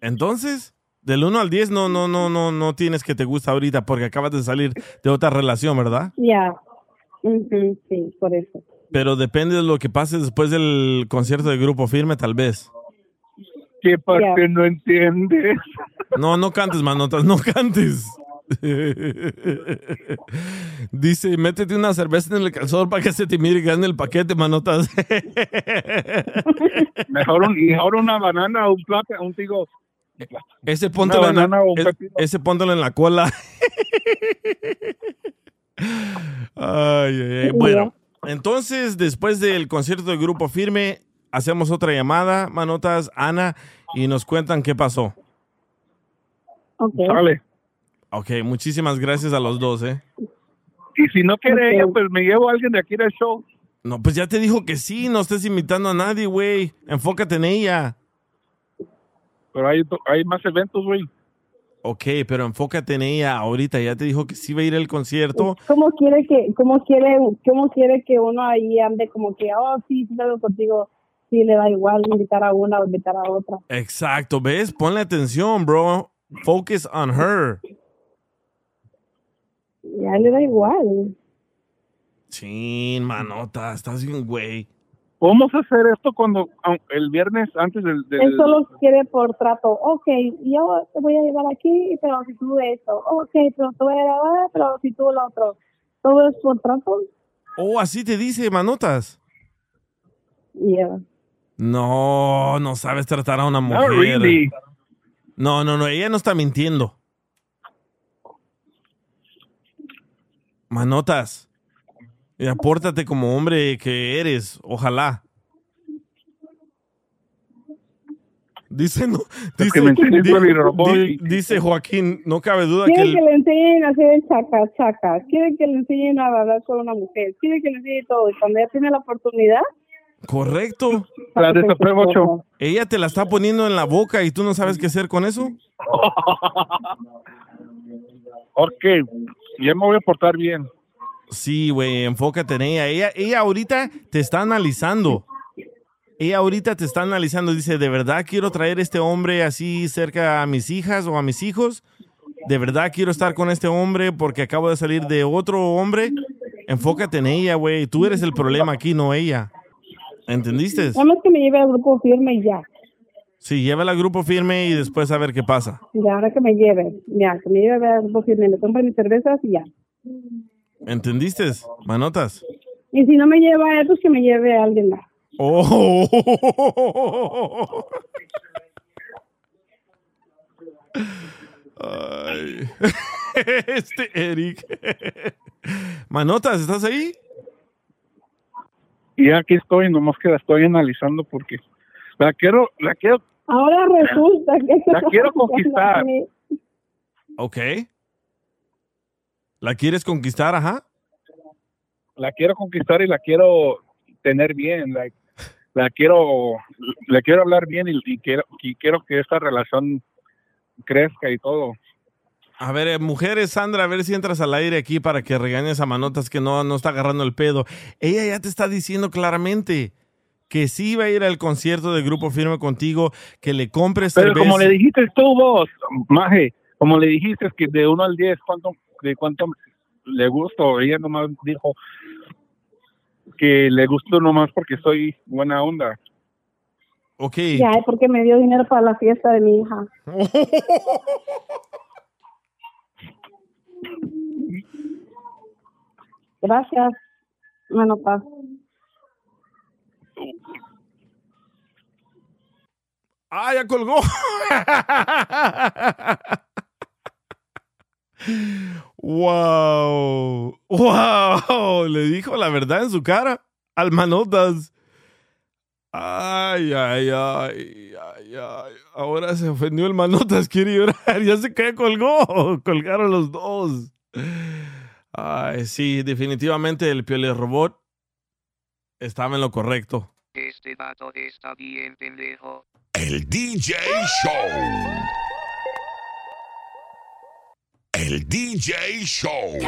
Entonces, del 1 al 10 no no no no no tienes que te gusta ahorita porque acabas de salir de otra relación, ¿verdad? Ya. Ujú, sí, por eso. Pero depende de lo que pase después del concierto de grupo firme, tal vez. ¿Qué parte no entiendes? No, no cantes, manotas, no cantes. Dice, métete una cerveza en el calzón para que se te mire y gane el paquete, manotas. Mejor, un, mejor una banana un plátano, un tigo. Ese póntelo, en, pepino. ese póntelo en la cola. Ay, ay, ay. Bueno, entonces, después del concierto del grupo firme, hacemos otra llamada, manotas, Ana, y nos cuentan qué pasó. Ok. Sale. Ok, muchísimas gracias a los dos, ¿eh? Y si no quiere ella, pues me llevo a alguien de aquí del show. No, pues ya te dijo que sí, no estés imitando a nadie, güey. Enfócate en ella. Pero hay, hay más eventos, güey. Ok, pero enfócate en ella ahorita. Ya te dijo que sí va a ir al concierto. ¿Cómo quiere que, cómo quiere, cómo quiere que uno ahí ande como que, oh, sí, sí, salgo contigo, sí, le da igual invitar a una o invitar a otra? Exacto, ¿ves? Ponle atención, bro. Focus on her. Ya le da igual. Chin, manota, estás bien, güey. Podemos hacer esto cuando el viernes antes del, del- Él solo quiere por trato. Ok, yo te voy a llevar aquí, pero si tú esto. Ok, pero te voy a llevar, pero si tú lo otro. ¿Todo es por trato? Oh, así te dice, manotas. Yeah. No, no sabes tratar a una Not mujer. really. No, no, no, ella no está mintiendo. Manotas. Y apórtate como hombre que eres, ojalá. Dice, no, dice, di- dice Joaquín, no cabe duda que Quiere que le enseñen a hacer el chaca chaca. Quiere que le enseñen a hablar con una mujer. Quiere que le enseñen todo. Y cuando ella tiene la oportunidad, correcto. La desapruebo, ocho. Ella te la está poniendo en la boca y tú no sabes qué hacer con eso. Ok, ya me voy a portar bien. Sí, güey, enfócate en ella. ella. Ella ahorita te está analizando. Ella ahorita te está analizando. Dice, ¿de verdad quiero traer este hombre así cerca a mis hijas o a mis hijos? ¿De verdad quiero estar con este hombre porque acabo de salir de otro hombre? Enfócate en ella, güey. Tú eres el problema aquí, no ella. ¿Entendiste? nada más que me lleve al grupo firme y ya. Sí, llévala al grupo firme y después a ver qué pasa. Y ahora que me lleve, ya, que me lleve al grupo firme, le compre mis cervezas y ya. ¿Entendiste? Manotas. Y si no me lleva a él, pues que me lleve a alguien más. Oh. Ay. Este Eric. Manotas, ¿estás ahí? Y aquí estoy, nomás que la estoy analizando porque la quiero, la quiero, Ahora resulta que... La quiero conquistar. Ok. ¿La quieres conquistar, ajá? la quiero conquistar y la quiero, tener bien, like, la quiero, le quiero hablar bien y, y quiero, y quiero que esta relación crezca y todo. A ver, eh, mujeres, Sandra, a ver si entras al aire aquí para que regañes a Manotas que no, no está agarrando el pedo. Ella ya te está diciendo claramente que sí va a ir al concierto de Grupo Firme contigo, que le compres Pero cerveza. como le dijiste tú vos, Maje, como le dijiste que de 1 al 10, ¿cuánto, de cuánto le gustó? Ella nomás dijo que le gustó nomás porque soy buena onda. Ok. Ya, es porque me dio dinero para la fiesta de mi hija. Gracias, Manota. ¡Ah, ya colgó! ¡Wow! ¡Wow! Le dijo la verdad en su cara al Manotas. Ay, ay, ay, ay, ay. Ahora se ofendió el Manotas, quiere llorar. Ya se cae, colgó. Colgaron los dos. Ay, sí, definitivamente el Piole Robot estaba en lo correcto. Este vato está bien pendejo. El DJ Show. El DJ Show.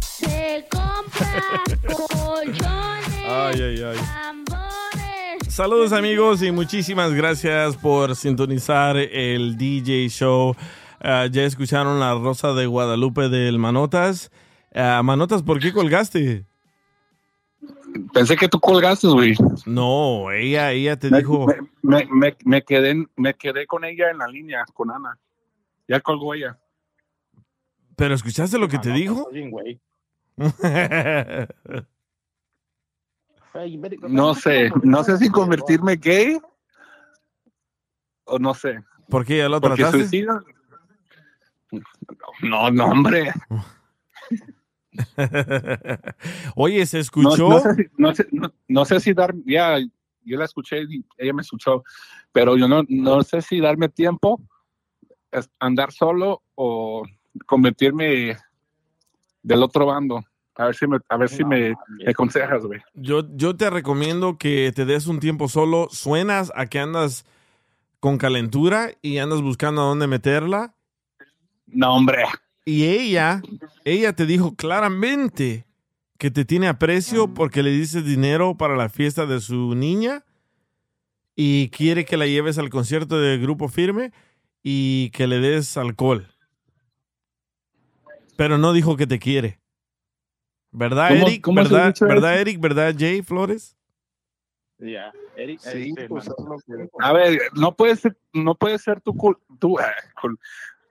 Se compra colchones, Ay, ay, ay. tambores. Saludos amigos y muchísimas gracias por sintonizar el DJ Show. Ah, ya escucharon la Rosa de Guadalupe del Manotas. Ah, Manotas, ¿por qué colgaste? Pensé que tú colgaste, güey. No, ella, ella te Me, dijo. me, me, me- me quedé, me quedé con ella en la línea, con Ana. Ya colgó ella. ¿Pero escuchaste lo que te dijo? No sé, no sé si convertirme gay o no sé. ¿Por qué ya lo Porque trataste? suicida. No, no, hombre. Oye, ¿se No, escuchó? no sé, si- no, sé, no- no sé si dar, ya, yo la escuché y ella me escuchó, pero yo no, no sé si darme tiempo, andar solo o convertirme del otro bando. A ver si me, a ver si me, me aconsejas, güey. Yo, yo te recomiendo que te des un tiempo solo. Suenas a que andas con calentura y andas buscando a dónde meterla. No, hombre. Y ella, ella te dijo claramente que te tiene aprecio porque le dices dinero para la fiesta de su niña y quiere que la lleves al concierto de Grupo Firme y que le des alcohol. Pero no dijo que te quiere. ¿Verdad, ¿Cómo- Eric? cómo ¿Verdad, ¿verdad? Eric? ¿Verdad, Jay Flores? Ya, Eric. Sí, este, pues. A ver, no puede ser, no puede ser tú, cul- tú, ah, cul-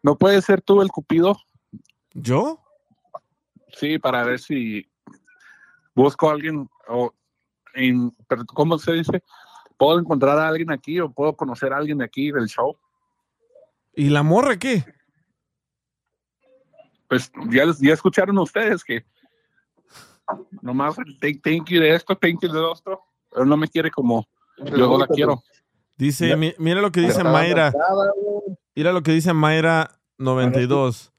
no puede ser tú el cupido. ¿Yo? Sí, para ver si busco a alguien o en, pero ¿cómo se dice? ¿Puedo encontrar a alguien aquí o puedo conocer a alguien aquí del show? ¿Y la morra qué? Pues ya, ya escucharon ustedes que nomás thank, thank you de esto, thank you de lo otro, pero no me quiere como yo la quiero. Dice, mi- mira lo que dice Mayra. Mira lo que dice Mayra 92.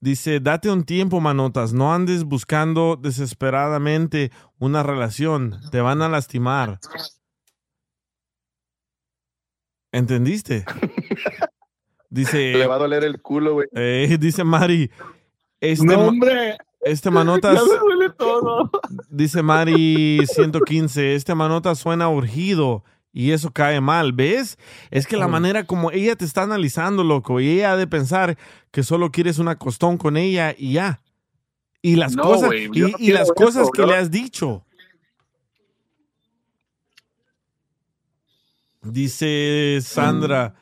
Dice, date un tiempo, manotas. No andes buscando desesperadamente una relación. Te van a lastimar. ¿Entendiste? Dice. Le va a doler el culo, güey. eh, dice Mari. Este, No, hombre. Este manotas. Ya me duele todo. Dice Mari 115, este manota suena urgido y eso cae mal, ¿ves? Es que la manera como ella te está analizando, loco, y ella ha de pensar que solo quieres una costón con ella y ya. Y las No, cosas, y, no las eso, cosas que yo le has dicho. Dice Sandra,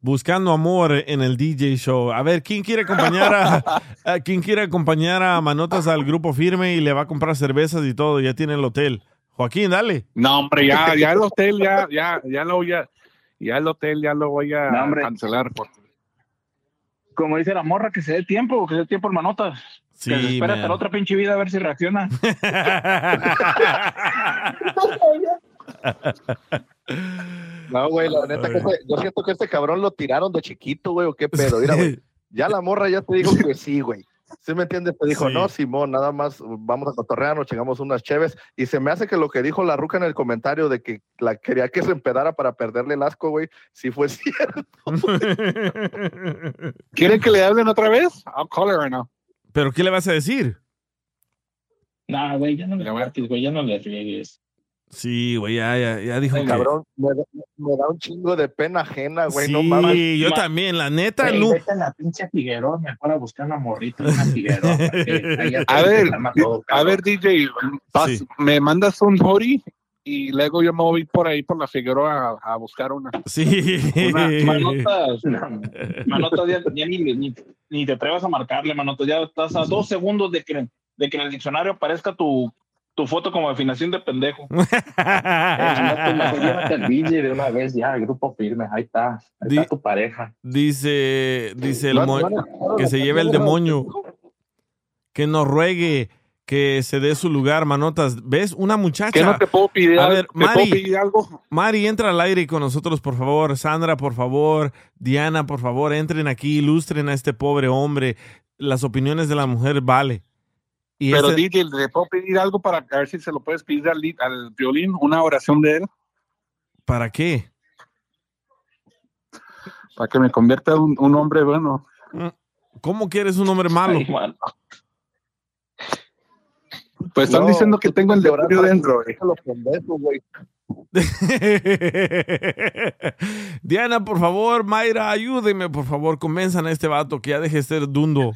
buscando amor en el DJ show. A ver, ¿quién quiere acompañar a, a- quién quiere acompañar a Manotas al grupo firme y le va a comprar cervezas y todo? Ya tiene el hotel. Joaquín, dale. No, hombre, ya, ya el hotel, ya, ya, ya lo voy a, ya el hotel ya lo voy a No, hombre. cancelar. Porque Como dice la morra, que se dé tiempo, que se dé tiempo el manotas. Sí, que se espera hasta la otra pinche vida a ver si reacciona. No, güey, la neta que este- yo siento que este cabrón lo tiraron de chiquito, güey, o qué pedo. Mira, güey, ya la morra ya te dijo que sí, güey. ¿Sí me entiendes? Te dijo, Sí. no, Simón, nada más vamos a cotorrear, nos chingamos unas cheves. Y se me hace que lo que dijo la ruca en el comentario de que la quería que se empedara para perderle el asco, güey, sí fue cierto. ¿Quieren que le hablen otra vez? I'll call her right now. ¿Pero qué le vas a decir? Nah, güey, ya no le güey, ya no le riegues. Sí, güey, ya, ya, ya dijo Ay, que... cabrón, me, da- me da un chingo de pena ajena, güey, sí, no mames. yo también, la neta, Güey, no. vete a la pinche Figueroa, mejor a buscar una morrita en una Figueroa. que A ver, todo, a ver, DJ, me mandas un hori y luego yo me voy por ahí por la Figueroa a, a buscar una. Sí. Una- manotas, manotas ya, ya ni, ni, ni te atrevas a marcarle, manotas. Ya estás a dos segundos de que, de que en el diccionario aparezca tu, tu foto como afinación de pendejo. DJ de una vez ya, el grupo firme, ahí está, ahí está tu pareja. Dice, dice el que se lleve el demonio. Que nos ruegue que se dé su lugar, manotas. ¿Ves? Una muchacha. ¿Que no te puedo pedir A ver, ¿Te puedo Mari. pedir algo? Mari, entra al aire con nosotros, por favor. Sandra, por favor. Diana, por favor, entren aquí, ilustren a este pobre hombre. Las opiniones de la mujer vale. Y Pero ese- DJ, ¿le puedo pedir algo para ver si se lo puedes pedir al, al violín? Una oración de él ¿Para qué? para que me convierta en un, un hombre bueno. ¿Cómo que eres un hombre malo? Pues están No, diciendo que tengo el demonio dentro. güey. Diana, por favor, Mayra, ayúdeme, por favor, convenzan a este vato que ya deje de ser dundo.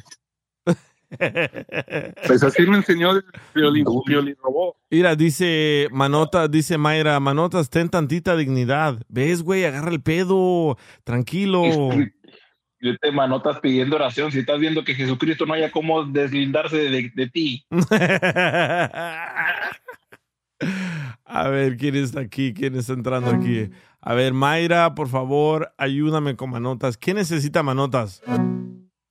Pues así me enseñó el violín, violín robot. Mira, dice Manota, dice Mayra, Manotas, ten tantita dignidad. ¿Ves, güey? Agarra el pedo, tranquilo. Yo te manotas pidiendo oración si estás viendo que Jesucristo no haya cómo deslindarse de, de ti. A ver, ¿quién está aquí? ¿Quién está entrando aquí? A ver, Mayra, por favor, ayúdame con manotas. ¿Quién necesita manotas?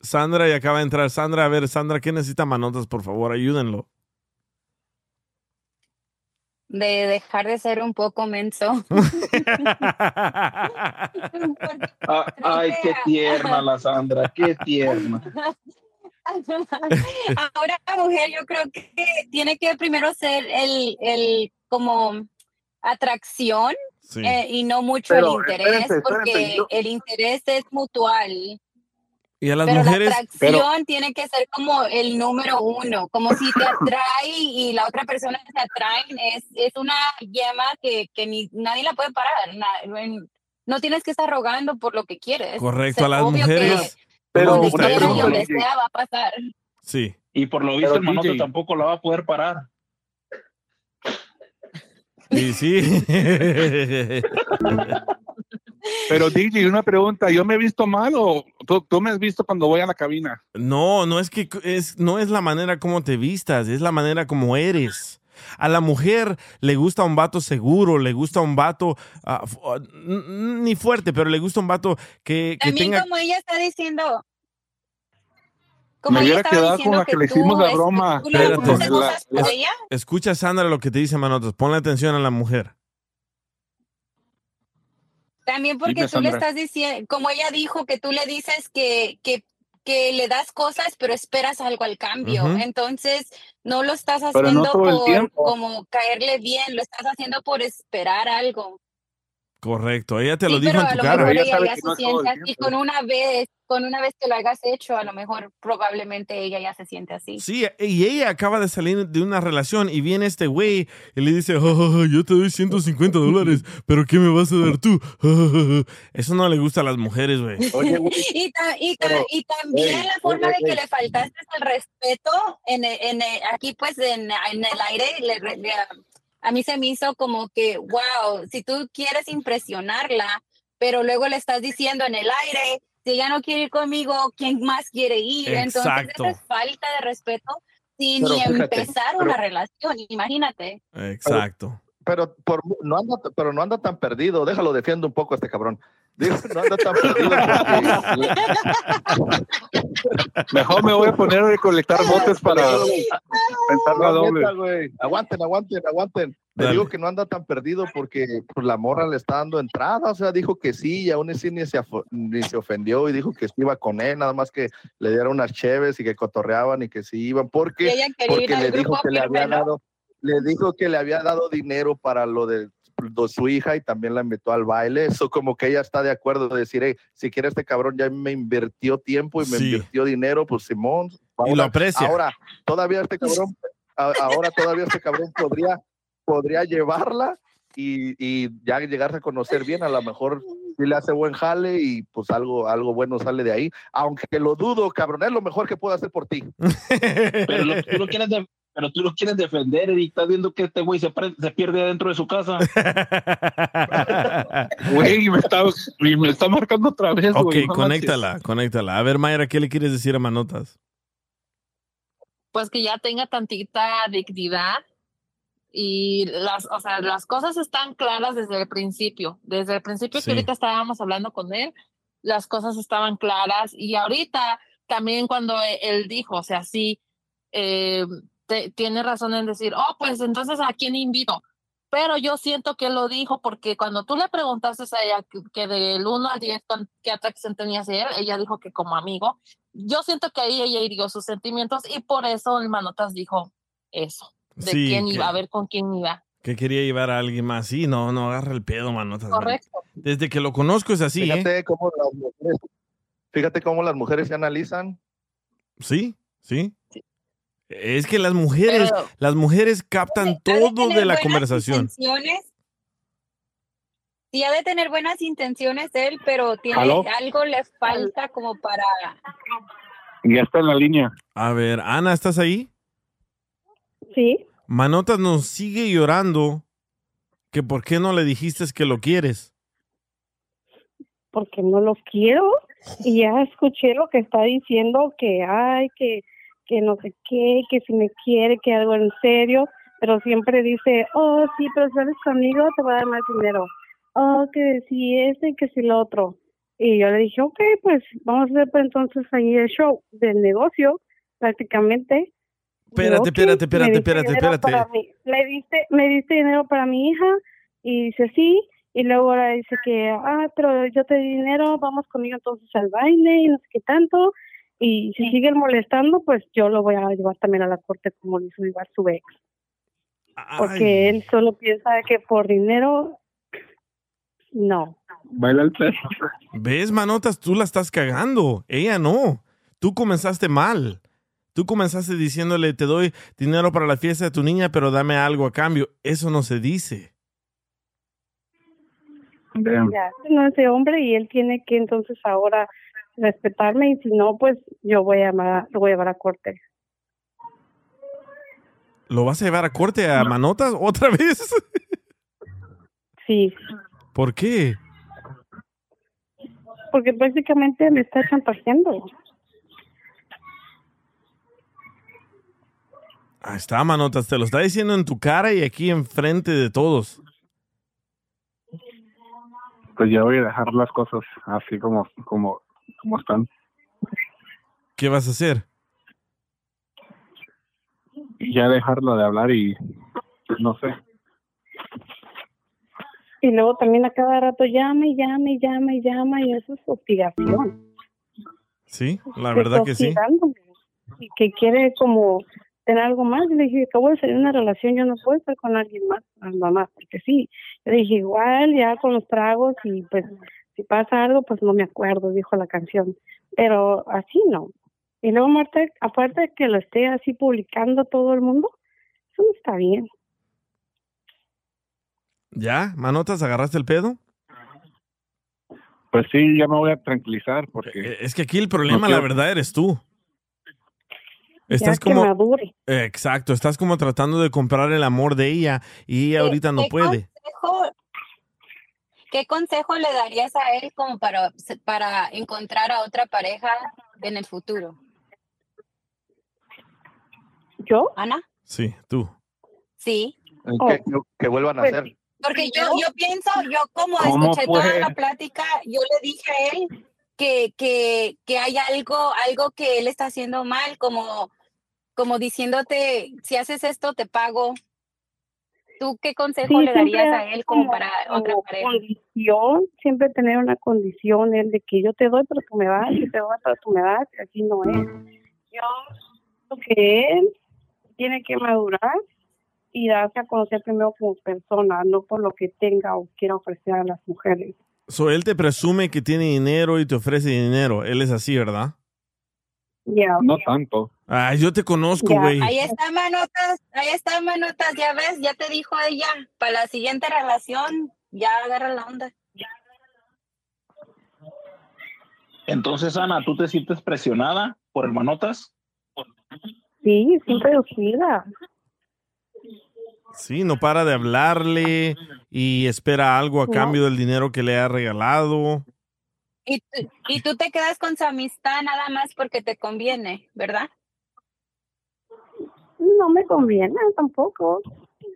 Sandra, y acaba de entrar. Sandra, a ver, Sandra, ¿quién necesita manotas? Por favor, ayúdenlo. de dejar de ser un poco menso. Ah, ay, qué tierna la Sandra, qué tierna. Ahora la mujer yo creo que tiene que primero ser el, el como atracción Sí. eh, y no mucho Pero, el interés, espérense, porque yo- el interés es mutual. Y a las pero mujeres. la atracción tiene que ser como el número uno, como si te atrae y la otra persona te atrae, es, es una llama que, que ni, nadie la puede parar. na- en- no tienes que estar rogando por lo que quieres. Correcto, Es a las obvio que mujeres. Pero donde quiera y donde sea va a pasar. Sí. Y por lo visto Pero, el manote DJ. tampoco la va a poder parar. Sí, sí. Pero DJ, una pregunta, ¿yo me he visto mal o tú, tú me has visto cuando voy a la cabina? No, no es que es, no es la manera como te vistas, es la manera como eres. A la mujer le gusta un vato seguro, le gusta un vato ah, ah, ni fuerte, pero le gusta un vato que, que También tenga como ella está diciendo. Me hubiera quedado con la que le hicimos la broma. Espérate. Es- ella. Escucha Sandra lo que te dice Manotas, ponle atención a la mujer. También porque tú le estás diciendo, como ella dijo, que tú le dices que, que, que le das cosas, pero esperas algo al cambio. Entonces, no lo estás no haciendo por como caerle bien, lo estás haciendo por esperar algo. Correcto, ella te lo Sí, dijo en a tu cara. Ella ella ya que se no siente así tiempo. con una vez, con una vez que lo hayas hecho, a lo mejor probablemente ella ya se siente así. Sí, y ella acaba de salir de una relación y viene este güey y le dice, "Ah, yo te doy 150 dólares, pero ¿qué me vas a dar tú? Eso no le gusta a las mujeres, güey. y, ta- y, ta- Pero, y también ey, la forma ey, de que ey. le faltaste el respeto en, en aquí pues en, en el aire le- le- le- a mí se me hizo como que wow si tú quieres impresionarla pero luego le estás diciendo en el aire si ella no quiere ir conmigo quién más quiere ir entonces Exacto. eso es falta de respeto sin Pero ni fíjate, empezar pero- una relación imagínate Exacto. Pero por, no anda, pero no anda tan perdido. Déjalo, defiendo un poco a este cabrón. Digo, no anda tan perdido porque... Mejor me voy a poner a recolectar botes para pensar la No, doble. Aguanten, aguanten, aguanten. Te digo que no anda tan perdido porque pues, la morra le está dando entrada, o sea, dijo que sí, y aún así ni se, ni se ofendió y dijo que sí iba con él, nada más que le dieron unas cheves y que cotorreaban y que sí iban, porque, porque le dijo que le había dado, le dijo que le había dado dinero para lo de su hija y también la invitó al baile, eso como que ella está de acuerdo de decir, "Hey, si quiere este cabrón ya me invirtió tiempo y me Sí. invirtió dinero, pues Simón. Y lo aprecia. Ahora, todavía este cabrón, ahora todavía este cabrón podría, podría llevarla y, y ya llegarse a conocer bien, a lo mejor si le hace buen jale y pues algo, algo bueno sale de ahí, aunque lo dudo, cabrón, es lo mejor que puedo hacer por ti. Pero lo- tú lo quieres de- pero tú lo quieres defender y estás viendo que este güey se, pierde adentro de su casa. Güey, me está, y me está marcando otra vez, ok, no conéctala, conéctala. A ver, Mayra, ¿qué le quieres decir a Manotas? pues que ya tenga tantita dignidad y las, o sea, las cosas están claras desde el principio. Desde el principio Sí. que ahorita estábamos hablando con él, las cosas estaban claras y ahorita también cuando él dijo, o sea, sí, eh, te- tiene razón en decir, oh, pues entonces a quién invito. Pero yo siento que lo dijo porque cuando tú le preguntaste a ella que, que del 1 al 10 con- qué atracción tenía hacia él, ella dijo que como amigo. Yo siento que ahí ella hirió sus sentimientos y por eso el Manotas dijo eso, de Sí, quién que- iba, a ver con quién iba. Que quería llevar a alguien más. Sí, no, no agarra el pedo, Manotas. Correcto. Desde que lo conozco es así, ¿eh? Fíjate cómo las mujeres, fíjate cómo las mujeres se analizan. Sí, sí. Es que las mujeres, Pero- las mujeres captan todo de la buenas conversación. intenciones. Sí, ha de tener buenas intenciones él, pero tiene ¿Aló? algo le falta como para Ya está en la línea. A ver, Ana, ¿estás ahí? Sí. Manotas nos sigue llorando que por qué no le dijiste que lo quieres. porque no lo quiero y ya escuché lo que está diciendo que ay que que no sé qué que si me quiere que algo en serio pero siempre dice oh sí pero si eres conmigo te voy a dar más dinero. Oh que si este que si lo otro y yo le dije ok pues vamos a hacer pues, entonces ahí el show del negocio prácticamente Espérate, espérate, espérate, espérate, espérate. Me diste, me diste dinero para mi hija y dice sí y luego ahora dice que ah pero yo te di dinero vamos conmigo entonces al baile y no sé qué tanto y si siguen molestando pues yo lo voy a llevar también a la corte como lo hizo llevar su ex porque él solo piensa que por dinero no Baila el perro. ¿Ves, Manotas? Tú la estás cagando. Ella no. Tú comenzaste mal. Tú comenzaste diciéndole, te doy dinero para la fiesta de tu niña, pero dame algo a cambio. Eso no se dice. ya no es de hombre y él tiene que entonces ahora respetarme y si no pues yo voy a llamar- lo voy a llevar a corte ¿Lo vas a llevar a corte a Manotas otra vez? sí ¿Por qué? porque prácticamente me está chantajeando Ahí está, Manotas. Te lo está diciendo en tu cara y aquí enfrente de todos. Pues ya voy a dejar las cosas así como, como, como están. ¿Qué vas a hacer? Ya dejarlo de hablar y no sé. Y luego también a cada rato llama y llama y llama y llama y eso es hostigación. Sí, la verdad que sí. Y que quiere como tener algo más. Y le dije, acabo de salir de una relación, yo no puedo estar con alguien más, nada más, porque sí. Yo dije, igual ya con los tragos y pues si pasa algo, pues no me acuerdo, dijo la canción. Pero así no. Y luego, Marta, aparte de que lo esté así publicando todo el mundo, eso no está bien. ¿Ya? ¿Manotas, agarraste el pedo? Pues sí, ya me voy a tranquilizar porque... Eh, Es que aquí el problema, No la verdad, eres tú. Estás que como... madure. Eh, Exacto, estás como tratando de comprar el amor de ella y ella ahorita no ¿Qué puede. consejo- ¿Qué consejo le darías a él como para, para encontrar a otra pareja en el futuro? ¿Yo? Ana, Sí, tú. sí. Que, que vuelvan a Pues, hacer. Porque yo, yo pienso, yo como ¿Cómo escuché toda la plática, yo le dije a él que, que, que hay algo, algo que él está haciendo mal, como, como diciéndote, si haces esto, te pago. ¿Tú qué consejo Sí, le darías a él como para otra pareja? condición, siempre tener una condición, el de que yo te doy, pero tú me das, yo te doy, pero tú me das, así no es. Yo creo que él tiene que madurar y darse a conocer primero como persona, no por lo que tenga o quiera ofrecer a las mujeres. So, él te presume que tiene dinero y te ofrece dinero. Él es así, ¿verdad? No tanto. Ay, yo te conozco, güey. Ahí está Manotas, ahí está Manotas, ya ves, ya te dijo ella, para la siguiente relación, ya agarra la onda. Entonces, Ana, ¿tú te sientes presionada por el manotas? Sí, siempre reducida. Sí, no para de hablarle y espera algo a No. cambio del dinero que le ha regalado. Y, y tú te quedas con su amistad nada más porque te conviene, ¿verdad? No me conviene tampoco.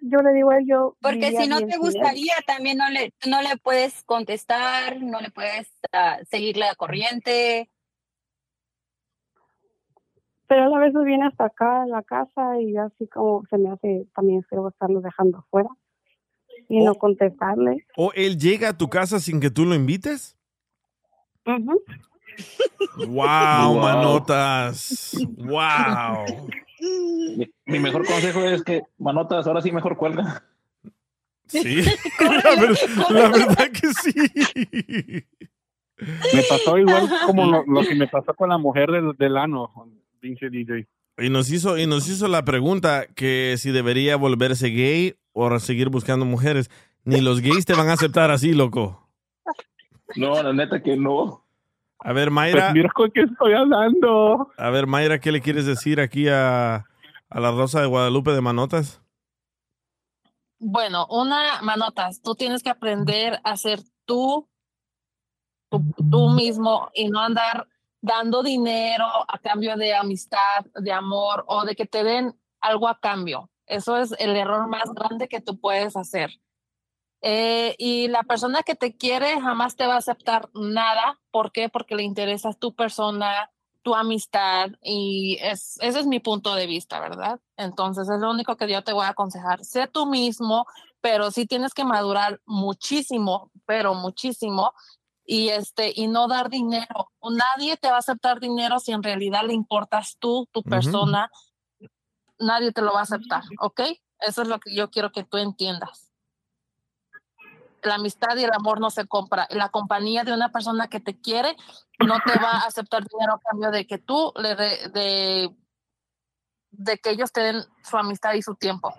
Yo le digo a él, yo. Porque si no te él. gustaría, también no le, no le puedes contestar, no le puedes ah, seguirle la corriente. Pero él a veces viene hasta acá a la casa y así como se me hace también feo estarlo dejando afuera y no contestarle. ¿O él llega a tu casa sin que tú lo invites? ¡Wow, Wow. manotas! ¡Wow! Mi, mi mejor consejo es que, manotas, ahora sí mejor cuelga. Sí, la, ver- la verdad que sí. Me pasó igual como lo, lo que me pasó con la mujer del, del ano, pinche DJ. Y nos hizo, y nos hizo la pregunta que si debería volverse gay o seguir buscando mujeres. Ni los gays te van a aceptar así, loco. No, la neta que no. A ver, Mayra. Pues mira con qué estoy hablando. A ver, Mayra, ¿qué le quieres decir aquí a, a la Rosa de Guadalupe de Manotas? Bueno, una, manotas, tú tienes que aprender a ser tú, tú, tú mismo y no andar dando dinero a cambio de amistad, de amor o de que te den algo a cambio. Eso es el error más grande que tú puedes hacer. Eh, y la persona que te quiere jamás te va a aceptar nada. ¿Por qué? Porque le interesa tu persona, tu amistad y es, ese es mi punto de vista, ¿verdad? Entonces es lo único que yo te voy a aconsejar. Sé tú mismo, pero sí tienes que madurar muchísimo, pero muchísimo y este y no dar dinero. Nadie te va a aceptar dinero si en realidad le importas tú, tu persona. Nadie te lo va a aceptar, ¿ok? Eso es lo que yo quiero que tú entiendas la amistad y el amor no se compra. La compañía de una persona que te quiere no te va a aceptar dinero a cambio de que tú le de, de, de que ellos te den su amistad y su tiempo.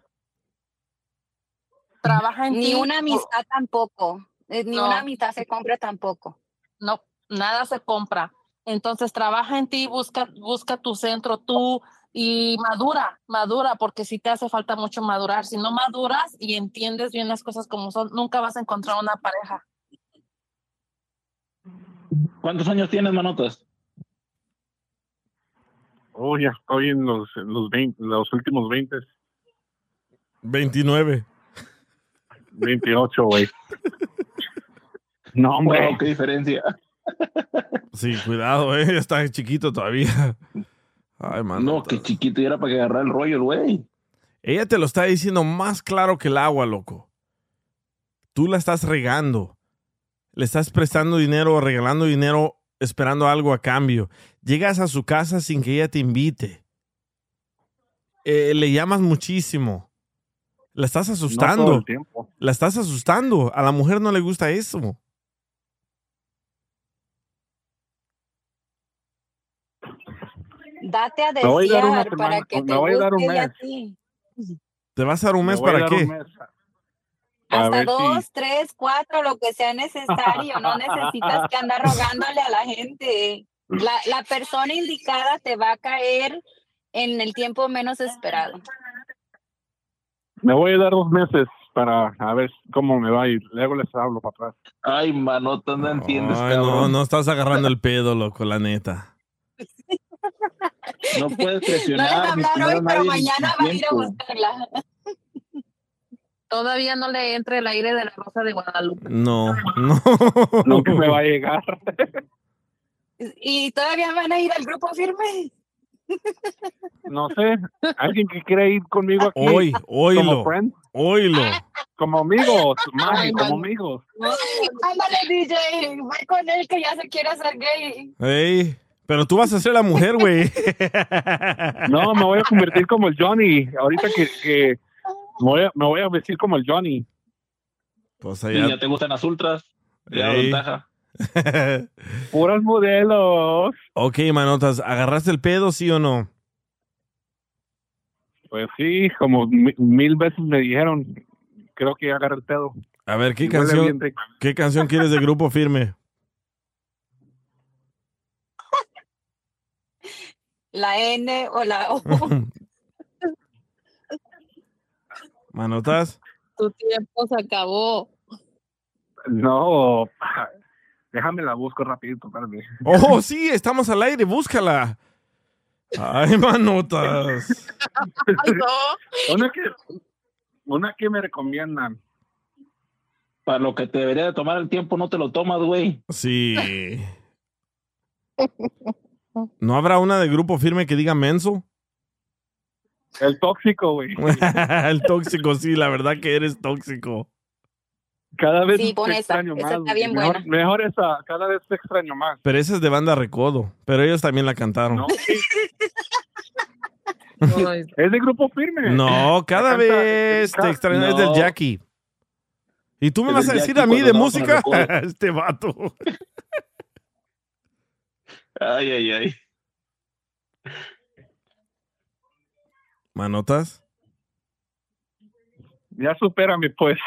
Trabaja en Ni ti. una amistad tampoco. eh, Ni No. una amistad se compra tampoco. No, nada se compra. Entonces trabaja en ti, busca, busca tu centro, tú y madura, madura, porque si te hace falta mucho madurar. Si no maduras y entiendes bien las cosas como son, nunca vas a encontrar una pareja. ¿Cuántos años tienes, manotas? Oh, ya estoy en los, en los, 20, los últimos 20, 29. 28, güey. No, hombre. Wow, qué diferencia. Sí, cuidado, eh. Está chiquito todavía. Ay. No, qué chiquito y era para que agarrar el rollo, güey. Ella te lo está diciendo más claro que el agua, loco. Tú la estás regando. Le estás prestando dinero o regalando dinero esperando algo a cambio. Llegas a su casa sin que ella te invite. Eh, le llamas muchísimo. La estás todo asustando. el tiempo. La estás asustando. A la mujer no le gusta eso. Date a voy a dar una desear para que me te voy a dar un guste ella a mes. ti. ¿Te vas a dar un mes para qué? mes Hasta si- dos, tres, cuatro, lo que sea necesario. No necesitas que andar rogándole a la gente. La, la persona indicada te va a caer en el tiempo menos esperado. Me voy a dar dos meses para a ver cómo me va a ir. Luego les hablo para atrás. Ay, manotas, no entiendes, Ay, no, no estás agarrando el pedo, loco, la neta. No puedes No presionar. les ni hablar hoy, pero mañana va a ir a buscarla. Todavía no le entre el aire de la Rosa de Guadalupe. No, no. Nunca me va a llegar. Y todavía van a ir al grupo firme. no sé, alguien que quiera ir conmigo aquí. Hoy, oílo, Como friend, oílo. como amigos, Mari, como amigos. Ándale, DJ, ve con él que ya se quiere hacer gay. Ey, pero tú vas a ser la mujer, güey. No, me voy a convertir como el Johnny. Ahorita que, que me, voy a, me voy a vestir como el Johnny. Pues Sí, allá. ya te gustan las ultras. Ya Ey. ventaja. Puros modelos. ok, manotas, ¿agarraste el pedo, sí o no? Pues sí, como mi- mil veces me dijeron. Creo que agarré el pedo. A ver, ¿qué canción. ¿qué canción quieres de grupo firme? La N o la O. Manotas. Tu tiempo se acabó. No, déjame la busco rapidito. Oh, sí, estamos al aire, búscala. Ay, manotas. una, que, una que me recomiendan. Para lo que te debería de tomar el tiempo, no te lo tomas, güey. Sí. ¿No habrá una de grupo firme que diga menso? El tóxico, güey. el tóxico, sí, la verdad que eres tóxico. Cada vez Sí, te esa, extraño esa más. está bien mejor, buena. mejor esa, cada vez te extraño más. Pero esa es de banda Recodo, pero ellos también la cantaron. No, es de grupo firme. No, cada canta- vez te extraño, es del No. Jackie. ¿Y tú me Es vas a decir Jackie a mí de música? este vato. Ay, ay, ay. ¿Manotas? Ya supérame, pues.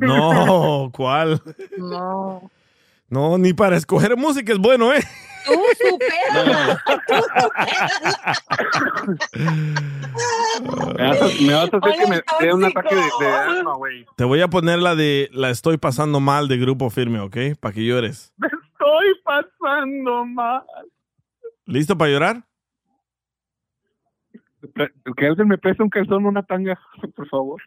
No, ¿cuál? No. No, ni para escoger música es bueno, ¿eh? Tú supera. me, vas a, me vas a hacer que me dé un ataque de, de asma, güey. Te voy a poner la de La estoy pasando mal de grupo firme, ¿ok? Para que llores. Estoy pasando mal. ¿Listo para llorar? Que alguien me preste un calzón, una tanga, por favor.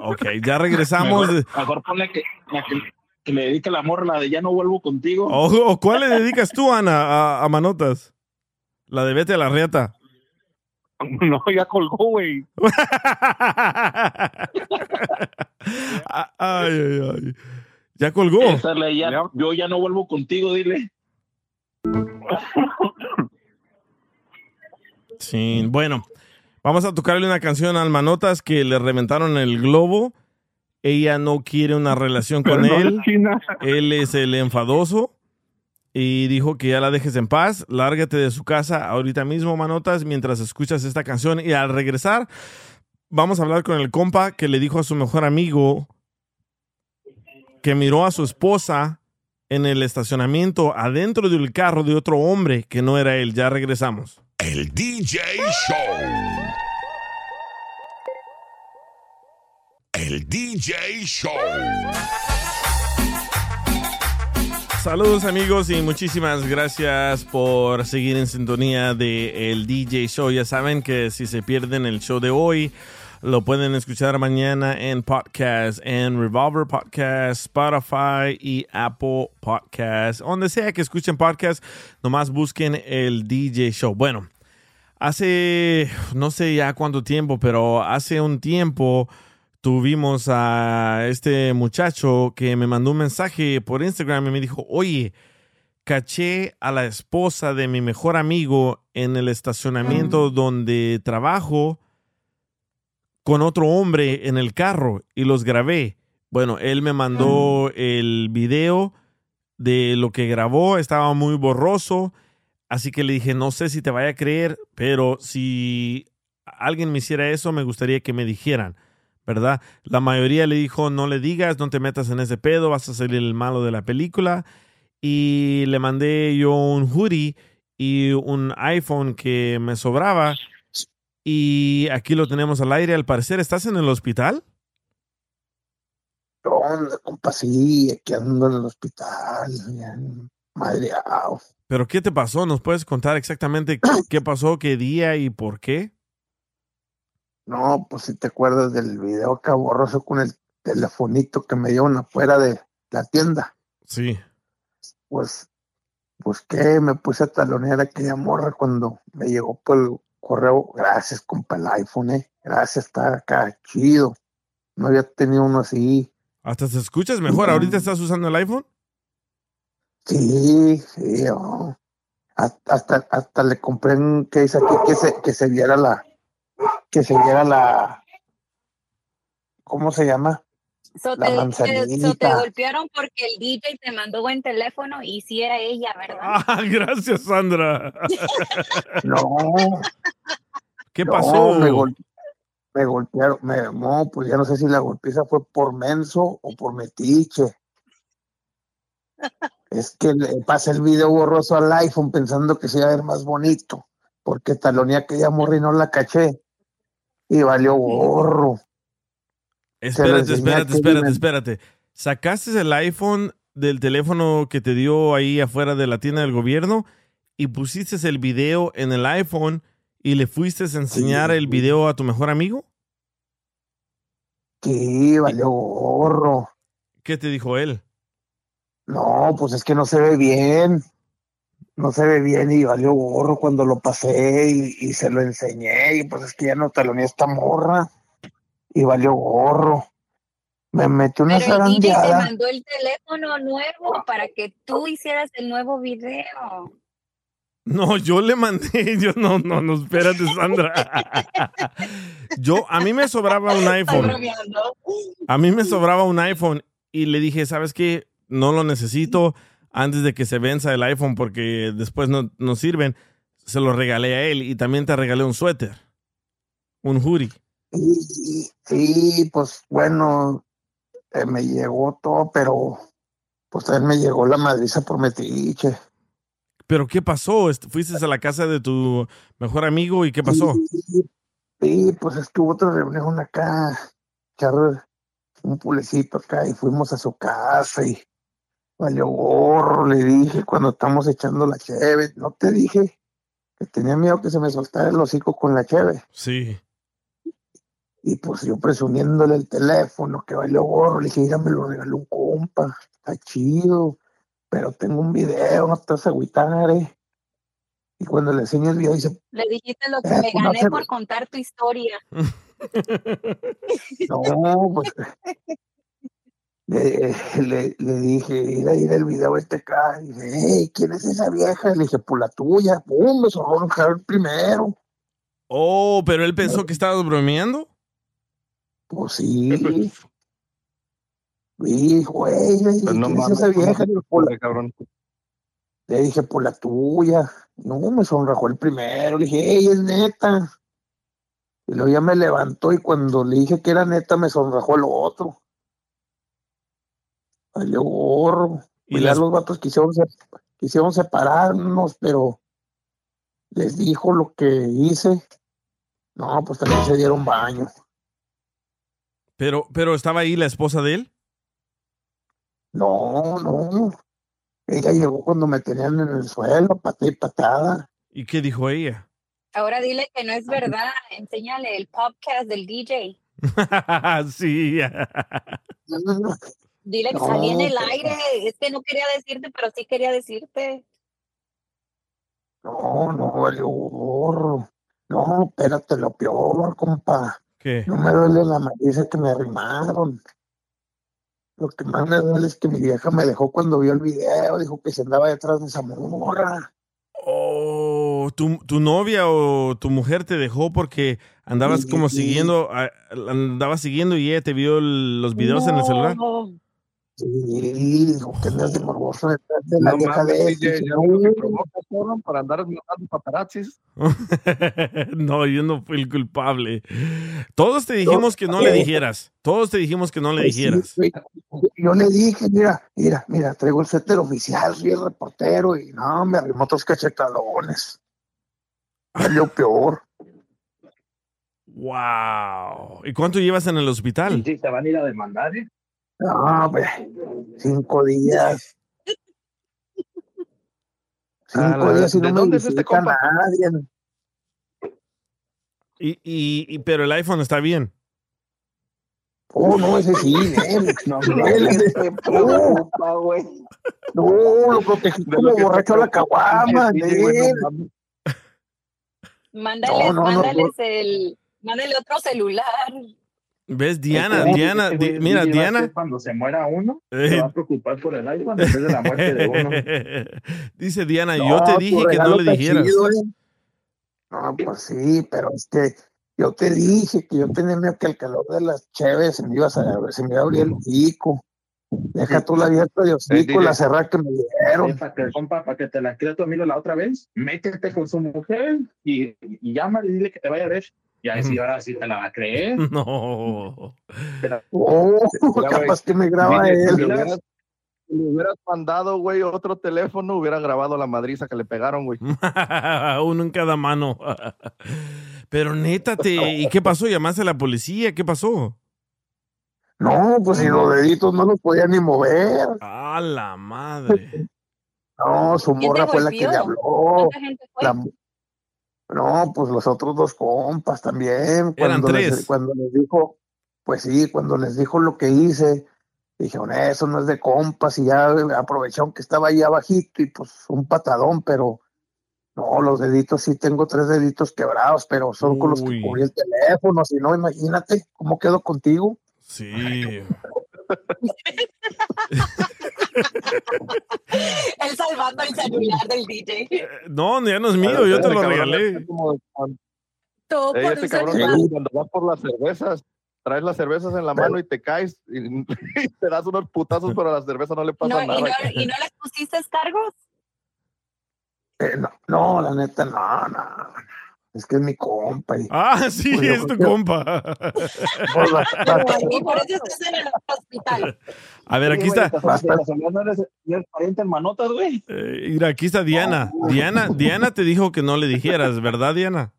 Ok, ya regresamos. Mejor, mejor ponle que, la que, que le dedique la morra, la de ya no vuelvo contigo. O- ¿Cuál le dedicas tú, Ana, a, a Manotas? La de Vete a la Riata. No, ya colgó, güey. Ay, ay, ay. Ya colgó. Ya- yo ya no vuelvo contigo, dile. Sí, bueno. Vamos a tocarle una canción al Manotas que le reventaron el globo. Ella no quiere una relación con no él. Él es el enfadoso. Y dijo que ya la dejes en paz. Lárgate de su casa ahorita mismo, Manotas, mientras escuchas esta canción. Y al regresar, vamos a hablar con el compa que le dijo a su mejor amigo que miró a su esposa en el estacionamiento adentro del carro de otro hombre que no era él. Ya regresamos. El DJ Show. El DJ Show. Saludos amigos y muchísimas gracias por seguir en sintonía de el DJ Show. Ya saben que si se pierden el show de hoy, lo pueden escuchar mañana en podcast, en Revolver Podcast, Spotify y Apple Podcast. Donde sea que escuchen podcast, nomás busquen el DJ Show. Bueno, hace no sé ya cuánto tiempo, pero hace un tiempo tuvimos a este muchacho que me mandó un mensaje por Instagram y me dijo, oye, caché a la esposa de mi mejor amigo en el estacionamiento donde trabajo con otro hombre en el carro y los grabé. Bueno, él me mandó el video de lo que grabó, estaba muy borroso, así que le dije, no sé si te vaya a creer, pero si alguien me hiciera eso, me gustaría que me dijeran. ¿verdad? La mayoría le dijo, no le digas, no te metas en ese pedo, vas a salir el malo de la película. Y le mandé yo un hoodie y un iPhone que me sobraba. Y aquí lo tenemos al aire. Al parecer, ¿estás en el hospital? onda, compa? Sí, aquí ando en el hospital. Madreado. ¿Pero qué te pasó? ¿Nos puedes contar exactamente qué pasó, qué día y por qué? No, pues si te acuerdas del video acá borroso con el telefonito que me dieron afuera de la tienda. Sí. Pues, pues que me puse a talonear a aquella morra cuando me llegó por el correo. Gracias, compa, el iPhone, eh. Gracias, está acá, chido. No había tenido uno así. Hasta se escuchas mejor. ¿Ahorita estás usando el iPhone? Sí, sí, oh. hasta, hasta, hasta le compré un case aquí que se, que se viera la, que se viera la, ¿cómo se llama? So La te, te- so te manzanita. golpearon porque el DJ te mandó buen teléfono y sí era ella, ¿verdad? Ah, gracias, Sandra. No. ¿Qué no, pasó? me, gol- me golpearon, me, no, pues ya no sé si la golpiza fue por menso o por metiche. Es que le pasé el video borroso al iPhone pensando que se iba a ver más bonito, porque talonía aquella morra y no la caché. Y valió gorro. Espérate, espérate, espérate, espérate. ¿Sacaste el iPhone del teléfono que te dio ahí afuera de la tienda del gobierno y pusiste el video en el iPhone y le fuiste a enseñar el video a tu mejor amigo? Sí, valió gorro. ¿Qué te dijo él? No, pues es que no se ve bien. No se ve bien y valió gorro cuando lo pasé y, y se lo enseñé y pues es que ya no taloneé esta morra y valió gorro. Me metió una Pero el DJ te mandó el teléfono nuevo para que tú hicieras el nuevo video. No, yo le mandé, yo no, no, no, espérate, Sandra. Yo, a mí me sobraba un iPhone. A mí me sobraba un iPhone y le dije, ¿sabes qué? No lo necesito antes de que se venza el iPhone porque después no, no sirven. Se lo regalé a él y también te regalé un suéter, un hoodie. Sí, sí, pues bueno, eh, me llegó todo, pero pues también me llegó la madriza por metiche. Pero ¿qué pasó? Fuiste a la casa de tu mejor amigo y ¿qué pasó? Sí, pues es que hubo otra reunión acá, echar un pulecito acá y fuimos a su casa y valió gorro, le dije cuando estamos echando la cheve, no te dije que tenía miedo que se me soltara el hocico con la cheve. Sí. Y pues yo presumiéndole el teléfono que valió gorro, le dije, mira, me lo regaló un compa, está chido, pero tengo un video, no te vas a agüitar, eh. Y cuando le enseño el video dice, Le dijiste lo que Eh, me pues no gané por contar tu historia. No, pues le, le, le dije, ir a ir el video este acá. Y dije, hey, ¿quién es esa vieja? Le dije, pues la tuya. Pum, me sonó el primero. Oh, pero él pensó que estabas bromeando. Pues sí. Güey, le dije, Pues no ¿quién es mames, esa vieja? ¿cómo Le dije, "Pues la-". cabrón. Le dije, pues la tuya. No, me sonrajó el primero. Le dije, hey, es neta. Y luego ya me levantó y cuando le dije que era neta, me sonrajó el otro. Valió gorro. Y Y ya las- los vatos quisieron, quisieron separarnos, pero les dijo lo que hice. No, pues también se dieron baño. Pero, pero estaba ahí la esposa de él. No, no. Ella llegó cuando me tenían en el suelo, patada y patada. ¿Y qué dijo ella? Ahora dile que no es verdad. Enséñale el podcast del DJ. sí. Dile que No, salí en el pues, aire. Es que no quería decirte, pero sí quería decirte. No, no, valió gorro. No, espérate, lo peor, compa. ¿Qué? No me duele la madriza que me arrimaron. Lo que más me duele es que mi vieja me dejó cuando vio el video. Dijo que se andaba detrás de esa morra. Oh, ¿tu, tu novia o tu mujer te dejó porque andabas Sí, como sí. siguiendo, andabas siguiendo y ella te vio los videos en el celular. Sí, dijo que andas de morboso detrás de la No vieja de él. Ya "No". provocas, cabrón, para andar matando paparazzis. no, yo no fui el culpable. Todos te dijimos que no le dijeras. Todos te dijimos que no le Pues dijeras. Yo le dije, mira, mira, mira, traigo el suéter oficial, soy el reportero y no, me arrimó otros cachetalones. Salió peor. Wow. ¿Y cuánto llevas en el hospital? Sí, te van a ir a demandar, ¿eh? No, pues, cinco días. Cinco Ah, la- días y ¿de no me dónde es este compa? nadie. Y, y, y- pero el iPhone está bien. Oh, no, ese sí, él. No, él, no, güey. no, lo protegí De como borracho a la caguama, de. Mándales, No, no, no, mándales el, mándale otro celular. ¿Ves? Diana, Este, Diana, este mira, Diana. Cuando se muera uno, Eh. se va a preocupar por el iPhone en vez de la muerte de uno. Dice Diana, No, yo te dije que no le dijeras. chido, ¿eh? No, pues sí, pero es que yo te dije que yo tenía miedo que el calor de las cheves se me iba a, se me iba a abrir el pico. Deja tú la abierta de hocico, DJ. la cerrada que me dieron. Para que, compa, para que te la creas tu amigo la otra vez, métete con su mujer y, y llámale y dile que te vaya a ver. Y ahí sí, ahora sí te la va a creer. No. Oh, Mira, capaz que me graba Si él. le hubieras, si le hubieras mandado, güey, otro teléfono, hubiera grabado la madriza que le pegaron, güey. Uno en cada mano. Pero neta, te, ¿y qué pasó? ¿Llamaste a la policía? ¿Qué pasó? No, pues si los deditos no los podía ni mover. A la madre. No, su ¿Quién te morra fue la que le habló. ¿Cuánta gente fue? La- no, pues los otros dos compas también. Eran Cuando les, tres. cuando les dijo, pues sí, cuando les dijo lo que hice, dijeron, eso no es de compas, y ya aprovecharon que estaba ahí abajito y pues un patadón, pero no, los deditos sí tengo tres deditos quebrados, pero son con los que cubrí el teléfono, si no, imagínate cómo quedo contigo. Sí. Él salvando el celular del DJ. No, ya no es mío, yo te lo regalé. Todo por este cabrón cuando vas por las cervezas, traes las cervezas en la mano y te caes y, y te das unos putazos, pero a la cerveza no le pasa No, y, nada. no, ¿Y no les pusiste cargos? Eh, no, no, la neta, no, no. Es que es mi compa. y- Ah, sí, Pues yo es tu compa. pues, la- la- Y por eso estás en el hospital. A ver, aquí está. eres pariente en manotas, güey. Eh, mira, aquí está Diana. Diana, Diana te dijo que no le dijeras, ¿verdad, Diana?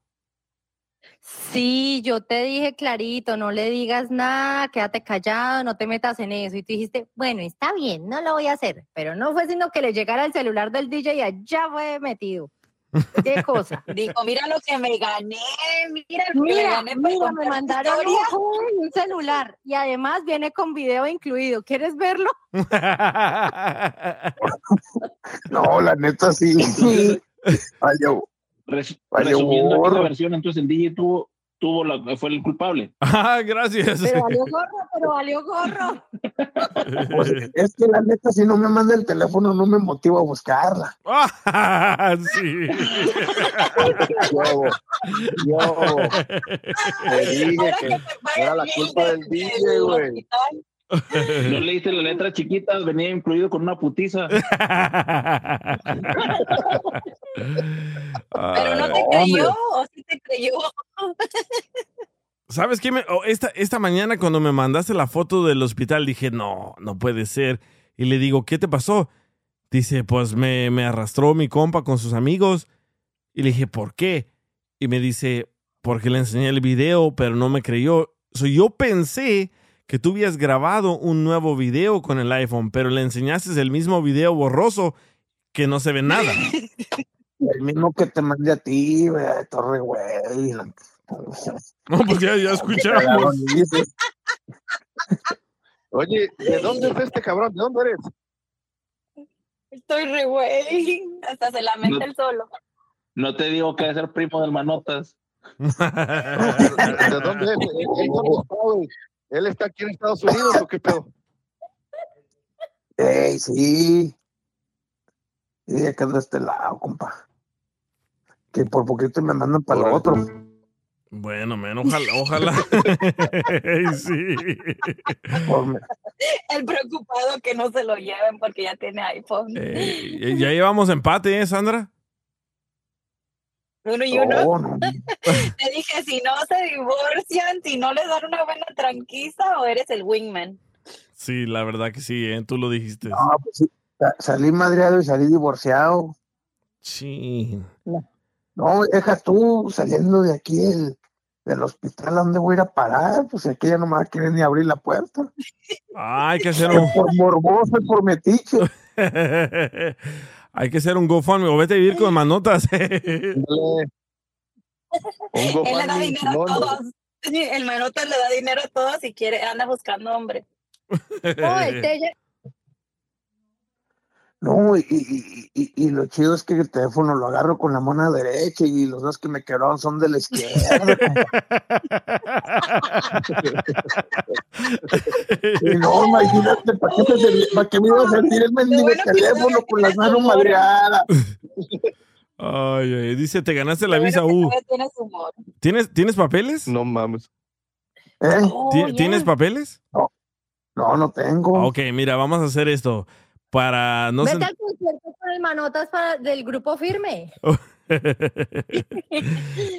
Sí, yo te dije clarito, no le digas nada, quédate callado, no te metas en eso. Y tú dijiste, bueno, está bien, no lo voy a hacer. Pero no fue sino que le llegara el celular del DJ y allá fue metido. ¿Qué cosa? Dijo, mira lo que me gané, mira lo que me gané mira, me mandaron un, un celular y además viene con video incluido. ¿Quieres verlo? no, la neta sí. Res- Valió resumiendo la versión, entonces el DJ tuvo, tuvo la, fue el culpable. Ah, gracias. Pero valió gorro, pero valió gorro. Pues, es que la neta, si no me manda el teléfono, no me motiva a buscarla. Ah, sí. Yo, yo, te dije que era la culpa del DJ, güey. No leíste la letra chiquita, venía incluido con una putiza. Pero no te creyó, o sí te creyó. ¿Sabes qué? Me- oh, esta, esta mañana cuando me mandaste la foto del hospital dije, no, no puede ser. Y le digo, ¿qué te pasó? Dice, pues me, me arrastró mi compa con sus amigos. Y le dije, ¿por qué? Y me dice, porque le enseñé el video, pero no me creyó. So, yo pensé que tú habías grabado un nuevo video con el iPhone, pero le enseñaste el mismo video borroso que no se ve nada. El mismo que te mandé a ti, de Torre, güey. No, pues ya, ya escuchamos. Oye, ¿de dónde es este cabrón? ¿De dónde eres? Estoy re güey. Hasta se lamenta No. el solo. No te digo que es el primo del Manotas. ¿De dónde es? ¿Él, está, aquí en Estados Unidos o qué pedo? Ey, sí. Sí, acá de este lado, compa. Que por poquito me mandan para el otro. Bueno, men, ojalá, ojalá. sí. El preocupado que no se lo lleven porque ya tiene iPhone. Eh, ya llevamos empate, ¿eh, Sandra? Uno y uno. No, no. Te dije, si no se divorcian, si no les dan una buena tranquiza, o eres el wingman. Sí, la verdad que sí, ¿eh? tú lo dijiste. No, pues sí. Sa- Salí madreado y salí divorciado. Sí. No, deja tú saliendo de aquí el, del hospital, ¿a dónde voy a ir a parar? Pues aquí ya no me va a querer ni abrir la puerta. Hay que hacer un... Por morboso y por metiche. hay que hacer un GoFundMe o vete a vivir con manotas. Un Él le da GoFundMe, dinero a Simón. todos. El manota le da dinero a todos y quiere, anda buscando hombre. No, el Telle- No, y, y, y, y lo chido es que el teléfono lo agarro con la mano derecha y los dos que me quedaron son de la izquierda. y no, imagínate, ¿para qué me, para qué me iba a servir el mendigo teléfono con las manos madreadas? Ay, ay, dice, te ganaste la visa U. Tienes humor. ¿Tienes, ¿Tienes papeles? No mames. ¿Ti- ¿Tienes papeles? No, no, no tengo. Ok, mira, vamos a hacer esto. Para no Vete al concierto con el manotas para- del grupo firme.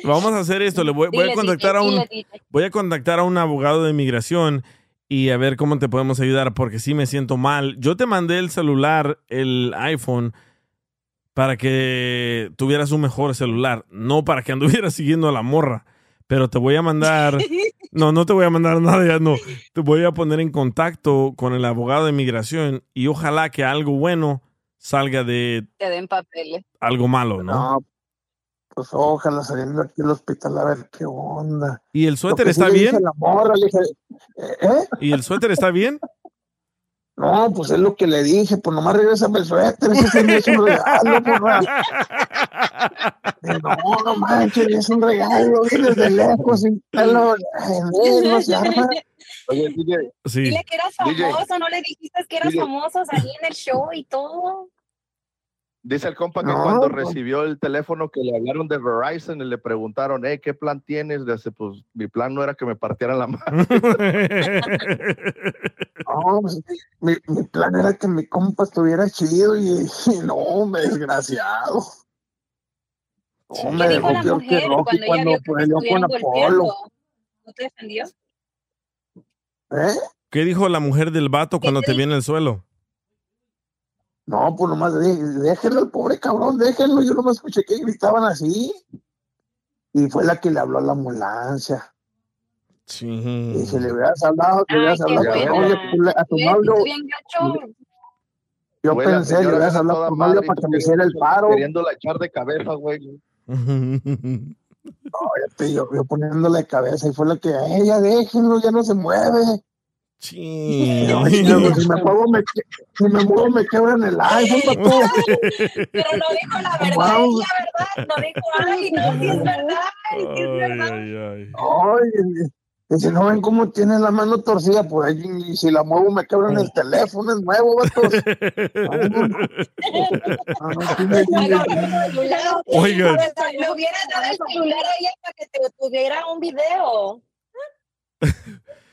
Vamos a hacer esto. Le voy, voy a Dile, contactar a un dile, dile. voy a contactar a un abogado de inmigración y a ver cómo te podemos ayudar porque sí me siento mal. Yo te mandé el celular, el iPhone, para que tuvieras un mejor celular, no para que anduvieras siguiendo a la morra. Pero te voy a mandar. No, no te voy a mandar nada, ya no. Te voy a poner en contacto con el abogado de inmigración y ojalá que algo bueno salga de Te den papeles. algo malo, ¿no? No, pues ojalá saliendo aquí del hospital a ver qué onda. ¿Y el suéter sí está le dije bien? a la morra, le dije, ¿eh? ¿Y el suéter está bien? No, pues es lo que le dije, pues nomás regrésame el suéter, ese es un regalo, morra. No, no manches, es un regalo, viene desde lejos y pelo, ay, no se arma. Oye, DJ, Sí. Dile que eras DJ. famoso, no le dijiste que eras DJ. famoso ahí en el show y todo. Dice el compa que No, cuando pues. recibió el teléfono que le hablaron de Verizon y le preguntaron, eh, ¿qué plan tienes? Dice, pues mi plan no era que me partieran la mano. No, pues, mi, mi plan era que mi compa estuviera chido y, y no, me desgraciado. No, me ¿Qué dijo la que mujer cuando ella cuando vio que te peleó con Apolo. ¿No te defendió? ¿Eh? ¿Qué dijo la mujer del vato cuando te viene el suelo? No, pues nomás dije, déjenlo al pobre cabrón, déjenlo. Yo nomás escuché que gritaban así. Y fue la que le habló a la ambulancia. Sí. Y si le hubieras hablado, te hubieras hablado buena. oye, pues, a tu bien gacho. Yo la pensé, le hubieras era hablado a tu y para que me hiciera el queriendo- paro. Queriéndola echar de cabeza, güey. No, ya te- yo, yo poniéndole de cabeza y fue la que, "Eh, ya déjenlo, ya no se mueve. Sí. No, si me muevo, me, si me muevo, me quebran el iPhone. Pero no dijo la verdad, Wow. ella, ¿verdad? No dijo, ay, no, sí es verdad, ay, sí es verdad. Ay, ay. Ay, si no ven cómo tiene la mano torcida, por ahí, y si la muevo, me quebran el teléfono, es nuevo, vatos. Me- Oigan. Le hubiera dado el celular a ella para que te tuviera un video.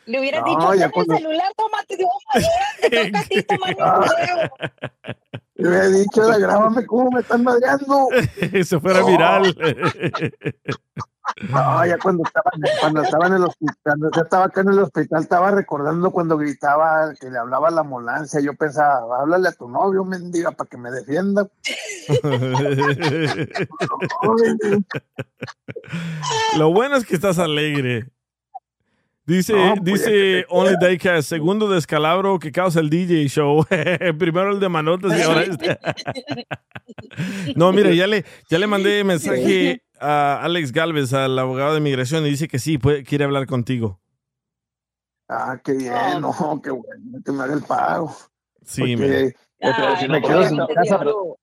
Le hubieras No, dicho, ya toma cuando- el celular, tómate de un te toca a ti tomar un. Yo había dicho, "Era, grábame cómo me están madreando. Se fuera viral. No, ya cuando estaba, cuando estaba en el hospital, cuando ya estaba acá en el hospital, estaba recordando cuando gritaba que le hablaba a la ambulancia. Yo pensaba, háblale a tu novio, mendiga, para que me defienda. Lo bueno es que estás alegre. Dice, No, pues, dice Only Diecast, segundo descalabro que causa el DJ show. Primero el de manotas y ahora este. no, mira, ya le, ya le mandé mensaje a Alex Galvez, al abogado de inmigración, y dice que sí, puede, quiere hablar contigo. Ah, qué bien, no, qué bueno, que me haga el pago. Sí, Porque, Pero eh, si me quedo sin casa. pero-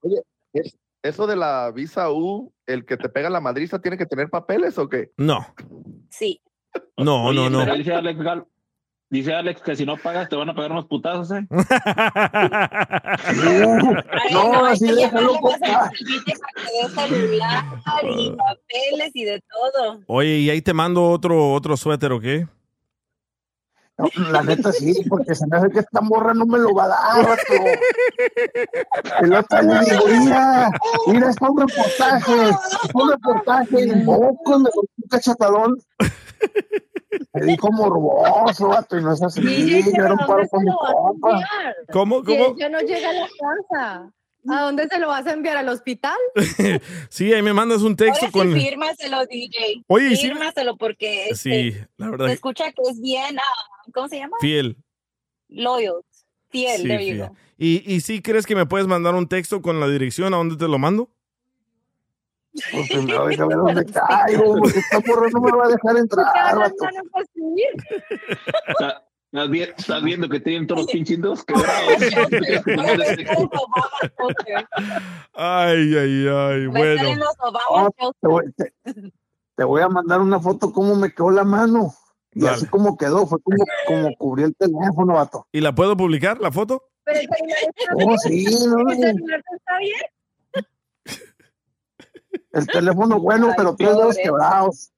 Oye, es- eso de la visa U, el que te pega la madriza, ¿tiene que tener papeles o qué? No, Sí. No, Oye, no, no. dice Alex, Gal- dice Alex que si no pagas te van a pagar unos putazos, ¿eh? No, hay así que déjalo, celular y papeles y de todo. Oye, y ahí te mando otro, otro suéter, ¿o qué? No, la neta sí, porque se me hace que esta morra no me lo va a dar. Y la otra le digo, mira, mira, es para un reportaje, es un reportaje, y poco me dio un cachatadón. Me dijo morboso, vato, y no es así, DJ, yo. ¿Cómo, cómo? ella no llega a la casa. ¿A dónde se lo vas a enviar? ¿Al hospital? Sí, ahí me mandas un texto Ahora con... sí, fírmaselo, DJ. Oye, fírmaselo porque este, Sí, la verdad, se escucha que es bien, ah, ¿cómo se llama? fiel. Loyal. Fiel, Sí, there you fiel. go. ¿Y, ¿Y sí crees que me puedes mandar un texto con la dirección a dónde te lo mando? Pues primero déjame ver dónde caigo, porque esta morra no me va a dejar entrar, Estás vi- estás viendo que tienen todos los pinches dedos quebrados. Ay, ay, ay. Bueno. Ah, te, voy, te- te voy a mandar una foto cómo me quedó la mano. Y Dale. así como quedó, fue como, como cubrió el teléfono, vato. ¿Y la puedo publicar, la foto? Oh, sí, no, ¿El celular está bien? El teléfono bueno, pero tres dedos quebrados.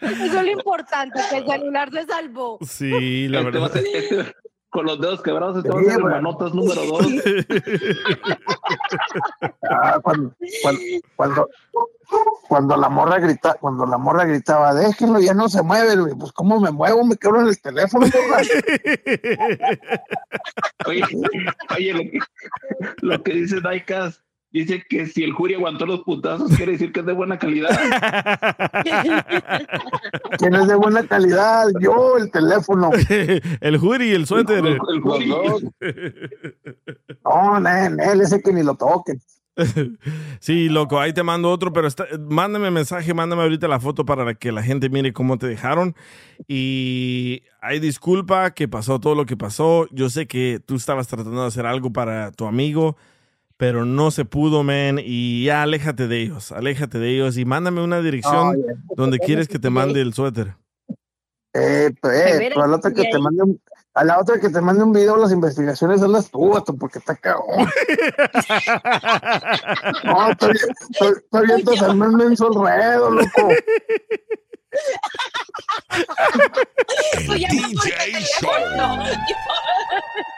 Eso es lo importante, que el celular se salvó. Sí, la verdad. este- con los dedos quebrados, ser el manotas número dos. Ah, cuando, cuando, cuando, cuando la morra grita, cuando la morra gritaba, déjenlo, ya no se mueve, güey. pues cómo me muevo, me quedo en el teléfono. Oye, oye lo, que, lo que dice Daikas, dice que si el jury aguantó los putazos, quiere decir que es de buena calidad. ¿Quién es de buena calidad? Yo, el teléfono. el hoodie y el suéter. El, el jury. No, él, él, ese que ni lo toquen. Sí, loco, ahí te mando otro, pero está- mándame mensaje, mándame ahorita la foto para que la gente mire cómo te dejaron. Y hay disculpa que pasó todo lo que pasó. Yo sé que tú estabas tratando de hacer algo para tu amigo, pero no se pudo, man. Y ya aléjate de ellos, aléjate de ellos y mándame una dirección donde quieres que te mande el suéter. Eh, pues, eh, a la otra que te mande un, a la otra que te mande un video de las investigaciones hazlas tú, vato, porque está cagón. No, estoy, estoy, estoy viendo hacerme en enredo, loco. El DJ Show.